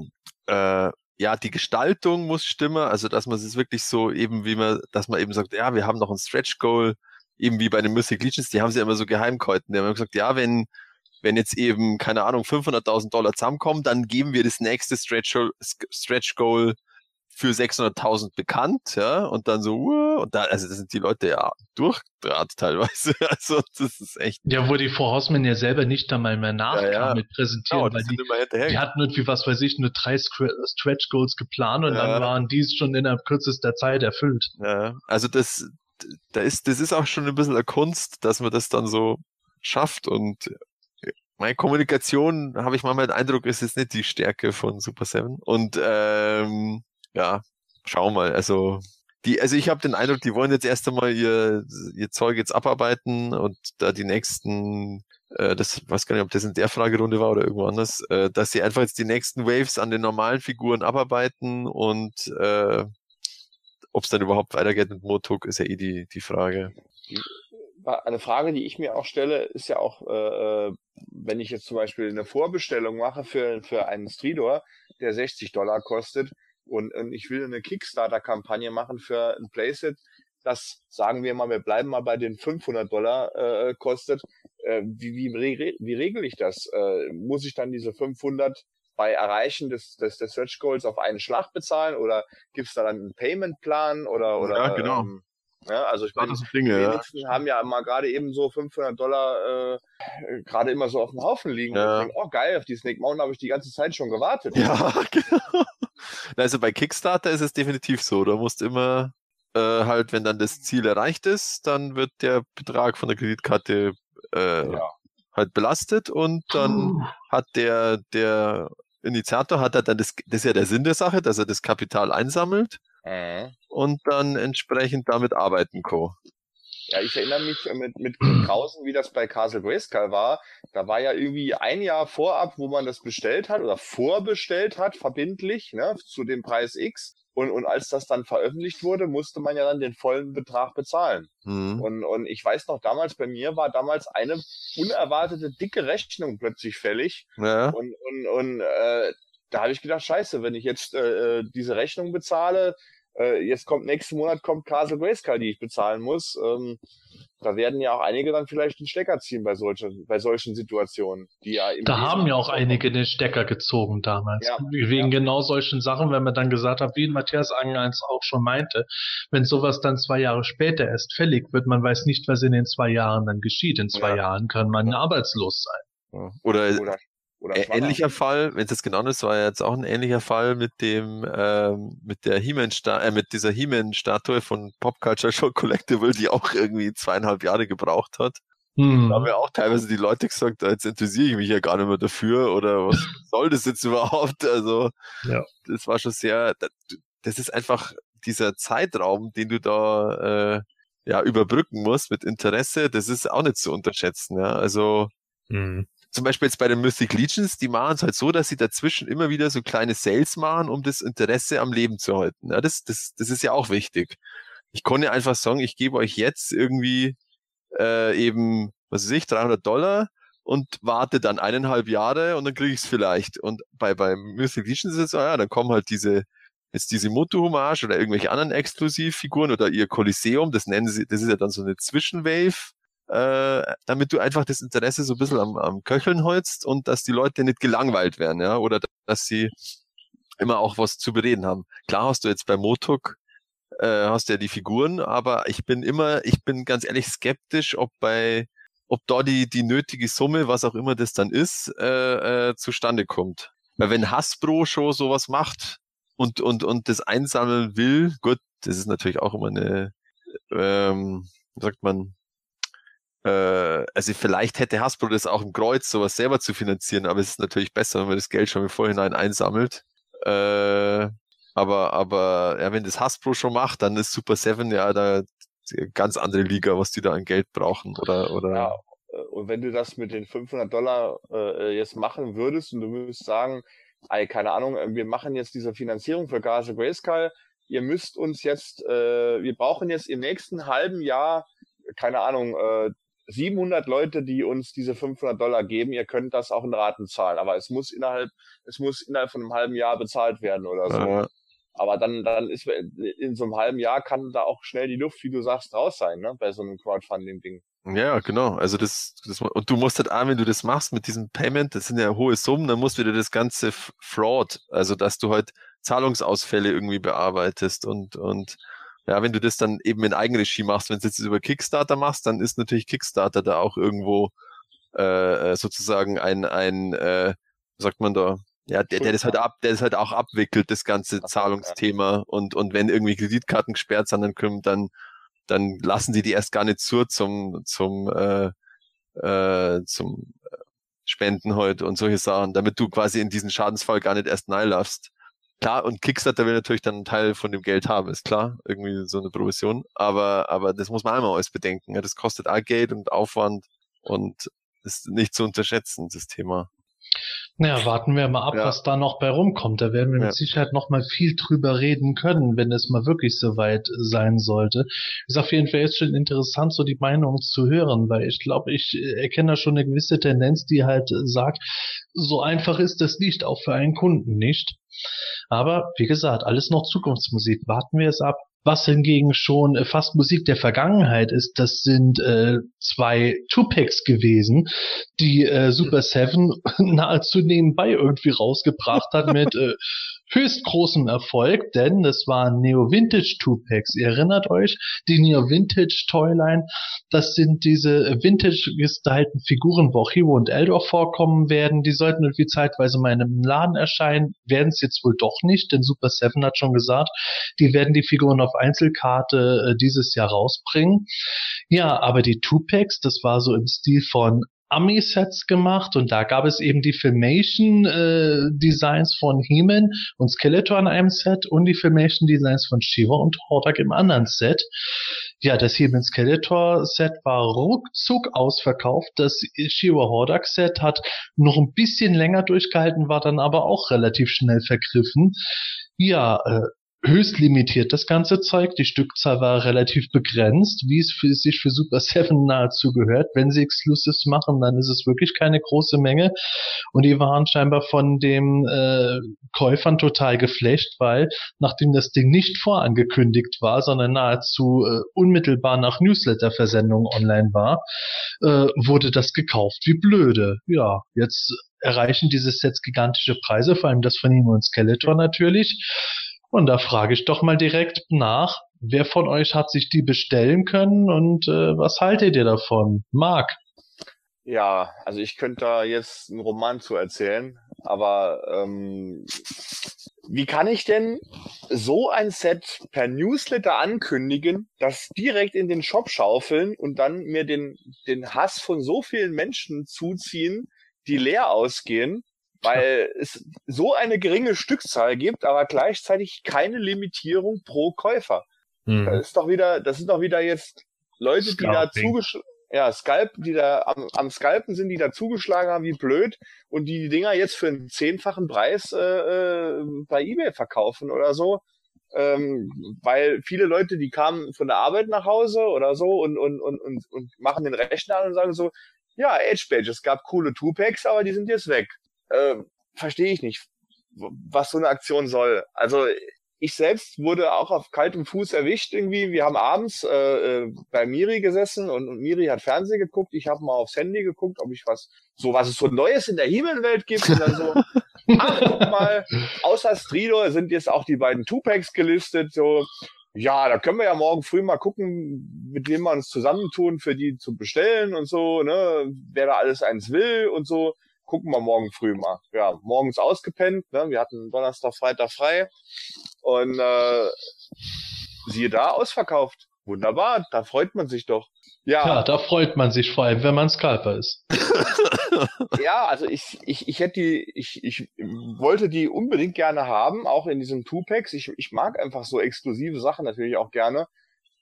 äh, ja die Gestaltung muss stimmen, also dass man es wirklich so eben wie man, dass man eben sagt, ja, wir haben noch ein Stretch Goal, eben wie bei den Mystic Legions, die haben sie immer so geheim gehalten. Die haben gesagt, ja, wenn wenn jetzt eben, keine Ahnung, 500.000 Dollar zusammenkommen, dann geben wir das nächste Stretch, Stretch Goal für 600.000 bekannt, ja, und dann so, uh, und da, also das sind die Leute ja durchdraht teilweise, also das ist echt. Ja, wo die Frau Hausmann ja selber nicht einmal mehr nachkam ja, ja. mit präsentieren, genau, weil die, die hatten irgendwie, was weiß ich, nur drei Stretch Goals geplant und ja. dann waren die schon innerhalb kürzester Zeit erfüllt. Ja, also das, da ist, das ist auch schon ein bisschen eine Kunst, dass man das dann so schafft und meine Kommunikation, habe ich manchmal den Eindruck, ist jetzt nicht die Stärke von Super Seven. Und ähm, ja, schau mal. Also die, also ich habe den Eindruck, die wollen jetzt erst einmal ihr, ihr Zeug jetzt abarbeiten und da die nächsten, äh, das weiß gar nicht, ob das in der Fragerunde war oder irgendwo anders, äh, dass sie einfach jetzt die nächsten Waves an den normalen Figuren abarbeiten und äh, ob es dann überhaupt weitergeht mit Motuk, ist ja eh die, die Frage. Eine Frage, die ich mir auch stelle, ist ja auch, äh, äh, wenn ich jetzt zum Beispiel eine Vorbestellung mache für, für einen Stridor, der 60 Dollar kostet, und, und ich will eine Kickstarter-Kampagne machen für ein Playset, das, sagen wir mal, wir bleiben mal bei den 500 Dollar äh, kostet. Äh, wie, wie, wie regel ich das? Äh, muss ich dann diese 500 bei Erreichen des, des, des Search Goals auf einen Schlag bezahlen oder gibt es da dann einen Payment-Plan oder, oder ja, genau. Ähm, ja, also ich meine, die wenigsten ja. haben ja mal gerade eben so 500 Dollar äh, gerade immer so auf dem Haufen liegen. Ja. Und denken, oh geil, auf die Snake Mountain habe ich die ganze Zeit schon gewartet. Ja, genau. Also bei Kickstarter ist es definitiv so. Du musst immer äh, halt, wenn dann das Ziel erreicht ist, dann wird der Betrag von der Kreditkarte äh, ja. halt belastet und dann Puh. hat der, der Initiator hat er dann das, das ist ja der Sinn der Sache, dass er das Kapital einsammelt mhm. und dann entsprechend damit arbeiten kann. Ja, ich erinnere mich mit, mit Krausen, wie das bei Castle Grayskull war. Da war ja irgendwie ein Jahr vorab, wo man das bestellt hat oder vorbestellt hat, verbindlich, ne, zu dem Preis X. Und, und als das dann veröffentlicht wurde, musste man ja dann den vollen Betrag bezahlen. Mhm. Und, und ich weiß noch, damals bei mir war damals eine unerwartete dicke Rechnung plötzlich fällig. Ja. Und, und, und äh, da habe ich gedacht, scheiße, wenn ich jetzt äh, äh diese Rechnung bezahle, äh, jetzt kommt nächsten Monat kommt Castle Grayskull, die ich bezahlen muss. Ähm, da werden ja auch einige dann vielleicht den Stecker ziehen bei solchen, bei solchen Situationen. Die ja da haben ja auch einige den Stecker gezogen damals. Ja, Wegen ja. genau solchen Sachen, wenn man dann gesagt hat, wie Matthias Angleins auch schon meinte, wenn sowas dann zwei Jahre später erst fällig wird, man weiß nicht, was in den zwei Jahren dann geschieht. In zwei ja. Jahren kann man arbeitslos sein. Oder, oder oder ähnlicher Fall, wenn es jetzt genau ist, war ja jetzt auch ein ähnlicher Fall mit dem, ähm, mit der He-Man, äh, mit dieser He-Man-Statue von Pop Culture Show Collectible, die auch irgendwie zweieinhalb Jahre gebraucht hat. Hm. Da haben ja auch teilweise die Leute gesagt, jetzt interessiere ich mich ja gar nicht mehr dafür oder was soll das jetzt überhaupt? Also, ja. das war schon sehr, das ist einfach dieser Zeitraum, den du da, äh, ja, überbrücken musst mit Interesse, das ist auch nicht zu unterschätzen, ja. Also, hm zum Beispiel jetzt bei den Mythic Legions, die machen es halt so, dass sie dazwischen immer wieder so kleine Sales machen, um das Interesse am Leben zu halten. Ja, das, das, das ist ja auch wichtig. Ich konnte einfach sagen, ich gebe euch jetzt irgendwie äh, eben, was weiß ich, 300 Dollar und warte dann eineinhalb Jahre und dann kriege ich es vielleicht. Und bei, bei Mythic Legions ist es so, ja, dann kommen halt diese jetzt diese Moto-Hommage oder irgendwelche anderen Exklusivfiguren oder ihr Kolosseum, das nennen sie, das ist ja dann so eine Zwischenwave, äh, damit du einfach das Interesse so ein bisschen am, am Köcheln holst und dass die Leute nicht gelangweilt werden, ja, oder dass sie immer auch was zu bereden haben. Klar hast du jetzt bei Motok äh, hast ja die Figuren, aber ich bin immer, ich bin ganz ehrlich skeptisch, ob bei, ob da die, die nötige Summe, was auch immer das dann ist, äh, äh, zustande kommt. Weil wenn Hasbro schon sowas macht und, und, und das einsammeln will, gut, das ist natürlich auch immer eine, ähm, sagt man, also vielleicht hätte Hasbro das auch im Kreuz, sowas selber zu finanzieren, aber es ist natürlich besser, wenn man das Geld schon im Vorhinein einsammelt. Äh, aber, aber ja, wenn das Hasbro schon macht, dann ist Super Seven ja da ganz andere Liga, was die da an Geld brauchen oder oder. Ja, äh, und wenn du das mit den 500 Dollar äh, jetzt machen würdest und du würdest sagen, ey, keine Ahnung, äh, wir machen jetzt diese Finanzierung für Gase Grayskull, ihr müsst uns jetzt, äh, wir brauchen jetzt im nächsten halben Jahr, keine Ahnung, äh, 700 Leute, die uns diese 500 Dollar geben, ihr könnt das auch in Raten zahlen, aber es muss innerhalb, es muss innerhalb von einem halben Jahr bezahlt werden oder so. Ja. Aber dann, dann ist in so einem halben Jahr kann da auch schnell die Luft, wie du sagst, raus sein, ne? Bei so einem Crowdfunding-Ding. Ja, genau. Also das, das, und du musst halt auch, wenn du das machst mit diesem Payment, das sind ja hohe Summen, dann musst du wieder das ganze Fraud, also dass du halt Zahlungsausfälle irgendwie bearbeitest und, und ja, wenn du das dann eben in Eigenregie machst, wenn du jetzt über Kickstarter machst, dann ist natürlich Kickstarter da auch irgendwo äh, äh sozusagen ein, ein äh, sagt man da, ja, der, der das halt ab, der das halt auch abwickelt, das ganze Zahlungsthema. Und, und wenn irgendwie Kreditkarten gesperrt sind, dann können, dann, dann lassen die die erst gar nicht zu zum, zum, äh, äh, zum Spenden heute halt und solche Sachen, damit du quasi in diesen Schadensfall gar nicht erst neilaufst. Klar, und Kickstarter will natürlich dann einen Teil von dem Geld haben, ist klar, irgendwie so eine Provision. Aber, aber das muss man einmal alles bedenken. Ja, das kostet auch Geld und Aufwand und ist nicht zu unterschätzen, das Thema. Naja, warten wir mal ab, ja. was da noch bei rumkommt. Da werden wir ja. mit Sicherheit noch mal viel drüber reden können, wenn es mal wirklich soweit sein sollte. Ist auf jeden Fall jetzt schon interessant, so die Meinung zu hören, weil ich glaube, ich erkenne da schon eine gewisse Tendenz, die halt sagt, so einfach ist das nicht, auch für einen Kunden nicht. Aber wie gesagt, alles noch Zukunftsmusik. Warten wir es ab. Was hingegen schon äh, fast Musik der Vergangenheit ist, das sind äh, zwei Tupacs gewesen, die äh, Super Seven nahezu nebenbei irgendwie rausgebracht hat mit äh, höchst großem Erfolg, denn es waren Neo Vintage Two Packs. Ihr erinnert euch, die Neo Vintage Toyline, das sind diese Vintage gestylten Figuren, wo auch Hero und Eldor vorkommen werden. Die sollten irgendwie zeitweise mal in einem Laden erscheinen, werden es jetzt wohl doch nicht, denn Super Seven hat schon gesagt, die werden die Figuren auf Einzelkarte äh, dieses Jahr rausbringen. Ja, aber die Two Packs, das war so im Stil von Ami-Sets gemacht und da gab es eben die Filmation-Designs äh, von He-Man und Skeletor in einem Set und die Filmation-Designs von Shiva und Hordak im anderen Set. Ja, das He-Man Skeletor-Set war ruckzuck ausverkauft. Das Shiva Hordak-Set hat noch ein bisschen länger durchgehalten, war dann aber auch relativ schnell vergriffen. Ja, äh, höchst limitiert, das ganze Zeug. Die Stückzahl war relativ begrenzt, wie es für, sich für Super 7 nahezu gehört. Wenn sie Exclusives machen, dann ist es wirklich keine große Menge. Und die waren scheinbar von den äh, Käufern total geflecht, weil nachdem das Ding nicht vorangekündigt war, sondern nahezu äh, unmittelbar nach Newsletter-Versendung online war, äh, wurde das gekauft. Wie blöde. Ja, jetzt erreichen diese Sets gigantische Preise, vor allem das von ihm und Skeletor natürlich. Und da frage ich doch mal direkt nach, wer von euch hat sich die bestellen können und äh, was haltet ihr davon? Marc? Ja, also ich könnte da jetzt einen Roman zu erzählen, aber ähm, wie kann ich denn so ein Set per Newsletter ankündigen, das direkt in den Shop schaufeln und dann mir den, den Hass von so vielen Menschen zuziehen, die leer ausgehen weil es so eine geringe Stückzahl gibt, aber gleichzeitig keine Limitierung pro Käufer. Hm. Das ist doch wieder, das sind doch wieder jetzt Leute, Scalping. die da zugeschlagen, ja, Scalp, die da am, am Scalpen sind, die da zugeschlagen haben, wie blöd, und die die Dinger jetzt für einen zehnfachen Preis äh, äh, bei eBay verkaufen oder so. Ähm, weil viele Leute, die kamen von der Arbeit nach Hause oder so und, und, und, und, und machen den Rechner an und sagen so, ja, Edge Badge, es gab coole Two-Packs, aber die sind jetzt weg äh, verstehe ich nicht, was so eine Aktion soll. Also ich selbst wurde auch auf kaltem Fuß erwischt irgendwie. Wir haben abends äh, äh, bei Miri gesessen und, und Miri hat Fernsehen geguckt. Ich habe mal aufs Handy geguckt, ob ich was, so was es so Neues in der Himmelwelt gibt. Und dann so, ach, guck mal, außer Stridor sind jetzt auch die beiden Tupacs gelistet. So, ja, da können wir ja morgen früh mal gucken, mit wem wir uns zusammentun, für die zu bestellen und so, ne, wer da alles eins will und so gucken wir morgen früh mal. Ja, morgens ausgepennt, ne? wir hatten Donnerstag, Freitag frei und äh, siehe da, ausverkauft. Wunderbar, da freut man sich doch. Ja, ja da freut man sich vor allem, wenn man Scalper ist. ja, also ich, ich, ich hätte die, ich, ich wollte die unbedingt gerne haben, auch in diesem Two-Packs. Ich, ich mag einfach so exklusive Sachen natürlich auch gerne.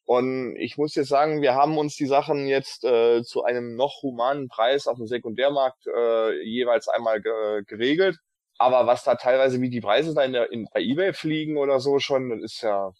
Und ich muss jetzt sagen, wir haben uns die Sachen jetzt äh, zu einem noch humanen Preis auf dem Sekundärmarkt äh, jeweils einmal ge geregelt. Aber was da teilweise wie die Preise da in der, in, bei eBay fliegen oder so schon, das ist ja,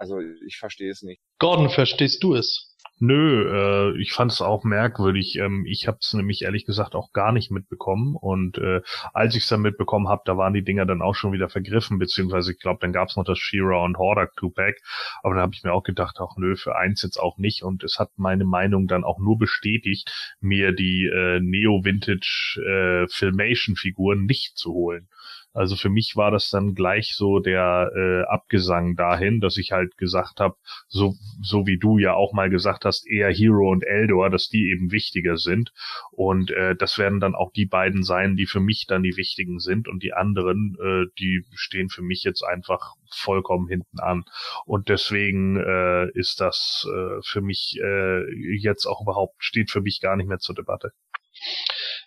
also ich verstehe es nicht. Gordon, verstehst du es? Nö, äh, ich fand es auch merkwürdig. Ähm, ich habe es nämlich ehrlich gesagt auch gar nicht mitbekommen. Und äh, als ich es dann mitbekommen habe, da waren die Dinger dann auch schon wieder vergriffen, beziehungsweise ich glaube, dann gab es noch das Shira und Hordak Two-Pack. Aber da habe ich mir auch gedacht, auch nö, für eins jetzt auch nicht. Und es hat meine Meinung dann auch nur bestätigt, mir die äh, Neo-Vintage äh, Filmation-Figuren nicht zu holen. Also für mich war das dann gleich so der äh, Abgesang dahin, dass ich halt gesagt habe, so, so wie du ja auch mal gesagt hast, eher Hero und Eldor, dass die eben wichtiger sind. Und äh, das werden dann auch die beiden sein, die für mich dann die wichtigen sind. Und die anderen, äh, die stehen für mich jetzt einfach vollkommen hinten an. Und deswegen äh, ist das äh, für mich äh, jetzt auch überhaupt, steht für mich gar nicht mehr zur Debatte.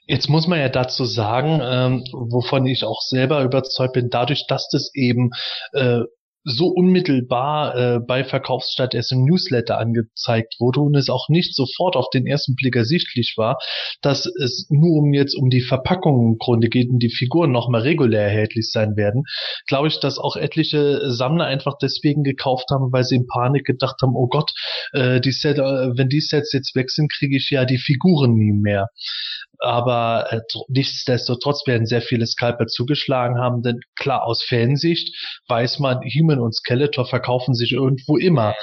Jetzt muss man ja dazu sagen, ähm, wovon ich auch selber überzeugt bin, dadurch, dass das eben äh, so unmittelbar äh, bei Verkaufsstadt erst im Newsletter angezeigt wurde und es auch nicht sofort auf den ersten Blick ersichtlich war, dass es nur um jetzt um die Verpackung im Grunde geht und die Figuren nochmal regulär erhältlich sein werden, glaube ich, dass auch etliche Sammler einfach deswegen gekauft haben, weil sie in Panik gedacht haben, oh Gott, äh, die Set, äh, wenn die Sets jetzt weg sind, kriege ich ja die Figuren nie mehr aber äh, nichtsdestotrotz werden sehr viele Scalper zugeschlagen haben, denn klar, aus Fansicht weiß man, Human und Skeletor verkaufen sich irgendwo immer.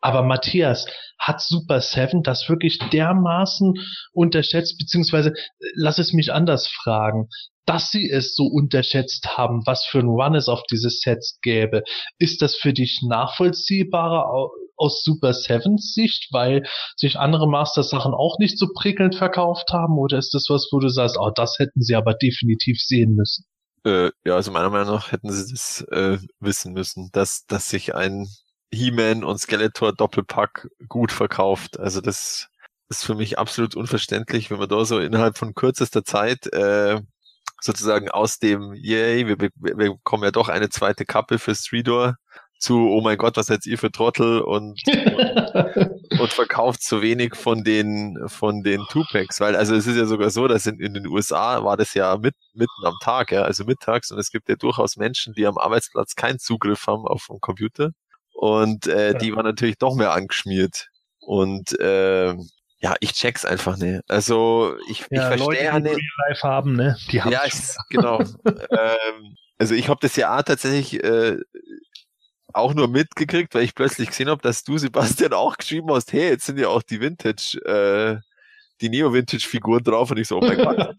Aber Matthias, hat Super Seven das wirklich dermaßen unterschätzt, beziehungsweise lass es mich anders fragen, dass sie es so unterschätzt haben, was für ein Run es auf diese Sets gäbe. Ist das für dich nachvollziehbarer aus Super Sevens Sicht, weil sich andere Master-Sachen auch nicht so prickelnd verkauft haben? Oder ist das was, wo du sagst, oh, das hätten sie aber definitiv sehen müssen? Äh, ja, also meiner Meinung nach hätten sie das äh, wissen müssen, dass, dass sich ein He-Man und Skeletor Doppelpack gut verkauft. Also das ist für mich absolut unverständlich, wenn man da so innerhalb von kürzester Zeit äh, sozusagen aus dem Yay, wir, wir bekommen ja doch eine zweite Kappe für Streedor zu, oh mein Gott, was seid ihr für Trottel und, und, und, verkauft so wenig von den, von den Two-Packs, weil also es ist ja sogar so, dass in, in den USA war das ja mit, mitten am Tag, ja, also mittags. Und es gibt ja durchaus Menschen, die am Arbeitsplatz keinen Zugriff haben auf den Computer. Und äh, die waren natürlich doch mehr angeschmiert. Und äh, ja, ich check's einfach nicht. Also ich, ja, ich verstehe ja nicht. Live haben, ne? Die haben ja, ich, genau. ähm, also ich habe das ja auch tatsächlich äh, auch nur mitgekriegt, weil ich plötzlich gesehen habe, dass du, Sebastian, auch geschrieben hast, hey, jetzt sind ja auch die Vintage, äh, die Neo-Vintage-Figuren drauf und ich so, oh mein Gott,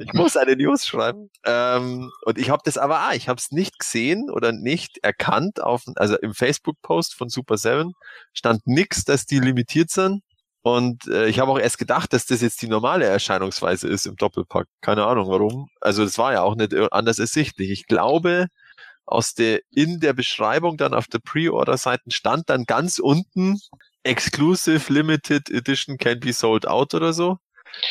ich muss eine News schreiben. Ähm, und ich habe das aber, ah, ich habe es nicht gesehen oder nicht erkannt auf, also im Facebook-Post von Super 7 stand nix, dass die limitiert sind. Und äh, ich habe auch erst gedacht, dass das jetzt die normale Erscheinungsweise ist im Doppelpack. Keine Ahnung warum. Also das war ja auch nicht anders ersichtlich. Ich glaube, aus der, in der Beschreibung dann auf der Pre-Order-Seite stand dann ganz unten Exclusive Limited Edition can be sold out oder so.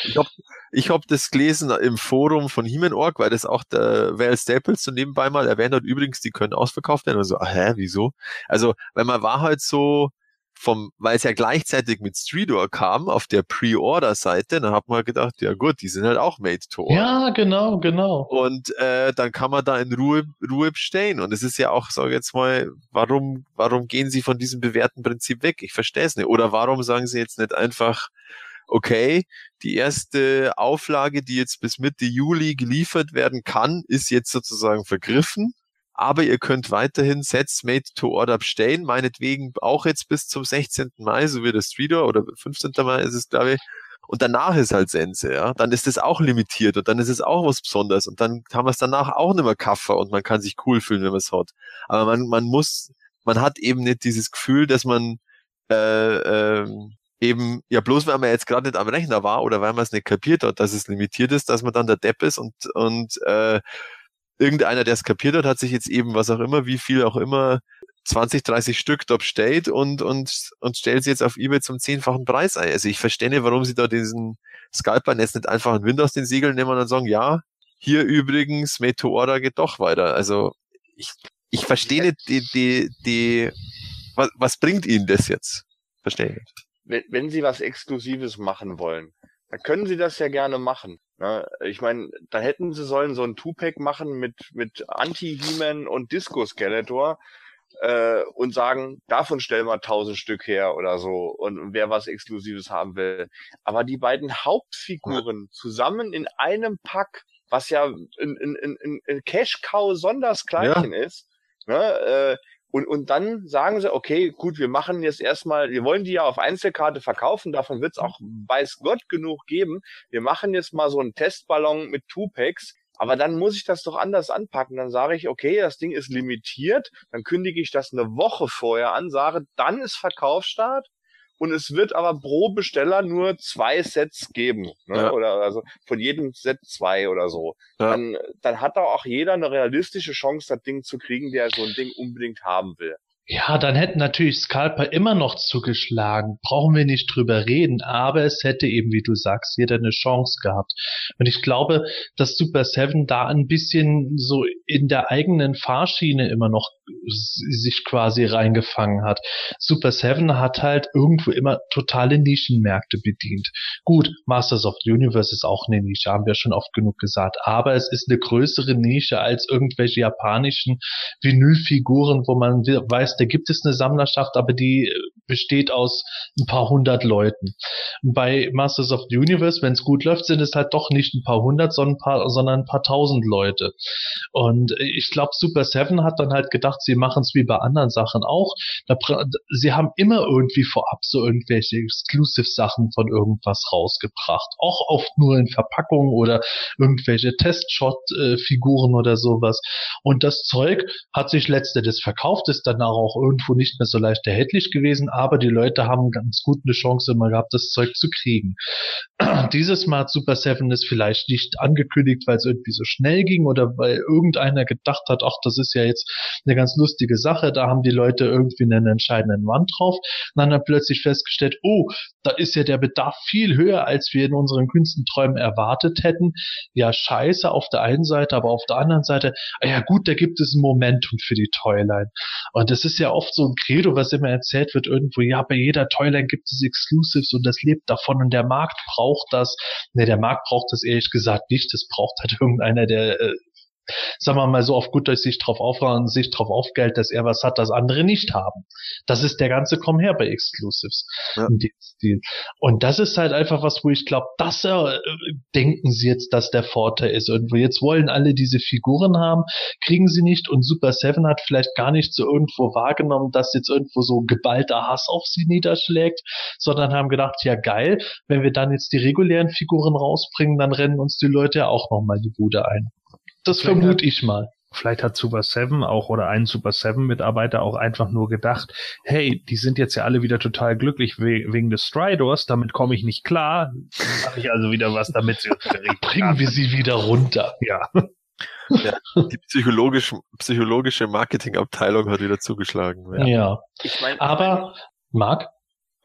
Ich habe ich hab das gelesen im Forum von He-Man.org, weil das auch der Val Staples so nebenbei mal erwähnt hat. Übrigens, die können ausverkauft werden. Und so, ah, hä, wieso? Also, weil man war halt so, vom, weil es ja gleichzeitig mit Streetor kam auf der Pre-Order-Seite, dann hat man halt gedacht, ja gut, die sind halt auch made to order. Ja, genau, genau. Und äh, dann kann man da in Ruhe, Ruhe bestehen. Und es ist ja auch, sag jetzt mal, warum, warum gehen sie von diesem bewährten Prinzip weg? Ich verstehe es nicht. Oder warum sagen sie jetzt nicht einfach, okay, die erste Auflage, die jetzt bis Mitte Juli geliefert werden kann, ist jetzt sozusagen vergriffen aber ihr könnt weiterhin Sets made to order bestellen, meinetwegen auch jetzt bis zum 16. Mai, so wie das Streeter oder 15. Mai ist es, glaube ich. Und danach ist halt Sense, ja. Dann ist es auch limitiert und dann ist es auch was Besonderes und dann haben wir es danach auch nicht mehr Kaffer und man kann sich cool fühlen, wenn man es hat. Aber man, man muss, man hat eben nicht dieses Gefühl, dass man äh, äh, eben, ja bloß weil man jetzt gerade nicht am Rechner war oder weil man es nicht kapiert hat, dass es limitiert ist, dass man dann der Depp ist und, und äh, irgendeiner, der es kapiert hat, hat sich jetzt eben, was auch immer, wie viel auch immer, 20, 30 Stück dort stellt und, und, und stellt sie jetzt auf eBay zum zehnfachen Preis ein. Also ich verstehe nicht, warum sie da diesen Scalper jetzt nicht einfach einen Wind aus den Segeln nehmen und sagen, ja, hier übrigens, Meteora geht doch weiter. Also ich, ich verstehe nicht die, die, die, was, was bringt ihnen das jetzt? Verstehe ich nicht. Wenn, wenn sie was Exklusives machen wollen, dann können sie das ja gerne machen. Ne? Ich meine, dann hätten sie sollen so ein Two-Pack machen mit, mit Anti-He-Man und Disco-Skeletor äh, und sagen, davon stellen wir tausend Stück her oder so und wer was Exklusives haben will. Aber die beiden Hauptfiguren zusammen in einem Pack, was ja ein, ein, ein, ein Cash-Cow sondersgleichen ja. ist, ne, äh, und, und dann sagen sie, okay, gut, wir machen jetzt erstmal, wir wollen die ja auf Einzelkarte verkaufen, davon wird es auch weiß Gott genug geben. Wir machen jetzt mal so einen Testballon mit Two-Packs, aber dann muss ich das doch anders anpacken. Dann sage ich, okay, das Ding ist limitiert, dann kündige ich das eine Woche vorher an, sage, dann ist Verkaufsstart und es wird aber pro Besteller nur zwei Sets geben. Ne? Ja. Oder also von jedem Set zwei oder so. Ja. Dann, dann hat da auch jeder eine realistische Chance, das Ding zu kriegen, der so ein Ding unbedingt haben will. Ja, dann hätten natürlich Scalper immer noch zugeschlagen. Brauchen wir nicht drüber reden. Aber es hätte eben, wie du sagst, jeder eine Chance gehabt. Und ich glaube, dass Super Seven da ein bisschen so in der eigenen Fahrschiene immer noch sich quasi reingefangen hat. Super Seven hat halt irgendwo immer totale Nischenmärkte bedient. Gut, Masters of the Universe ist auch eine Nische, haben wir schon oft genug gesagt. Aber es ist eine größere Nische als irgendwelche japanischen Vinylfiguren, wo man weiß, heißt, da gibt es eine Sammlerschaft, aber die äh, besteht aus ein paar hundert Leuten. Bei Masters of the Universe, wenn es gut läuft, sind es halt doch nicht ein paar hundert, sondern ein paar, sondern ein paar tausend Leute. Und äh, ich glaube, Super Seven hat dann halt gedacht, sie machen es wie bei anderen Sachen auch. sie haben immer irgendwie vorab so irgendwelche Exclusive-Sachen von irgendwas rausgebracht. Auch oft nur in Verpackungen oder irgendwelche Testshot-Figuren oder sowas. Und das Zeug hat sich letztendlich verkauft, ist danach auch irgendwo nicht mehr so leicht erhältlich gewesen, aber die Leute haben ganz gut eine Chance immer gehabt, das Zeug zu kriegen. Dieses Mal Super Seven es vielleicht nicht angekündigt, weil es irgendwie so schnell ging oder weil irgendeiner gedacht hat, ach, das ist ja jetzt eine ganz lustige Sache, da haben die Leute irgendwie einen entscheidenden Wand drauf. Und dann hat plötzlich festgestellt, oh, da ist ja der Bedarf viel höher, als wir in unseren kühnsten Träumen erwartet hätten. Ja, scheiße auf der einen Seite, aber auf der anderen Seite, ah ja gut, da gibt es ein Momentum für die Toyline. Und das ist ja oft so ein Credo, was immer erzählt wird irgendwo, ja, bei jeder Toyline gibt es Exclusives und das lebt davon und der Markt braucht das. Ne, der Markt braucht das ehrlich gesagt nicht. Das braucht halt irgendeiner, der äh, sagen wir mal so auf gut Deutsch sich drauf aufhauen, sich drauf aufgeilt, dass er was hat, das andere nicht haben. Das ist der ganze Komm her bei Exclusives. Ja. Und das ist halt einfach was, wo ich glaube, das äh, denken sie jetzt, dass der Vorteil ist. Irgendwo jetzt wollen alle diese Figuren haben, kriegen sie nicht und Super Seven hat vielleicht gar nicht so irgendwo wahrgenommen, dass jetzt irgendwo so geballter Hass auf sie niederschlägt, sondern haben gedacht, ja geil, wenn wir dann jetzt die regulären Figuren rausbringen, dann rennen uns die Leute ja auch nochmal die Bude ein. Das vermute ich mal. Vielleicht hat Super Seven auch oder ein Super Seven Mitarbeiter auch einfach nur gedacht, hey, die sind jetzt ja alle wieder total glücklich wegen des Stridors, damit komme ich nicht klar. Mache ich also wieder was, damit sie bringen wir sie wieder runter. Ja. ja die psychologische, psychologische Marketingabteilung hat wieder zugeschlagen. Ja. ja. Ich mein, Aber, Marc?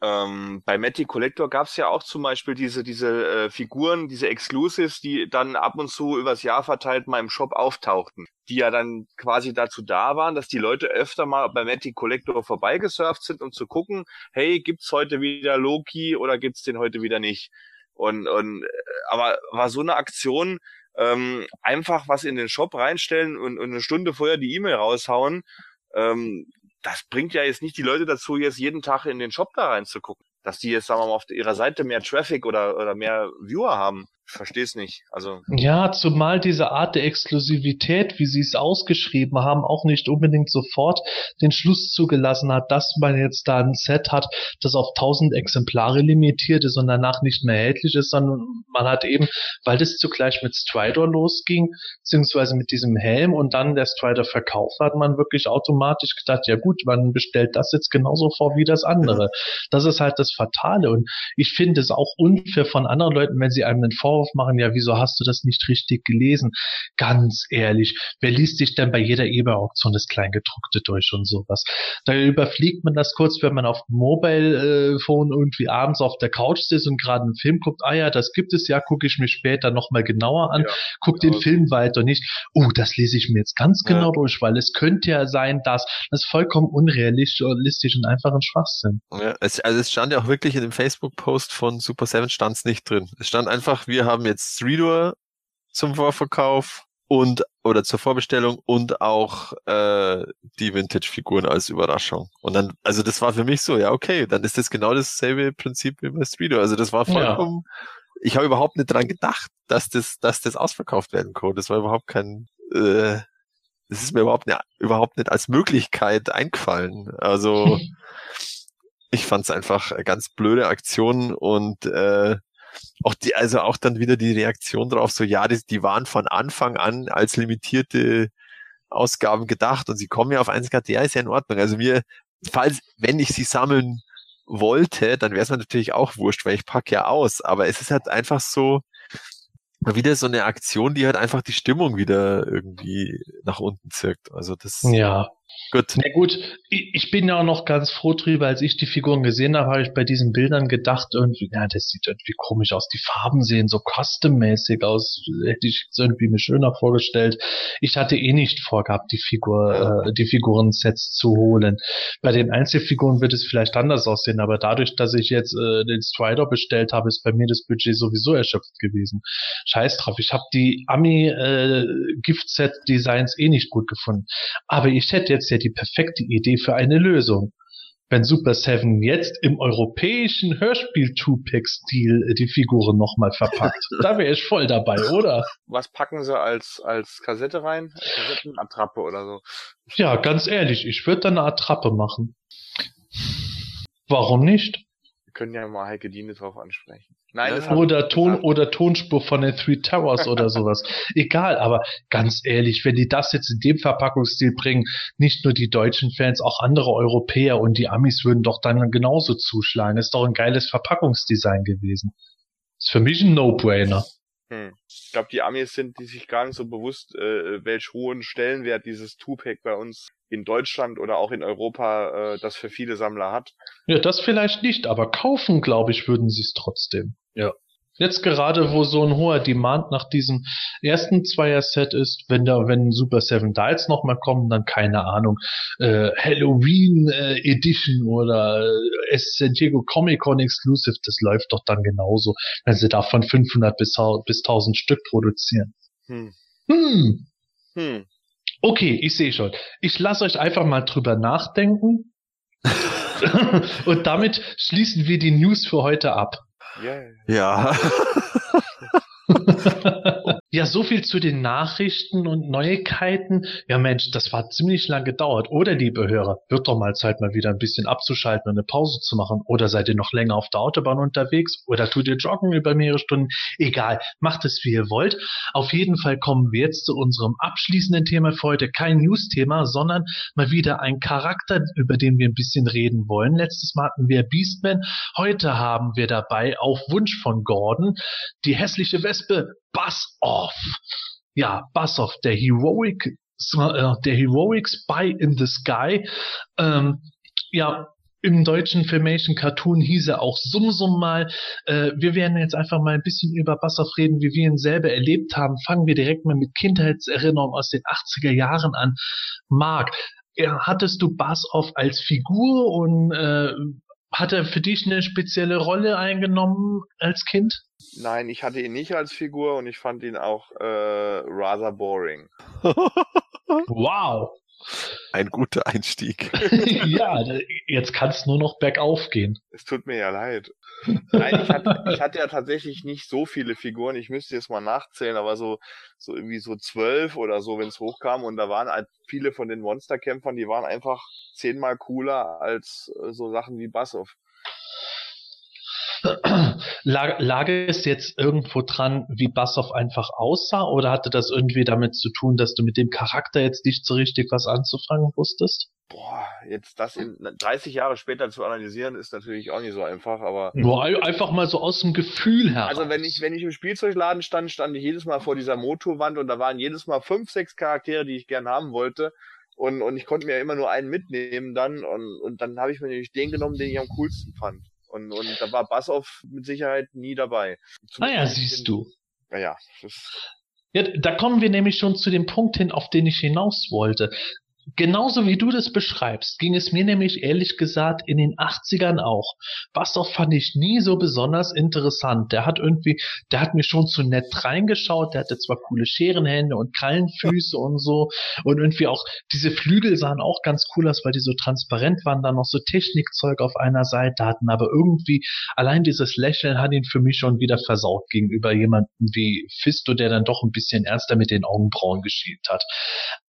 Ähm, bei Matty Collector gab es ja auch zum Beispiel diese, diese äh, Figuren, diese Exclusives, die dann ab und zu übers Jahr verteilt mal im Shop auftauchten, die ja dann quasi dazu da waren, dass die Leute öfter mal bei Matty Collector vorbeigesurft sind, um zu gucken, hey, gibt's heute wieder Loki oder gibt's den heute wieder nicht? Und, und äh, aber war so eine Aktion, ähm, einfach was in den Shop reinstellen und, und eine Stunde vorher die E-Mail raushauen, ähm, das bringt ja jetzt nicht die Leute dazu, jetzt jeden Tag in den Shop da reinzugucken. Dass die jetzt, sagen wir mal, auf ihrer Seite mehr Traffic oder, oder mehr Viewer haben. Verstehe es nicht. Also Ja, zumal diese Art der Exklusivität, wie sie es ausgeschrieben haben, auch nicht unbedingt sofort den Schluss zugelassen hat, dass man jetzt da ein Set hat, das auf 1000 Exemplare limitiert ist und danach nicht mehr erhältlich ist, sondern man hat eben, weil das zugleich mit Strider losging, beziehungsweise mit diesem Helm und dann der Strider verkauft, hat man wirklich automatisch gedacht, ja gut, man bestellt das jetzt genauso vor wie das andere. Das ist halt das Fatale und ich finde es auch unfair von anderen Leuten, wenn sie einem einen Vorwurf machen, ja, wieso hast du das nicht richtig gelesen? Ganz ehrlich, wer liest sich denn bei jeder eBay-Auktion das Kleingedruckte durch und sowas? Da überfliegt man das kurz, wenn man auf dem Mobile Phone irgendwie abends auf der Couch sitzt und gerade einen Film guckt, ah ja, das gibt es ja, gucke ich mir später nochmal genauer an, Ja, guck den genau. Film weiter nicht, oh, das lese ich mir jetzt ganz Ja. genau durch, weil es könnte ja sein, dass das ist vollkommen unrealistisch und einfach ein Schwachsinn. Ja, es, also es stand ja auch wirklich in dem Facebook-Post von Super 7 stand es nicht drin. Es stand einfach, wir haben jetzt Reader zum Vorverkauf und oder zur Vorbestellung und auch äh, die Vintage-Figuren als Überraschung. Und dann, also das war für mich so, ja okay, dann ist das genau dasselbe Prinzip wie bei Streeter. Also das war Ja. vollkommen, ich habe überhaupt nicht dran gedacht, dass das, dass das ausverkauft werden konnte. Das war überhaupt kein, äh, das ist mir überhaupt nicht, überhaupt nicht als Möglichkeit eingefallen. Also ich fand es einfach eine ganz blöde Aktion und äh, auch die, also auch dann wieder die Reaktion drauf, so ja, die, die waren von Anfang an als limitierte Ausgaben gedacht und sie kommen ja auf 1KT, ja, ist ja in Ordnung. Also mir, falls, wenn ich sie sammeln wollte, dann wäre es mir natürlich auch wurscht, weil ich packe ja aus. Aber es ist halt einfach so, wieder so eine Aktion, die halt einfach die Stimmung wieder irgendwie nach unten zirkt. Also das, Ja, gut. Na gut, ich, bin ja auch noch ganz froh drüber, als ich die Figuren gesehen habe, habe ich bei diesen Bildern gedacht, irgendwie, ja, das sieht irgendwie komisch aus. Die Farben sehen so custom-mäßig aus. Hätte ich es irgendwie mir schöner vorgestellt. Ich hatte eh nicht vorgehabt, die Figur, äh, die Figurensets zu holen. Bei den Einzelfiguren wird es vielleicht anders aussehen, aber dadurch, dass ich jetzt äh, den Strider bestellt habe, ist bei mir das Budget sowieso erschöpft gewesen. Scheiß drauf, ich habe die Ami äh, Gift-Set Designs eh nicht gut gefunden. Aber ich hätte jetzt ja die perfekte Idee für eine Lösung. Wenn Super Seven jetzt im europäischen Hörspiel-Two-Pack-Stil äh, die Figuren nochmal verpackt, da wäre ich voll dabei, oder? was packen sie als, als Kassette rein? Kassettenattrappe oder so. Ja, ganz ehrlich, ich würde da eine Attrappe machen. Warum nicht? Können ja mal Heike Diene drauf ansprechen. Nein, das Oder Ton gesagt. oder Tonspur von den Three Towers oder sowas. Egal, aber ganz ehrlich, wenn die das jetzt in dem Verpackungsstil bringen, nicht nur die deutschen Fans, auch andere Europäer und die Amis würden doch dann genauso zuschlagen. Ist doch ein geiles Verpackungsdesign gewesen. Ist für mich ein No-Brainer. Hm. Ich glaube, die Amis sind die sich gar nicht so bewusst, äh, welch hohen Stellenwert dieses Two-Pack bei uns in Deutschland oder auch in Europa äh, das für viele Sammler hat. Ja, das vielleicht nicht, aber kaufen, glaube ich, würden sie es trotzdem. Ja. Jetzt gerade, wo so ein hoher Demand nach diesem ersten Zweier-Set ist, wenn da, wenn Super Seven Dials nochmal kommen, dann keine Ahnung, äh, Halloween äh, Edition oder äh, San Diego Comic Con Exclusive, das läuft doch dann genauso, wenn sie davon 500 bis, 1000 bis 1000 Stück produzieren. Hm. Hm, Hm. Okay, ich sehe schon. Ich lasse euch einfach mal drüber nachdenken. Und damit schließen wir die News für heute ab. Yeah. Ja. ja, so viel zu den Nachrichten und Neuigkeiten. Ja, Mensch, das war ziemlich lang gedauert. Oder, liebe Hörer, wird doch mal Zeit, mal wieder ein bisschen abzuschalten und eine Pause zu machen. Oder seid ihr noch länger auf der Autobahn unterwegs? Oder tut ihr joggen über mehrere Stunden? Egal, macht es, wie ihr wollt. Auf jeden Fall kommen wir jetzt zu unserem abschließenden Thema für heute. Kein News-Thema, sondern mal wieder ein Charakter, über den wir ein bisschen reden wollen. Letztes Mal hatten wir Beastman. Heute haben wir dabei, auf Wunsch von Gordon, die hässliche Wespe Buzz Off. Ja, Buzz Off, der Heroic, äh, der Heroic Spy in the Sky. Ähm, ja, im deutschen Filmation Cartoon hieß er auch Sum Sum mal. Äh, wir werden jetzt einfach mal ein bisschen über Bassoff reden, wie wir ihn selber erlebt haben. Fangen wir direkt mal mit Kindheitserinnerungen aus den 80er Jahren an. Marc, hattest du Bassoff als Figur und äh, hat er für dich eine spezielle Rolle eingenommen als Kind? Nein, ich hatte ihn nicht als Figur und ich fand ihn auch äh, rather boring. Wow. Ein guter Einstieg. ja, jetzt kann es nur noch bergauf gehen. Es tut mir ja leid. Nein, ich hatte, ich hatte ja tatsächlich nicht so viele Figuren. Ich müsste jetzt mal nachzählen, aber so, so irgendwie so zwölf oder so, wenn es hochkam. Und da waren halt viele von den Monsterkämpfern, die waren einfach zehnmal cooler als äh, so Sachen wie Bassoff. Lag, lag es jetzt irgendwo dran, wie Bassoff einfach aussah, oder hatte das irgendwie damit zu tun, dass du mit dem Charakter jetzt nicht so richtig was anzufangen wusstest? Boah, jetzt das in 30 Jahre später zu analysieren, ist natürlich auch nicht so einfach, aber. Nur einfach mal so aus dem Gefühl her. Also wenn ich, wenn ich im Spielzeugladen stand, stand ich jedes Mal vor dieser Motorwand und da waren jedes Mal fünf, sechs Charaktere, die ich gern haben wollte. Und, und ich konnte mir immer nur einen mitnehmen dann und, und dann habe ich mir nämlich den genommen, den ich am coolsten fand. Und, und da war Bassoff mit Sicherheit nie dabei. Naja, ah siehst du. Naja, ja, da kommen wir nämlich schon zu dem Punkt hin, auf den ich hinaus wollte genauso wie du das beschreibst, ging es mir nämlich ehrlich gesagt in den 80ern auch. Bassoff fand ich nie so besonders interessant. Der hat irgendwie, der hat mir schon zu nett reingeschaut, der hatte zwar coole Scherenhände und Krallenfüße und so und irgendwie auch diese Flügel sahen auch ganz cool aus, weil die so transparent waren, dann noch so Technikzeug auf einer Seite hatten, aber irgendwie allein dieses Lächeln hat ihn für mich schon wieder versaut gegenüber jemandem wie Fisto, der dann doch ein bisschen ernster mit den Augenbrauen geschielt hat.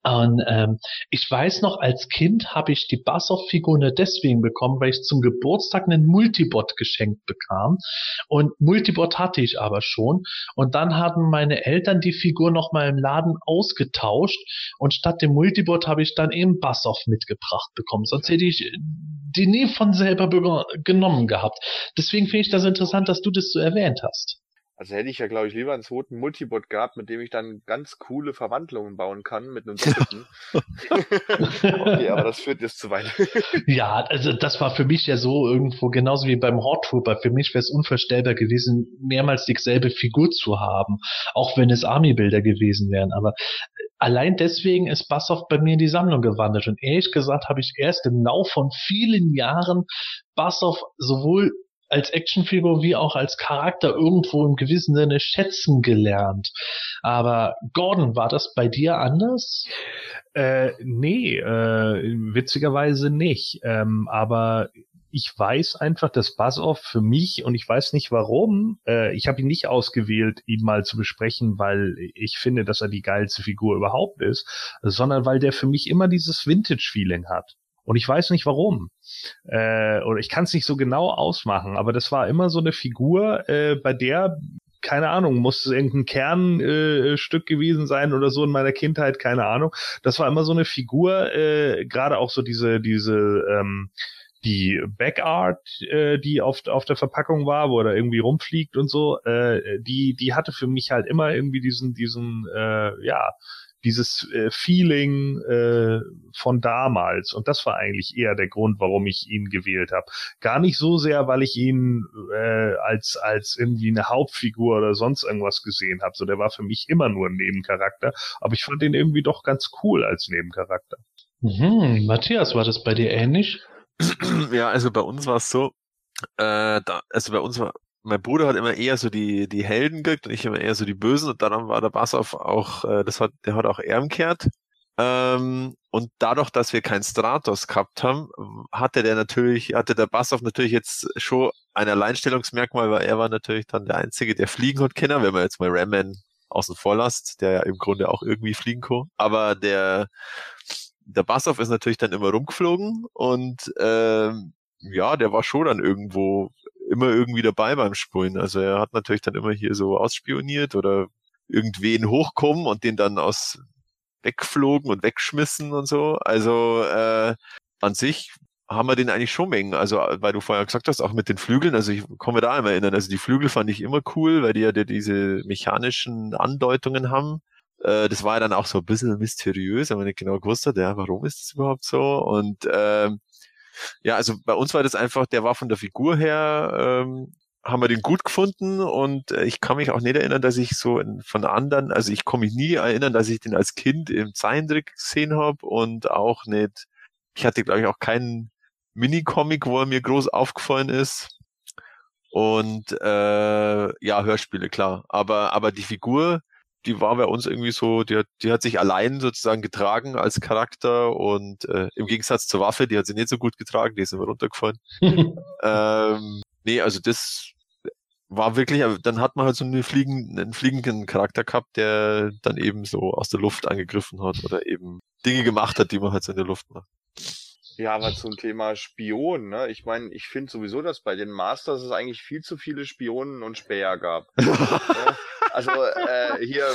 Und ähm, ich weiß noch, als Kind habe ich die Bassoff-Figur nur deswegen bekommen, weil ich zum Geburtstag einen Multibot geschenkt bekam. Und Multibot hatte ich aber schon. Und dann hatten meine Eltern die Figur noch mal im Laden ausgetauscht. Und statt dem Multibot habe ich dann eben Bassoff mitgebracht bekommen. Sonst hätte ich die nie von selber genommen gehabt. Deswegen finde ich das interessant, dass du das so erwähnt hast. Also hätte ich ja, glaube ich, lieber einen zweiten Multibot gehabt, mit dem ich dann ganz coole Verwandlungen bauen kann mit einem doppelten. okay, aber das führt jetzt zu weit. ja, also das war für mich ja so irgendwo genauso wie beim Hot Trooper. Für mich wäre es unvorstellbar gewesen, mehrmals dieselbe Figur zu haben, auch wenn es Army-Bilder gewesen wären. Aber allein deswegen ist Bassoff bei mir in die Sammlung gewandert. Und ehrlich gesagt habe ich erst im Lauf von vielen Jahren Bassoff sowohl als Actionfigur wie auch als Charakter irgendwo im gewissen Sinne schätzen gelernt. Aber Gordon, war das bei dir anders? Äh, nee, äh, witzigerweise nicht. Ähm, aber ich weiß einfach, dass Buzz-Off für mich, und ich weiß nicht warum, äh, ich habe ihn nicht ausgewählt, ihn mal zu besprechen, weil ich finde, dass er die geilste Figur überhaupt ist, sondern weil der für mich immer dieses Vintage-Feeling hat. Und ich weiß nicht warum. Äh, oder ich kann es nicht so genau ausmachen, aber das war immer so eine Figur, äh, bei der keine Ahnung, muss es irgendein Kernstück äh, gewesen sein oder so in meiner Kindheit, keine Ahnung. Das war immer so eine Figur, äh, gerade auch so diese, diese, ähm, die Backart, äh, die auf, auf der Verpackung war, wo er irgendwie rumfliegt und so, äh, die, die hatte für mich halt immer irgendwie diesen, diesen, äh, ja, dieses äh, Feeling äh, von damals. Und das war eigentlich eher der Grund, warum ich ihn gewählt habe. Gar nicht so sehr, weil ich ihn äh, als, als irgendwie eine Hauptfigur oder sonst irgendwas gesehen habe. So, der war für mich immer nur ein Nebencharakter. Aber ich fand ihn irgendwie doch ganz cool als Nebencharakter. Mhm. Matthias, war das bei dir ähnlich? Ja, also bei uns war es so, äh, da, also bei uns war mein Bruder hat immer eher so die, die Helden gekriegt und ich immer eher so die Bösen und dann war der Bassoff auch, äh, das hat, der hat auch ehrenkehrt. Ähm, und dadurch, dass wir keinen Stratos gehabt haben, hatte der natürlich, hatte der Bassoff natürlich jetzt schon ein Alleinstellungsmerkmal, weil er war natürlich dann der Einzige, der fliegen hat können, wenn man jetzt mal Ramman außen vor lasst, der ja im Grunde auch irgendwie fliegen kann. Aber der, der Bassoff ist natürlich dann immer rumgeflogen und ähm, ja, der war schon dann irgendwo immer irgendwie dabei beim Spulen. Also er hat natürlich dann immer hier so ausspioniert oder irgendwen hochkommen und den dann aus wegflogen und wegschmissen und so. Also äh, an sich haben wir den eigentlich schon mengen. Also, weil du vorher gesagt hast, auch mit den Flügeln, also ich komme mir da immer erinnern, also die Flügel fand ich immer cool, weil die ja diese mechanischen Andeutungen haben. Äh, das war ja dann auch so ein bisschen mysteriös, aber nicht genau gewusst hat, ja, warum ist das überhaupt so? Und äh, ja, also bei uns war das einfach, der war von der Figur her, ähm, haben wir den gut gefunden und äh, ich kann mich auch nicht erinnern, dass ich so von anderen, also ich komme mich nie erinnern, dass ich den als Kind im Zeichentrick gesehen habe und auch nicht, ich hatte glaube ich auch keinen Mini-Comic, wo er mir groß aufgefallen ist. Und äh, ja, Hörspiele, klar. Aber, aber die Figur, die war bei uns irgendwie so, die hat, die hat sich allein sozusagen getragen als Charakter und äh, im Gegensatz zur Waffe, die hat sie nicht so gut getragen, die ist immer runtergefallen. ähm, nee, also das war wirklich, dann hat man halt so einen, fliegenden, einen fliegenden Charakter gehabt, der dann eben so aus der Luft angegriffen hat oder eben Dinge gemacht hat, die man halt so in der Luft macht. Ja, aber zum Thema Spion, ne? Ich meine, ich finde sowieso, dass bei den Masters es eigentlich viel zu viele Spionen und Späher gab. Also äh, hier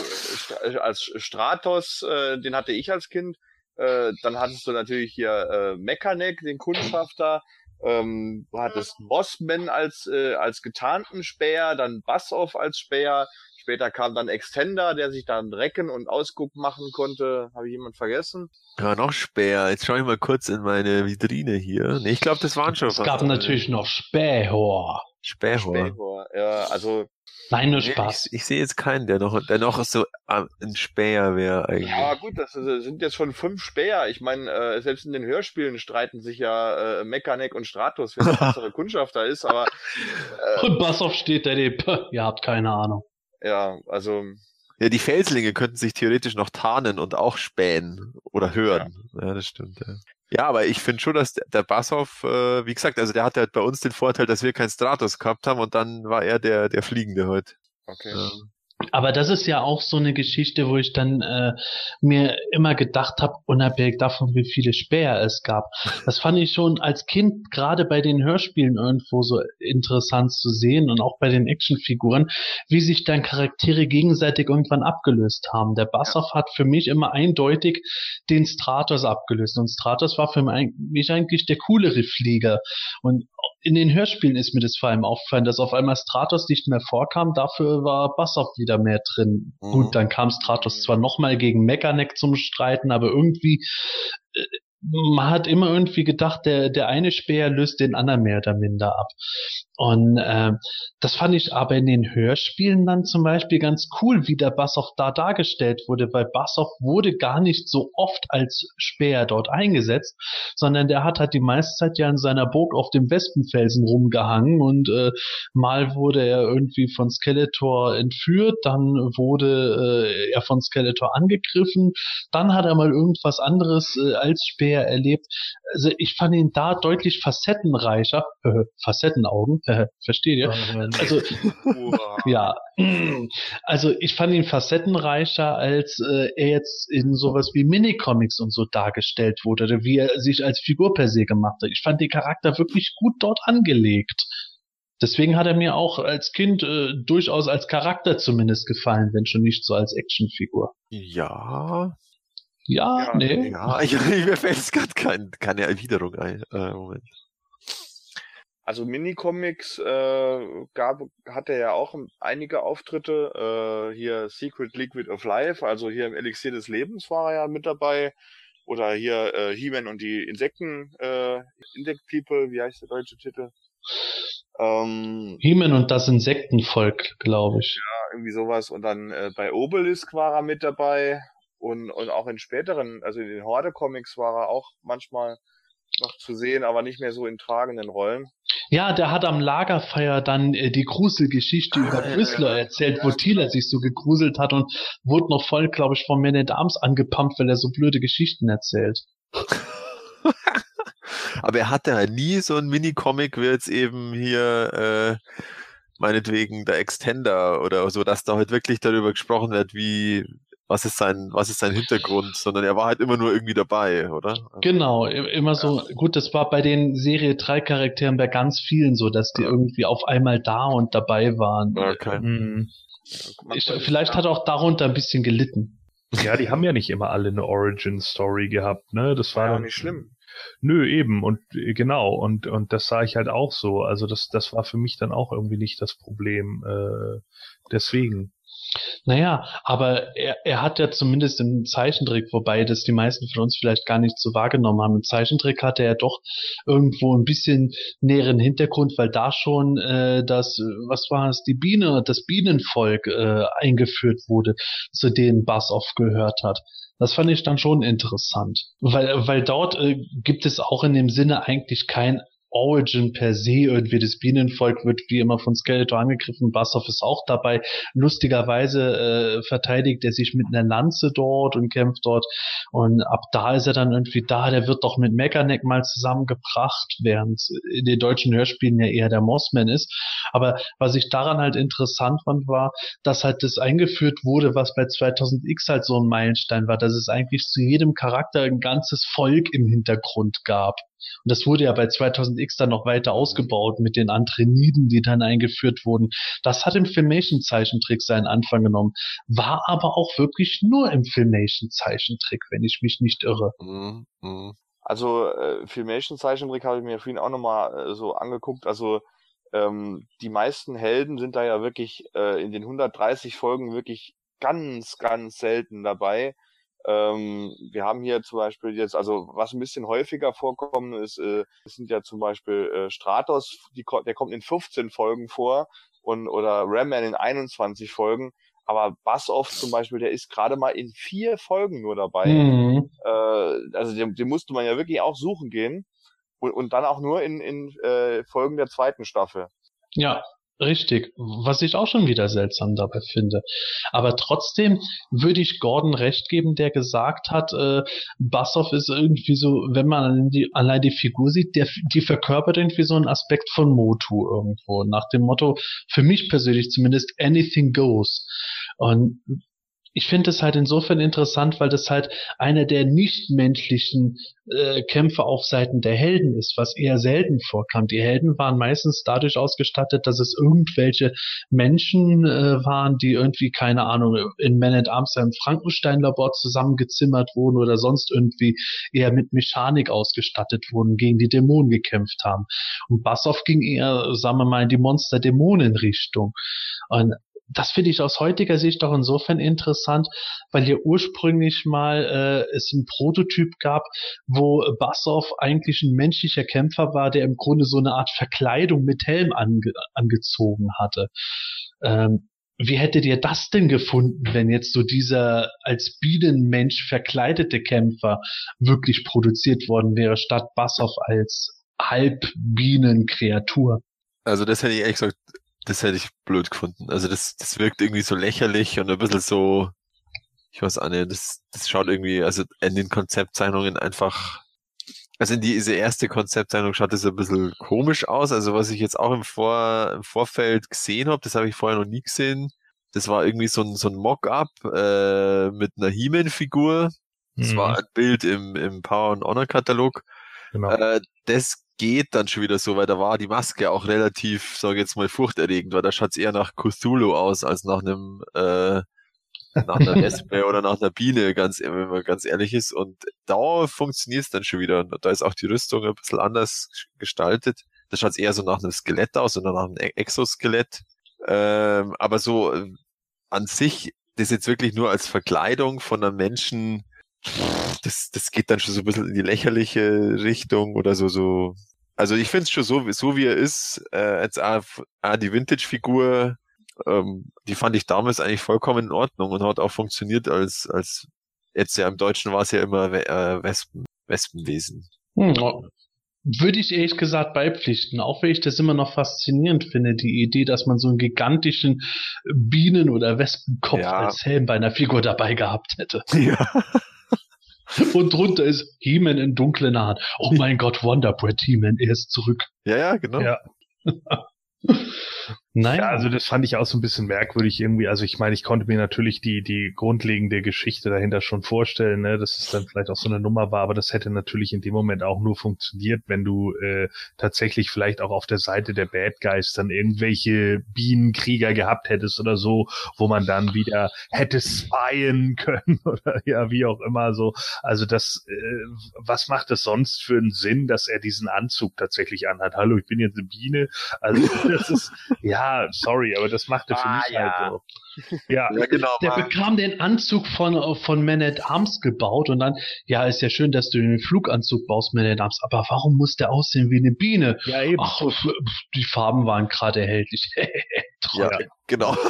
als Stratos, äh, den hatte ich als Kind. Äh, dann hattest du natürlich hier äh, Mechaneck, den Kundschafter. Ähm, du hattest Bossman als, äh, als getarnten Späher, dann Bassoff als Späher. Später kam dann Extender, der sich dann recken und Ausguck machen konnte. Habe ich jemand vergessen? Ja, noch Späher. Jetzt schaue ich mal kurz in meine Vitrine hier. Nee, ich glaube, das waren schon Es gab natürlich noch Spähor. Spähor. Spähor. Ja, also Nein, nur Nee, Spaß. ich, ich sehe jetzt keinen, der noch, der noch so äh, ein Späher wäre eigentlich. Ja, gut, das sind jetzt schon fünf Späher. Ich meine, äh, selbst in den Hörspielen streiten sich ja äh, Mechaneck und Stratos, wer der bessere Kundschafter ist, aber äh, Und Bassoff steht daneben. Puh, Ihr habt keine Ahnung. ja, also Ja, die Felslinge könnten sich theoretisch noch tarnen und auch spähen oder hören. Ja, das stimmt. Ja, ja aber ich finde schon, dass der, Bassoff, äh, wie gesagt, also der hatte halt bei uns den Vorteil, dass wir keinen Stratos gehabt haben und dann war er der, der Fliegende heute. okay. Ja. Aber das ist ja auch so eine Geschichte, wo ich dann äh, mir immer gedacht habe, unabhängig davon, wie viele Späher es gab. Das fand ich schon als Kind gerade bei den Hörspielen irgendwo so interessant zu sehen und auch bei den Actionfiguren, wie sich dann Charaktere gegenseitig irgendwann abgelöst haben. Der Bassoff hat für mich immer eindeutig den Stratos abgelöst und Stratos war für mich eigentlich der coolere Flieger. Und in den Hörspielen ist mir das vor allem aufgefallen, dass auf einmal Stratos nicht mehr vorkam, dafür war Bassoff wieder mehr drin. Mhm. Gut, dann kam Stratos zwar nochmal gegen Mechaneck zum Streiten, aber irgendwie, äh, man hat immer irgendwie gedacht, der, der eine Speer löst den anderen mehr oder minder ab. Und äh, das fand ich aber in den Hörspielen dann zum Beispiel ganz cool, wie der Bassoff da dargestellt wurde, weil Bassoff wurde gar nicht so oft als Speer dort eingesetzt, sondern der hat halt die meiste Zeit ja in seiner Burg auf dem Wespenfelsen rumgehangen und äh, mal wurde er irgendwie von Skeletor entführt, dann wurde äh, er von Skeletor angegriffen, dann hat er mal irgendwas anderes äh, als Speer erlebt. Also ich fand ihn da deutlich facettenreicher, äh, Facettenaugen, äh, versteht ihr? Also ja, also ich fand ihn facettenreicher, als äh, er jetzt in sowas wie Minicomics und so dargestellt wurde, oder wie er sich als Figur per se gemacht hat. Ich fand den Charakter wirklich gut dort angelegt. Deswegen hat er mir auch als Kind äh, durchaus als Charakter zumindest gefallen, wenn schon nicht so als Actionfigur. Ja, Ja, Ja, nee. ja, ich, mir fällt jetzt gerade kein, keine Erwiderung ein. Äh, Moment. Also Minicomics äh, gab, hatte ja auch einige Auftritte. Äh, hier Secret Liquid of Life, also hier im Elixier des Lebens war er ja mit dabei. Oder hier äh, He-Man und die Insekten, äh, Insect People, wie heißt der deutsche Titel? Ähm, He-Man und das Insektenvolk, glaube ich. irgendwie sowas. Und dann äh, bei Obelisk war er mit dabei. Und, und auch in späteren, also in den Horde-Comics war er auch manchmal noch zu sehen, aber nicht mehr so in tragenden Rollen. Ja, der hat am Lagerfeuer dann äh, die Gruselgeschichte über Whistler erzählt, wo Thieler sich so gegruselt hat und wurde noch voll, glaube ich, von Man at Arms angepumpt, weil er so blöde Geschichten erzählt. Aber er hatte ja nie so ein Mini-Comic wie jetzt eben hier, äh, meinetwegen der Extender oder so, dass da halt wirklich darüber gesprochen wird, wie, was ist sein, was ist sein Hintergrund, sondern er war halt immer nur irgendwie dabei, oder? Also, Genau, immer so, gut, das war bei den Serie 3 Charakteren bei ganz vielen so, dass die irgendwie auf einmal da und dabei waren. Okay. Mhm. Ich, vielleicht hat er auch darunter ein bisschen gelitten. Ja, die haben ja nicht immer alle eine Origin-Story gehabt, ne? Das war War ja nicht schlimm. Nö, eben und äh, genau und und das sah ich halt auch so. Also das das war für mich dann auch irgendwie nicht das Problem. Äh, deswegen. Naja, aber er, er hat ja zumindest im Zeichentrick, wobei das die meisten von uns vielleicht gar nicht so wahrgenommen haben. Im Zeichentrick hatte er doch irgendwo ein bisschen näheren Hintergrund, weil da schon äh, das, was war es, die Biene, das Bienenvolk äh, eingeführt wurde, zu denen Bassoff gehört hat. Das fand ich dann schon interessant, weil, weil dort äh, gibt es auch in dem Sinne eigentlich kein Origin per se irgendwie. Das Bienenvolk wird wie immer von Skeletor angegriffen. Bassoff ist auch dabei. Lustigerweise äh, verteidigt er sich mit einer Lanze dort und kämpft dort. Und ab da ist er dann irgendwie da. Der wird doch mit Mechaneck mal zusammengebracht, während in den deutschen Hörspielen ja eher der Mossman ist. Aber was ich daran halt interessant fand, war, dass halt das eingeführt wurde, was bei 2000X halt so ein Meilenstein war, dass es eigentlich zu jedem Charakter ein ganzes Volk im Hintergrund gab. Und das wurde ja bei 2000X dann noch weiter ausgebaut mit den Antreniden, die dann eingeführt wurden. Das hat im Filmation-Zeichentrick seinen Anfang genommen, war aber auch wirklich nur im Filmation-Zeichentrick, wenn ich mich nicht irre. Mhm, mhm. Also äh, Filmation-Zeichentrick habe ich mir vorhin auch nochmal äh, so angeguckt. Also ähm, die meisten Helden sind da ja wirklich äh, in den 130 Folgen wirklich ganz, ganz selten dabei. Ähm, wir haben hier zum Beispiel jetzt, also was ein bisschen häufiger vorkommen ist, äh, sind ja zum Beispiel äh, Stratos, die, der kommt in 15 Folgen vor und oder Ramman in 21 Folgen. Aber Bassoff zum Beispiel, der ist gerade mal in vier Folgen nur dabei. Mhm. Äh, also den, den musste man ja wirklich auch suchen gehen. Und, und dann auch nur in, in äh, Folgen der zweiten Staffel. Ja, Richtig, was ich auch schon wieder seltsam dabei finde. Aber trotzdem würde ich Gordon recht geben, der gesagt hat, äh, Bassoff ist irgendwie so, wenn man die, allein die Figur sieht, der, die verkörpert irgendwie so einen Aspekt von Motu irgendwo. Nach dem Motto, für mich persönlich zumindest, anything goes. Und ich finde es halt insofern interessant, weil das halt einer der nichtmenschlichen äh, Kämpfe auf Seiten der Helden ist, was eher selten vorkam. Die Helden waren meistens dadurch ausgestattet, dass es irgendwelche Menschen äh, waren, die irgendwie, keine Ahnung, in Man at Arms im Frankenstein-Labor zusammengezimmert wurden oder sonst irgendwie eher mit Mechanik ausgestattet wurden, gegen die Dämonen gekämpft haben. Und Bassoff ging eher, sagen wir mal, in die Monster-Dämonen-Richtung. Und das finde ich aus heutiger Sicht auch insofern interessant, weil hier ursprünglich mal äh, es einen Prototyp gab, wo Bassoff eigentlich ein menschlicher Kämpfer war, der im Grunde so eine Art Verkleidung mit Helm ange angezogen hatte. Ähm, wie hättet ihr das denn gefunden, wenn jetzt so dieser als Bienenmensch verkleidete Kämpfer wirklich produziert worden wäre, statt Bassoff als Halbbienenkreatur? Also das hätte ich ehrlich gesagt das hätte ich blöd gefunden. Also das, das wirkt irgendwie so lächerlich und ein bisschen so, ich weiß auch nicht, das, das schaut irgendwie, also in den Konzeptzeichnungen einfach, also in diese erste Konzeptzeichnung schaut das ein bisschen komisch aus. Also was ich jetzt auch im, Vor, im Vorfeld gesehen habe, das habe ich vorher noch nie gesehen. Das war irgendwie so ein, so ein Mock-up äh, mit einer He-Man-Figur. Das mhm. war ein Bild im, im Power and Honor Katalog. Genau. Äh, das geht dann schon wieder so, weil da war die Maske auch relativ, sage jetzt mal, furchterregend, weil da schaut es eher nach Cthulhu aus als nach einem äh, nach einer Wespe oder nach einer Biene, ganz, wenn man ganz ehrlich ist. Und da funktioniert es dann schon wieder. Da ist auch die Rüstung ein bisschen anders gestaltet. Da schaut es eher so nach einem Skelett aus oder nach einem e-, Exoskelett. Ähm, aber so äh, an sich, das jetzt wirklich nur als Verkleidung von einem Menschen das, das geht dann schon so ein bisschen in die lächerliche Richtung oder so, so. Also ich finde es schon so, so wie er ist, äh, als auch, auch die Vintage-Figur, ähm, die fand ich damals eigentlich vollkommen in Ordnung und hat auch funktioniert als, als jetzt ja im Deutschen war es ja immer äh, Wespen, Wespenwesen. Hm, würde ich ehrlich gesagt beipflichten, auch wenn ich das immer noch faszinierend finde, die Idee, dass man so einen gigantischen Bienen- oder Wespenkopf ja. als Helm bei einer Figur dabei gehabt hätte. Ja. Und drunter ist He-Man in dunklen Haaren. Oh mein Gott, Wonderbread He-Man, er ist zurück. Ja, ja, genau. Ja. Nein. Ja, also das fand ich auch so ein bisschen merkwürdig irgendwie. Also ich meine, ich konnte mir natürlich die, die grundlegende Geschichte dahinter schon vorstellen, ne, dass es dann vielleicht auch so eine Nummer war, aber das hätte natürlich in dem Moment auch nur funktioniert, wenn du äh, tatsächlich vielleicht auch auf der Seite der Bad Guys dann irgendwelche Bienenkrieger gehabt hättest oder so, wo man dann wieder hätte spyen können oder ja, wie auch immer so. Also das, äh, was macht es sonst für einen Sinn, dass er diesen Anzug tatsächlich anhat? Hallo, ich bin jetzt eine Biene. Also das ist, ja, ja, sorry, aber das macht er für ah, mich ja. halt so. Ja, ja genau. Der Mann. bekam den Anzug von, von Man at Arms gebaut und dann, ja, ist ja schön, dass du den Fluganzug baust, Man at Arms, aber warum muss der aussehen wie eine Biene? Ja, eben. Ach, die Farben waren gerade erhältlich. ja, genau.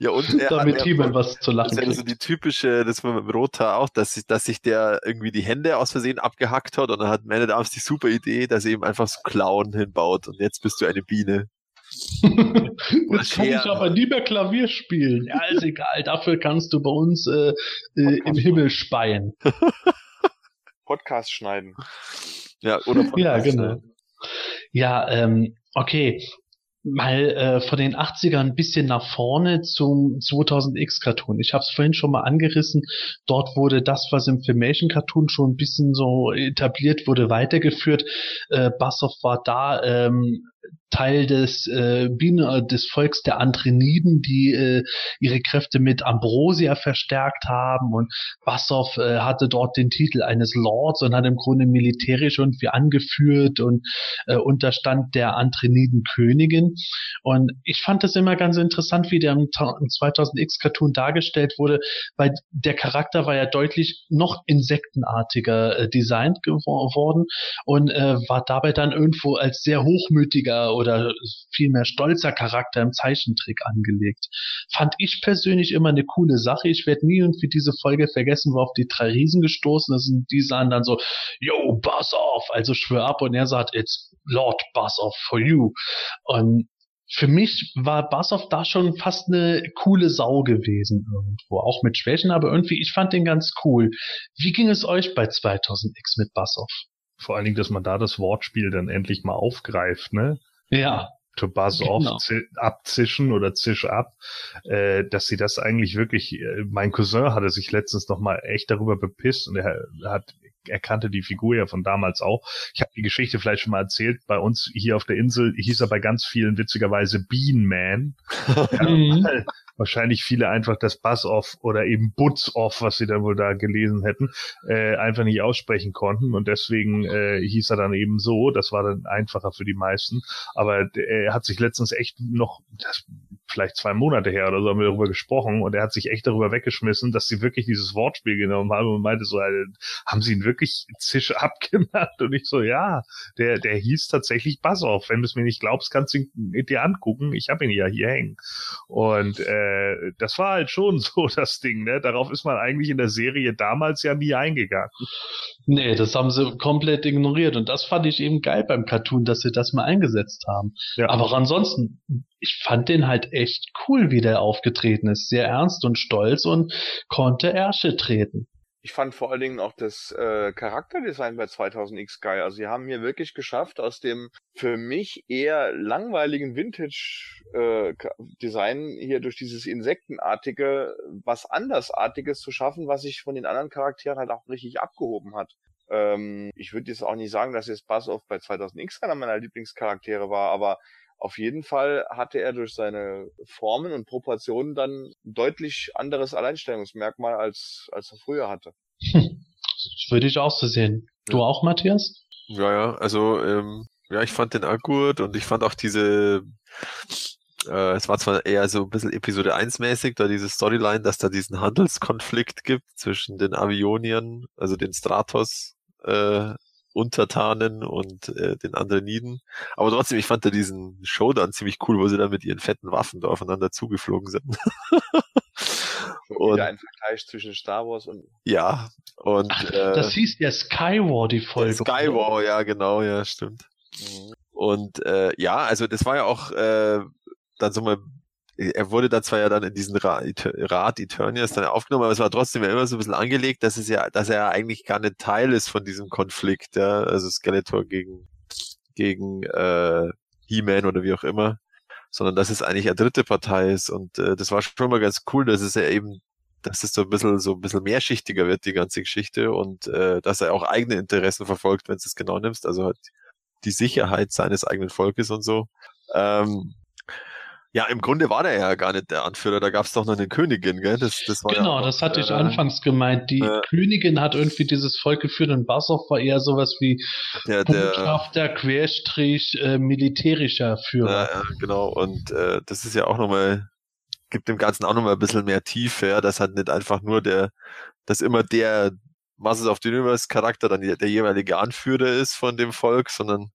Ja, und er Damit hat, Timon was zu lachen das wäre so kriegt. die typische, das war mit dem Rothaar auch, dass, sich- dass sich der irgendwie die Hände aus Versehen abgehackt hat und dann hat Man at Arms die super Idee, dass er eben einfach so Klauen hinbaut und jetzt bist du eine Biene. Jetzt kann ich aber nie mehr Klavier spielen. Ja, ist egal. Dafür kannst du bei uns äh, äh, im Himmel speien. Podcast schneiden. Ja, oder Ja, Podcast, genau. Ja, ähm, okay. Mal äh, von den 80ern ein bisschen nach vorne zum 2000X Cartoon. Ich habe es vorhin schon mal angerissen. Dort wurde das, was im Filmation Cartoon schon ein bisschen so etabliert wurde, weitergeführt. Äh, Bassoff war da ähm, Teil des äh, Bienen, äh, des Volks der Andreniden, die äh, ihre Kräfte mit Ambrosia verstärkt haben und Bassoff äh, hatte dort den Titel eines Lords und hat im Grunde militärisch irgendwie angeführt und äh, unterstand der Andreniden Königin. Und ich fand das immer ganz interessant, wie der im, im 2000X Cartoon dargestellt wurde, weil der Charakter war ja deutlich noch insektenartiger äh, designt geworden und äh, war dabei dann irgendwo als sehr hochmütiger oder vielmehr stolzer Charakter im Zeichentrick angelegt. Fand ich persönlich immer eine coole Sache. Ich werde nie irgendwie diese Folge vergessen, wo auf die drei Riesen gestoßen sind. Die sahen dann so, yo, buzz off, also schwör ab und er sagt, it's Lord Buzz off for you. Und für mich war Bassoff da schon fast eine coole Sau gewesen irgendwo, auch mit Schwächen, aber irgendwie, ich fand den ganz cool. Wie ging es euch bei 2000X mit Bassoff? Vor allen Dingen, dass man da das Wortspiel dann endlich mal aufgreift, ne? Ja, to buzz Genau. off, zi- abzischen oder zisch ab, äh, dass sie das eigentlich wirklich, äh, mein Cousin hatte sich letztens noch mal echt darüber bepisst und er hat, er kannte die Figur ja von damals auch. Ich habe die Geschichte vielleicht schon mal erzählt, bei uns hier auf der Insel hieß er bei ganz vielen witzigerweise Bean Man. Ja, Mhm. weil wahrscheinlich viele einfach das Buzz off oder eben Butz off, was sie dann wohl da gelesen hätten, äh, einfach nicht aussprechen konnten und deswegen äh, hieß er dann eben so. Das war dann einfacher für die meisten. Aber er hat sich letztens echt noch, das, vielleicht zwei Monate her oder so, haben wir darüber gesprochen und er hat sich echt darüber weggeschmissen, dass sie wirklich dieses Wortspiel genommen haben und meinte so, äh, haben sie ihn wirklich Zisch abgenannt? Und ich so, ja, der, der hieß tatsächlich Buzz off. Wenn du es mir nicht glaubst, kannst du ihn dir angucken. Ich habe ihn ja hier hängen. Und äh, das war halt schon so das Ding, ne? Darauf ist man eigentlich in der Serie damals ja nie eingegangen. Nee, das haben sie komplett ignoriert und das fand ich eben geil beim Cartoon, dass sie das mal eingesetzt haben. Ja. Aber ansonsten, ich fand den halt echt cool, wie der aufgetreten ist. Sehr ernst und stolz und konnte Ärsche treten. Ich fand vor allen Dingen auch das äh, Charakterdesign bei 2000X geil. Also sie haben hier wirklich geschafft, aus dem für mich eher langweiligen Vintage-Design hier durch dieses Insektenartige was andersartiges zu schaffen, was sich von den anderen Charakteren halt auch richtig abgehoben hat. Ähm, ich würde jetzt auch nicht sagen, dass jetzt Buzz Off bei 2000X einer meiner Lieblingscharaktere war, aber auf jeden Fall hatte er durch seine Formen und Proportionen dann ein deutlich anderes Alleinstellungsmerkmal als, als er früher hatte. Das würde ich auch so sehen. Du auch, Matthias? Ja, ja, also ähm, ja, ich fand den auch gut und ich fand auch diese, äh, es war zwar eher so ein bisschen Episode 1 mäßig, da diese Storyline, dass da diesen Handelskonflikt gibt zwischen den Avioniern, also den Stratos äh, Untertanen und äh, den Andreniden. Aber trotzdem, ich fand da diesen Showdown ziemlich cool, wo sie dann mit ihren fetten Waffen da aufeinander zugeflogen sind. Und- wieder ein Vergleich zwischen Star Wars und ja, und Ach, äh, das hieß ja Skywar, die Folge. Skywar, ja, genau, ja, stimmt. Mhm. Und äh, ja, also das war ja auch äh, dann so mal, er wurde dann zwar ja dann in diesen Ra Rat Eternias dann aufgenommen, aber es war trotzdem ja immer so ein bisschen angelegt, dass es ja, dass er eigentlich gar nicht Teil ist von diesem Konflikt, ja, also Skeletor gegen gegen äh, He-Man oder wie auch immer, sondern dass es eigentlich eine dritte Partei ist und äh, das war schon mal ganz cool, dass es ja eben dass es so ein bisschen so ein bisschen mehrschichtiger wird, die ganze Geschichte, und äh, dass er auch eigene Interessen verfolgt, wenn du es genau nimmst, also halt die Sicherheit seines eigenen Volkes und so. Ähm, ja, im Grunde war der ja gar nicht der Anführer, da gab es doch noch eine Königin, gell? Das, das war Genau, ja auch, das hatte ich äh, anfangs gemeint. Die äh, Königin hat irgendwie dieses Volk geführt und Bassoff war eher sowas wie Der, der, Botschafter, Querstrich, äh, militärischer Führer. Ja, genau. Und äh, das ist ja auch nochmal, gibt dem Ganzen auch nochmal ein bisschen mehr Tiefe, ja, dass halt nicht einfach nur der, dass immer der Masters of the Universe Charakter dann der, der jeweilige Anführer ist von dem Volk, sondern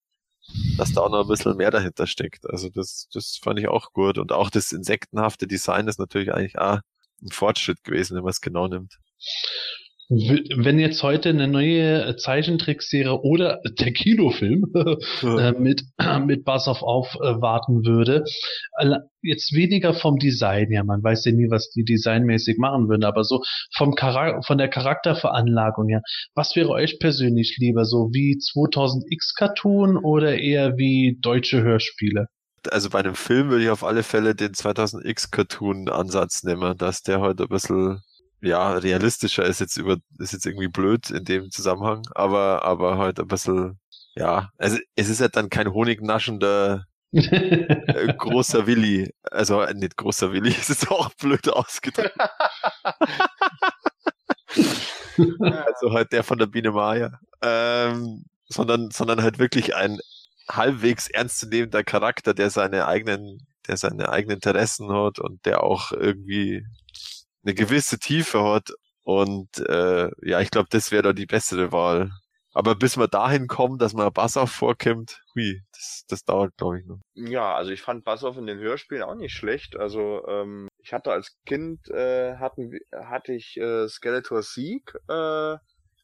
dass da auch noch ein bisschen mehr dahinter steckt. Also das, das fand ich auch gut. Und auch das insektenhafte Design ist natürlich eigentlich auch ein Fortschritt gewesen, wenn man es genau nimmt. Wenn jetzt heute eine neue Zeichentrickserie oder der Kinofilm äh, mit, mit Buzz-Off aufwarten würde, jetzt weniger vom Design her, man weiß ja nie, was die designmäßig machen würden, aber so vom Charak von der Charakterveranlagung her, was wäre euch persönlich lieber, so wie 2000X Cartoon oder eher wie deutsche Hörspiele? Also bei einem Film würde ich auf alle Fälle den 2000X Cartoon Ansatz nehmen, dass der heute ein bisschen ja, realistischer ist jetzt über, ist jetzt irgendwie blöd in dem Zusammenhang, aber, aber halt ein bisschen, ja, also es ist halt dann kein honignaschender äh, großer Willi. Also äh, nicht großer Willi, es ist auch blöd ausgedrückt. also halt der von der Biene Maya. Ähm, sondern, sondern halt wirklich ein halbwegs ernstzunehmender Charakter, der seine eigenen, der seine eigenen Interessen hat und der auch irgendwie eine gewisse Tiefe hat. Und äh, ja, ich glaube, das wäre da die bessere Wahl. Aber bis man dahin kommt, dass man Bassoff vorkommt, hui, das, das dauert, glaube ich, noch. Ja, also ich fand Bassoff in den Hörspielen auch nicht schlecht. Also ähm, ich hatte als Kind äh, hatten, hatte ich äh, Skeletor Sieg äh,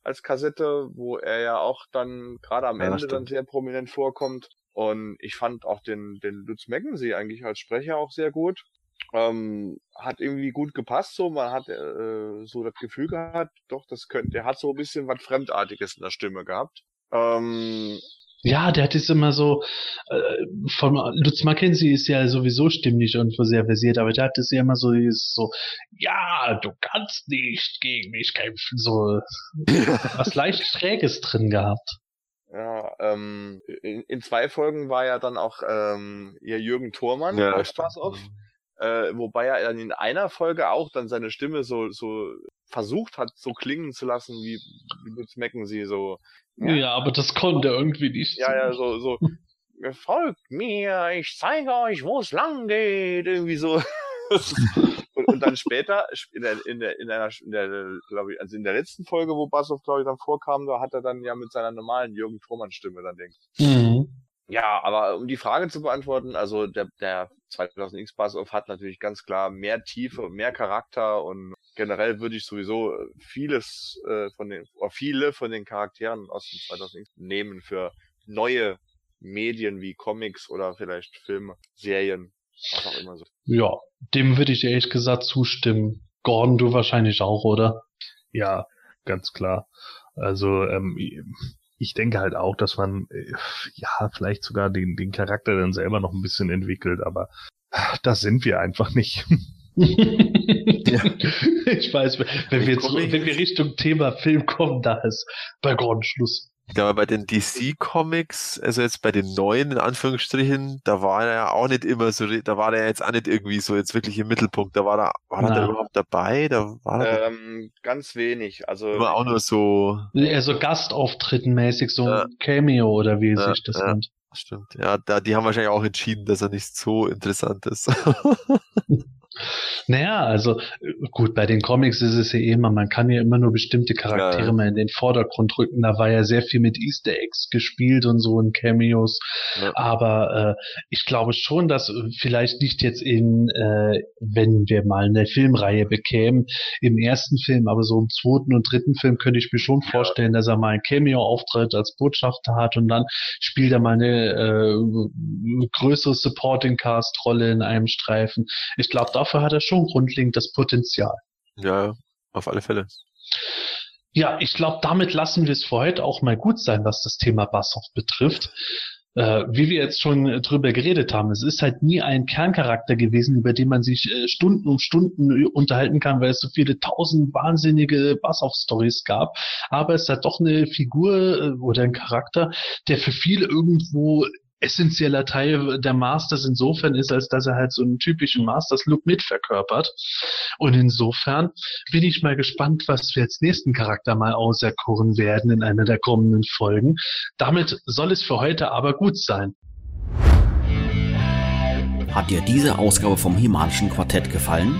als Kassette, wo er ja auch dann gerade am ja, Ende stimmt. dann sehr prominent vorkommt. Und ich fand auch den, den Lutz Mackenzie eigentlich als Sprecher auch sehr gut. Ähm, hat irgendwie gut gepasst, so man hat äh, so das Gefühl gehabt, doch, das könnte, der hat so ein bisschen was Fremdartiges in der Stimme gehabt. Ähm, ja, der hat es immer so, äh, von Lutz Mackenzie ist ja sowieso stimmlich und sehr versiert, aber der hat es ja immer so, so, ja, du kannst nicht gegen mich kämpfen, so was leicht Schräges drin gehabt. Ja, ähm, in, in zwei Folgen war ja dann auch ähm, ihr Jürgen Thormann ja, Spaß auf. Mhm äh, wobei er dann in einer Folge auch dann seine Stimme so, so versucht hat, so klingen zu lassen, wie, wie Mecken sie so. Ja, ja, aber das konnte er irgendwie nicht. Ja, ja, so, so, folgt mir, ich zeige euch, wo es lang geht, irgendwie so. und, und dann später, in der, in der, in einer, in der, glaube ich, also in der letzten Folge, wo Bassoff, glaube ich, dann vorkam, da hat er dann ja mit seiner normalen Jürgen Thormann Stimme dann denkt. Mhm. Ja, aber um die Frage zu beantworten, also der, der 2000X Buzz-Off hat natürlich ganz klar mehr Tiefe, mehr Charakter und generell würde ich sowieso vieles äh, von den, oder viele von den Charakteren aus dem 2000X nehmen für neue Medien wie Comics oder vielleicht Filme, Serien, was auch immer so. Ja, dem würde ich ehrlich gesagt zustimmen. Gordon, du wahrscheinlich auch, oder? Ja, ganz klar. Also ähm, ich denke halt auch, dass man äh, ja vielleicht sogar den, den Charakter dann selber noch ein bisschen entwickelt, aber das sind wir einfach nicht. ja. Ich weiß, wenn wir, jetzt, wenn wir Richtung Thema Film kommen, da ist bei Gordon Schluss. Ich glaube, bei den DC-Comics, also jetzt bei den neuen, in Anführungsstrichen, da war er ja auch nicht immer so, da war er jetzt auch nicht irgendwie so jetzt wirklich im Mittelpunkt. Da war er, war er da überhaupt dabei? Da war er ähm, ganz wenig. Also immer auch nur so. Eher so Gastauftritten mäßig, so ja. ein Cameo oder wie ja, sich das ja. nennt. Stimmt. Ja, da, die haben wahrscheinlich auch entschieden, dass er nicht so interessant ist. Naja, also gut, bei den Comics ist es ja eh immer, man kann ja immer nur bestimmte Charaktere ja. mal in den Vordergrund rücken. Da war ja sehr viel mit Easter Eggs gespielt und so in Cameos. Ja. Aber äh, ich glaube schon, dass vielleicht nicht jetzt in, äh, wenn wir mal eine Filmreihe bekämen, im ersten Film, aber so im zweiten und dritten Film könnte ich mir schon vorstellen, dass er mal ein Cameo-Auftritt als Botschafter hat und dann spielt er mal eine äh, größere Supporting-Cast-Rolle in einem Streifen. Ich glaube, dafür hat er schon grundlegend das Potenzial. Ja, auf alle Fälle. Ja, ich glaube, damit lassen wir es für heute auch mal gut sein, was das Thema Bassoff betrifft. Äh, wie wir jetzt schon drüber geredet haben, es ist halt nie ein Kerncharakter gewesen, über den man sich äh, Stunden um Stunden unterhalten kann, weil es so viele tausend wahnsinnige Bassoff-Stories gab. Aber es hat doch eine Figur äh, oder ein Charakter, der für viele irgendwo essentieller Teil der Masters insofern ist, als dass er halt so einen typischen Masters-Look mitverkörpert. Und insofern bin ich mal gespannt, was wir als nächsten Charakter mal auserkoren werden in einer der kommenden Folgen. Damit soll es für heute aber gut sein. Hat dir diese Ausgabe vom Himalischen Quartett gefallen?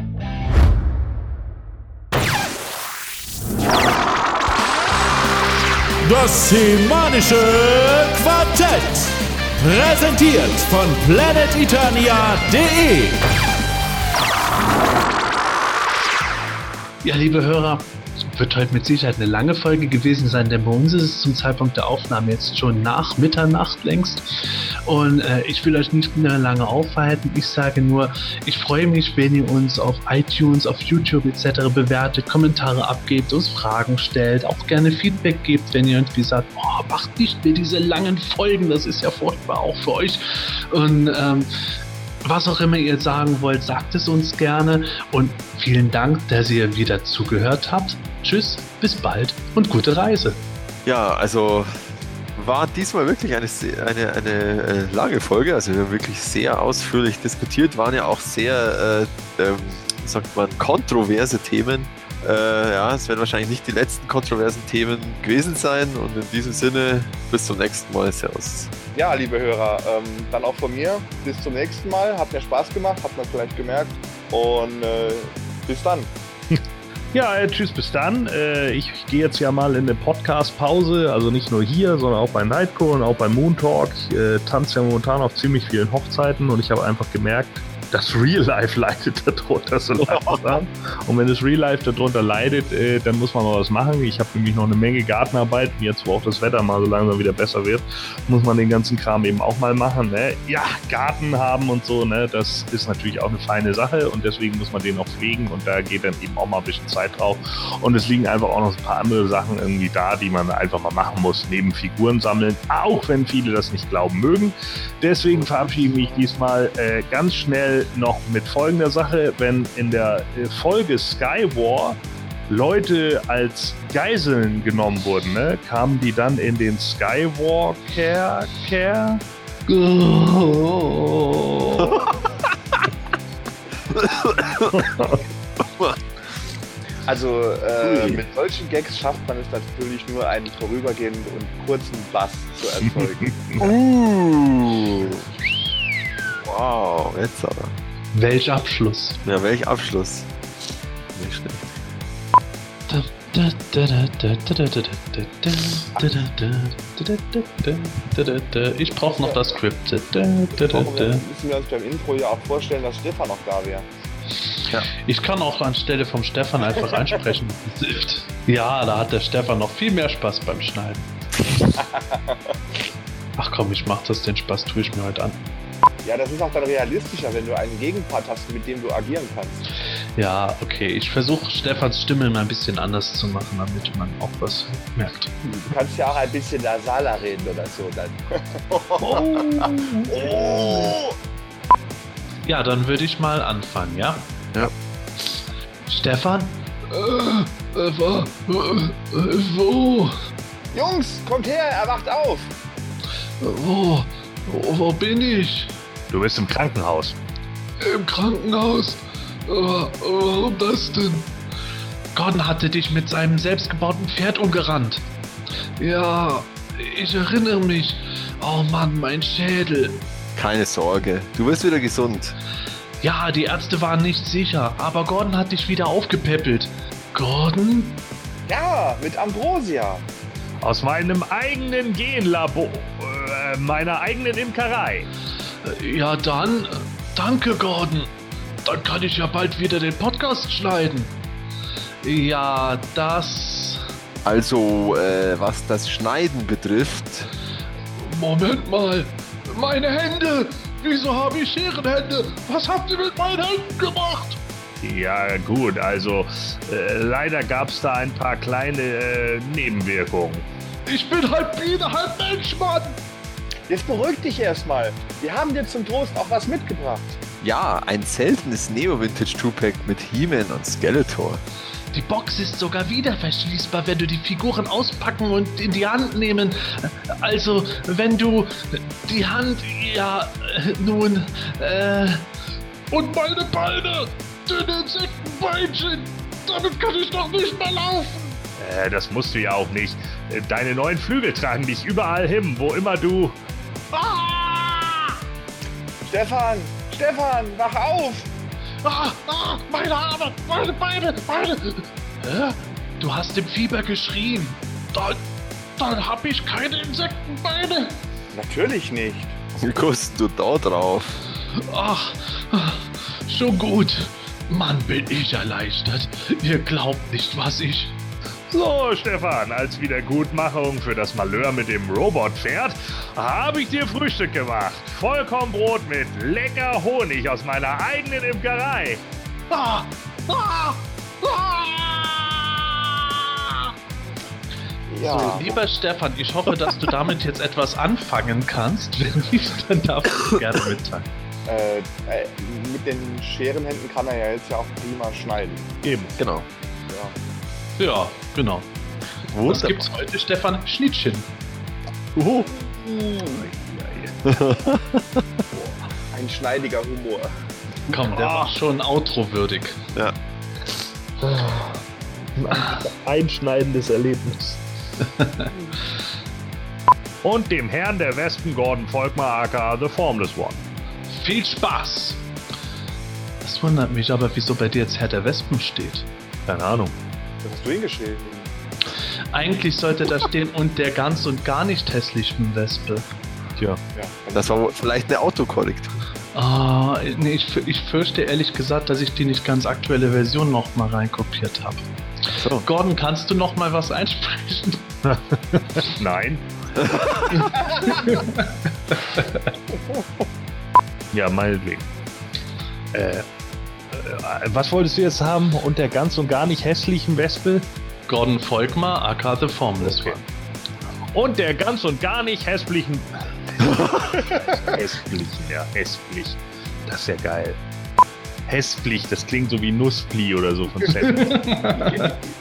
Das Semanische Quartett. Präsentiert von planeteternia.de. Ja, liebe Hörer, wird heute mit Sicherheit eine lange Folge gewesen sein, denn bei uns ist es zum Zeitpunkt der Aufnahme jetzt schon nach Mitternacht längst. Und äh, ich will euch nicht mehr lange aufhalten. Ich sage nur, ich freue mich, wenn ihr uns auf iTunes, auf YouTube etc. bewertet, Kommentare abgebt, uns Fragen stellt, auch gerne Feedback gebt, wenn ihr irgendwie sagt, oh, macht nicht mehr diese langen Folgen, das ist ja furchtbar auch für euch. Und ähm, was auch immer ihr sagen wollt, sagt es uns gerne und vielen Dank, dass ihr wieder zugehört habt. Tschüss, bis bald und gute Reise. Ja, also war diesmal wirklich eine, eine, eine äh, lange Folge. Also wir haben wirklich sehr ausführlich diskutiert, waren ja auch sehr, äh, ähm, sagt man, kontroverse Themen. Äh, ja, es werden wahrscheinlich nicht die letzten kontroversen Themen gewesen sein. Und in diesem Sinne, bis zum nächsten Mal. Servus. Ja, liebe Hörer, ähm, dann auch von mir. Bis zum nächsten Mal. Hat mir Spaß gemacht, hat man vielleicht gemerkt. Und äh, bis dann. Ja, äh, tschüss, bis dann. Äh, ich gehe jetzt ja mal in eine Podcast-Pause, also nicht nur hier, sondern auch bei Nightcore und auch bei Moon Talk. Ich äh, tanze ja momentan auf ziemlich vielen Hochzeiten und ich habe einfach gemerkt, das Real Life leidet darunter so langsam. Und wenn das Real Life darunter leidet, äh, dann muss man mal was machen. Ich habe nämlich noch eine Menge Gartenarbeit. Jetzt, wo auch das Wetter mal so langsam wieder besser wird, muss man den ganzen Kram eben auch mal machen. Ne? Ja, Garten haben und so, ne? das ist natürlich auch eine feine Sache und deswegen muss man den auch pflegen und da geht dann eben auch mal ein bisschen Zeit drauf. Und es liegen einfach auch noch ein paar andere Sachen irgendwie da, die man einfach mal machen muss, neben Figuren sammeln, auch wenn viele das nicht glauben mögen. Deswegen verabschiede ich mich diesmal äh, ganz schnell noch mit folgender Sache, wenn in der äh, Folge Skywar Leute als Geiseln genommen wurden, ne, kamen die dann in den Skywalker Care? Also äh, mit solchen Gags schafft man es natürlich nur, einen vorübergehenden und kurzen Bass zu erzeugen. Uh. Wow, jetzt aber. Welch Abschluss. Ja, welch Abschluss. Nicht schlecht. Ich brauche noch das Skript. Müssen wir uns beim Intro ja auch vorstellen, dass Stefan noch da wäre? Ich kann auch anstelle vom Stefan einfach einsprechen. Ja, da hat der Stefan noch viel mehr Spaß beim Schneiden. Ach komm, ich mach das, den Spaß tue ich mir heute an. Ja, das ist auch dann realistischer, wenn du einen Gegenpart hast, mit dem du agieren kannst. Ja, okay, ich versuche Stefans Stimme mal ein bisschen anders zu machen, damit man auch was merkt. Du kannst ja auch ein bisschen nasaler reden oder so dann. Oh. Ja, dann würde ich mal anfangen, ja? Ja. Stefan? Äh, äh, wo? Äh, wo? Jungs, kommt her, er wacht auf! Wo? Wo, wo bin ich? Du bist im Krankenhaus. Im Krankenhaus? Warum das denn? Gordon hatte dich mit seinem selbstgebauten Pferd umgerannt. Ja, ich erinnere mich. Oh Mann, mein Schädel. Keine Sorge, du wirst wieder gesund. Ja, die Ärzte waren nicht sicher, aber Gordon hat dich wieder aufgepäppelt. Gordon? Ja, mit Ambrosia. Aus meinem eigenen Genlabor, äh, meiner eigenen Imkerei. Ja, dann. Danke, Gordon. Dann kann ich ja bald wieder den Podcast schneiden. Ja, das. Also, äh, was das Schneiden betrifft, Moment mal. Meine Hände. Wieso habe ich Scherenhände? Was habt ihr mit meinen Händen gemacht? Ja, gut, also äh, leider gab es da ein paar kleine äh, Nebenwirkungen. Ich bin halb Biene, halb Mensch, Mann. Jetzt beruhig dich erstmal. Wir haben dir zum Trost auch was mitgebracht. ja, ein seltenes Neo-Vintage 2-Pack mit He-Man und Skeletor. Die Box ist sogar wieder verschließbar, wenn du die Figuren auspacken und in die Hand nehmen. Also, wenn du die Hand, ja, nun, äh. Und meine Beine! Dünne Insektenbeinchen! Damit kann ich doch nicht mehr laufen! Äh, das musst du ja auch nicht. Deine neuen Flügel tragen dich überall hin, wo immer du. Ah! Stefan! Stefan, wach auf! Ah, ah, meine Arme, meine Beine, meine. Hä? Du hast im Fieber geschrien. Dann, dann hab ich keine Insektenbeine. Natürlich nicht. Wie kommst du da drauf? Ach, schon gut. Mann, bin ich erleichtert. Ihr glaubt nicht, was ich. So, Stefan, als Wiedergutmachung für das Malheur mit dem Robotpferd habe ich dir Frühstück gemacht. Vollkornbrot mit lecker Honig aus meiner eigenen Imkerei. Ah, ah, ah. Ja. So, lieber Stefan, ich hoffe, dass du damit jetzt etwas anfangen kannst. Wenn nicht, dann darfst du gerne mitteilen. Äh, äh, mit den Scherenhänden kann er ja jetzt ja auch prima schneiden. Eben. Genau. Ja. Ja, genau. Was Wunderbar. gibt's heute, Stefan? Schnittchen. Uhu. Ein schneidiger Humor. Komm, der war schon outro-würdig. Ja. Einschneidendes Erlebnis. Und dem Herrn der Wespen Gordon Volkmar aka The Formless One. Viel Spaß! Das wundert mich aber, wieso bei dir jetzt Herr der Wespen steht. Keine Ahnung. Was hast du hingeschrieben? Eigentlich sollte da stehen und der ganz und gar nicht hässlichen Wespe. Tja. Ja. Das war wohl vielleicht eine Autokorrektur. Ah, nee, ich, ich fürchte ehrlich gesagt, dass ich die nicht ganz aktuelle Version noch mal reinkopiert habe. So. Gordon, kannst du noch mal was einsprechen? Nein. ja, meinetwegen. Äh, was wolltest du jetzt haben? Und der ganz und gar nicht hässlichen Wespe? Gordon Volkmar, aka The Formless Okay. One. Und der ganz und gar nicht hässlichen. hässlichen, ja, hässlich. Das ist ja geil. Hässlich, das klingt so wie Nusspli oder so von Zettel.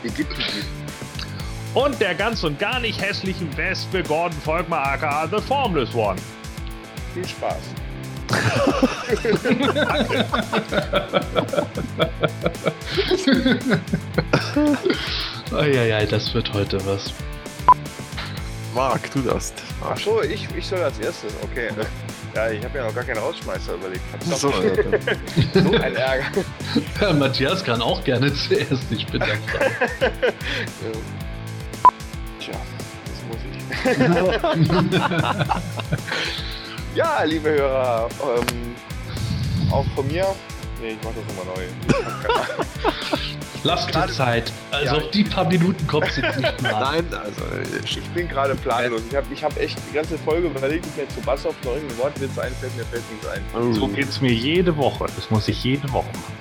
Die gibt es nicht. und der ganz und gar nicht hässlichen Wespe Gordon Volkmar aka The Formless One. Viel Spaß. Eieiei, das wird heute was. Marc, du darfst. Ach so, ich, ich soll als erstes. Okay. Ja, ich habe ja noch gar keinen Rausschmeißer überlegt. So, so ein Ärger. Ja, Matthias kann auch gerne zuerst, ich bin dankbar. Tja, das muss ich. ja, liebe Hörer, ähm, auch von mir. Nee, ich mach das nochmal neu. Ich hab keine Ahnung. Lass dir Zeit. Also Ja. auf die paar Minuten kommt es jetzt nicht mehr. Nein, also ich, Ich bin gerade planlos. Ich habe ich hab echt die ganze Folge überlegt, ob mir zu Bassoff noch irgendein Wortwitz einfällt. Mir fällt nichts ein. So geht's mir jede Woche. Das muss ich jede Woche machen.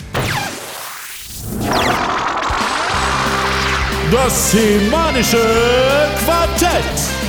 Das semanische Quartett.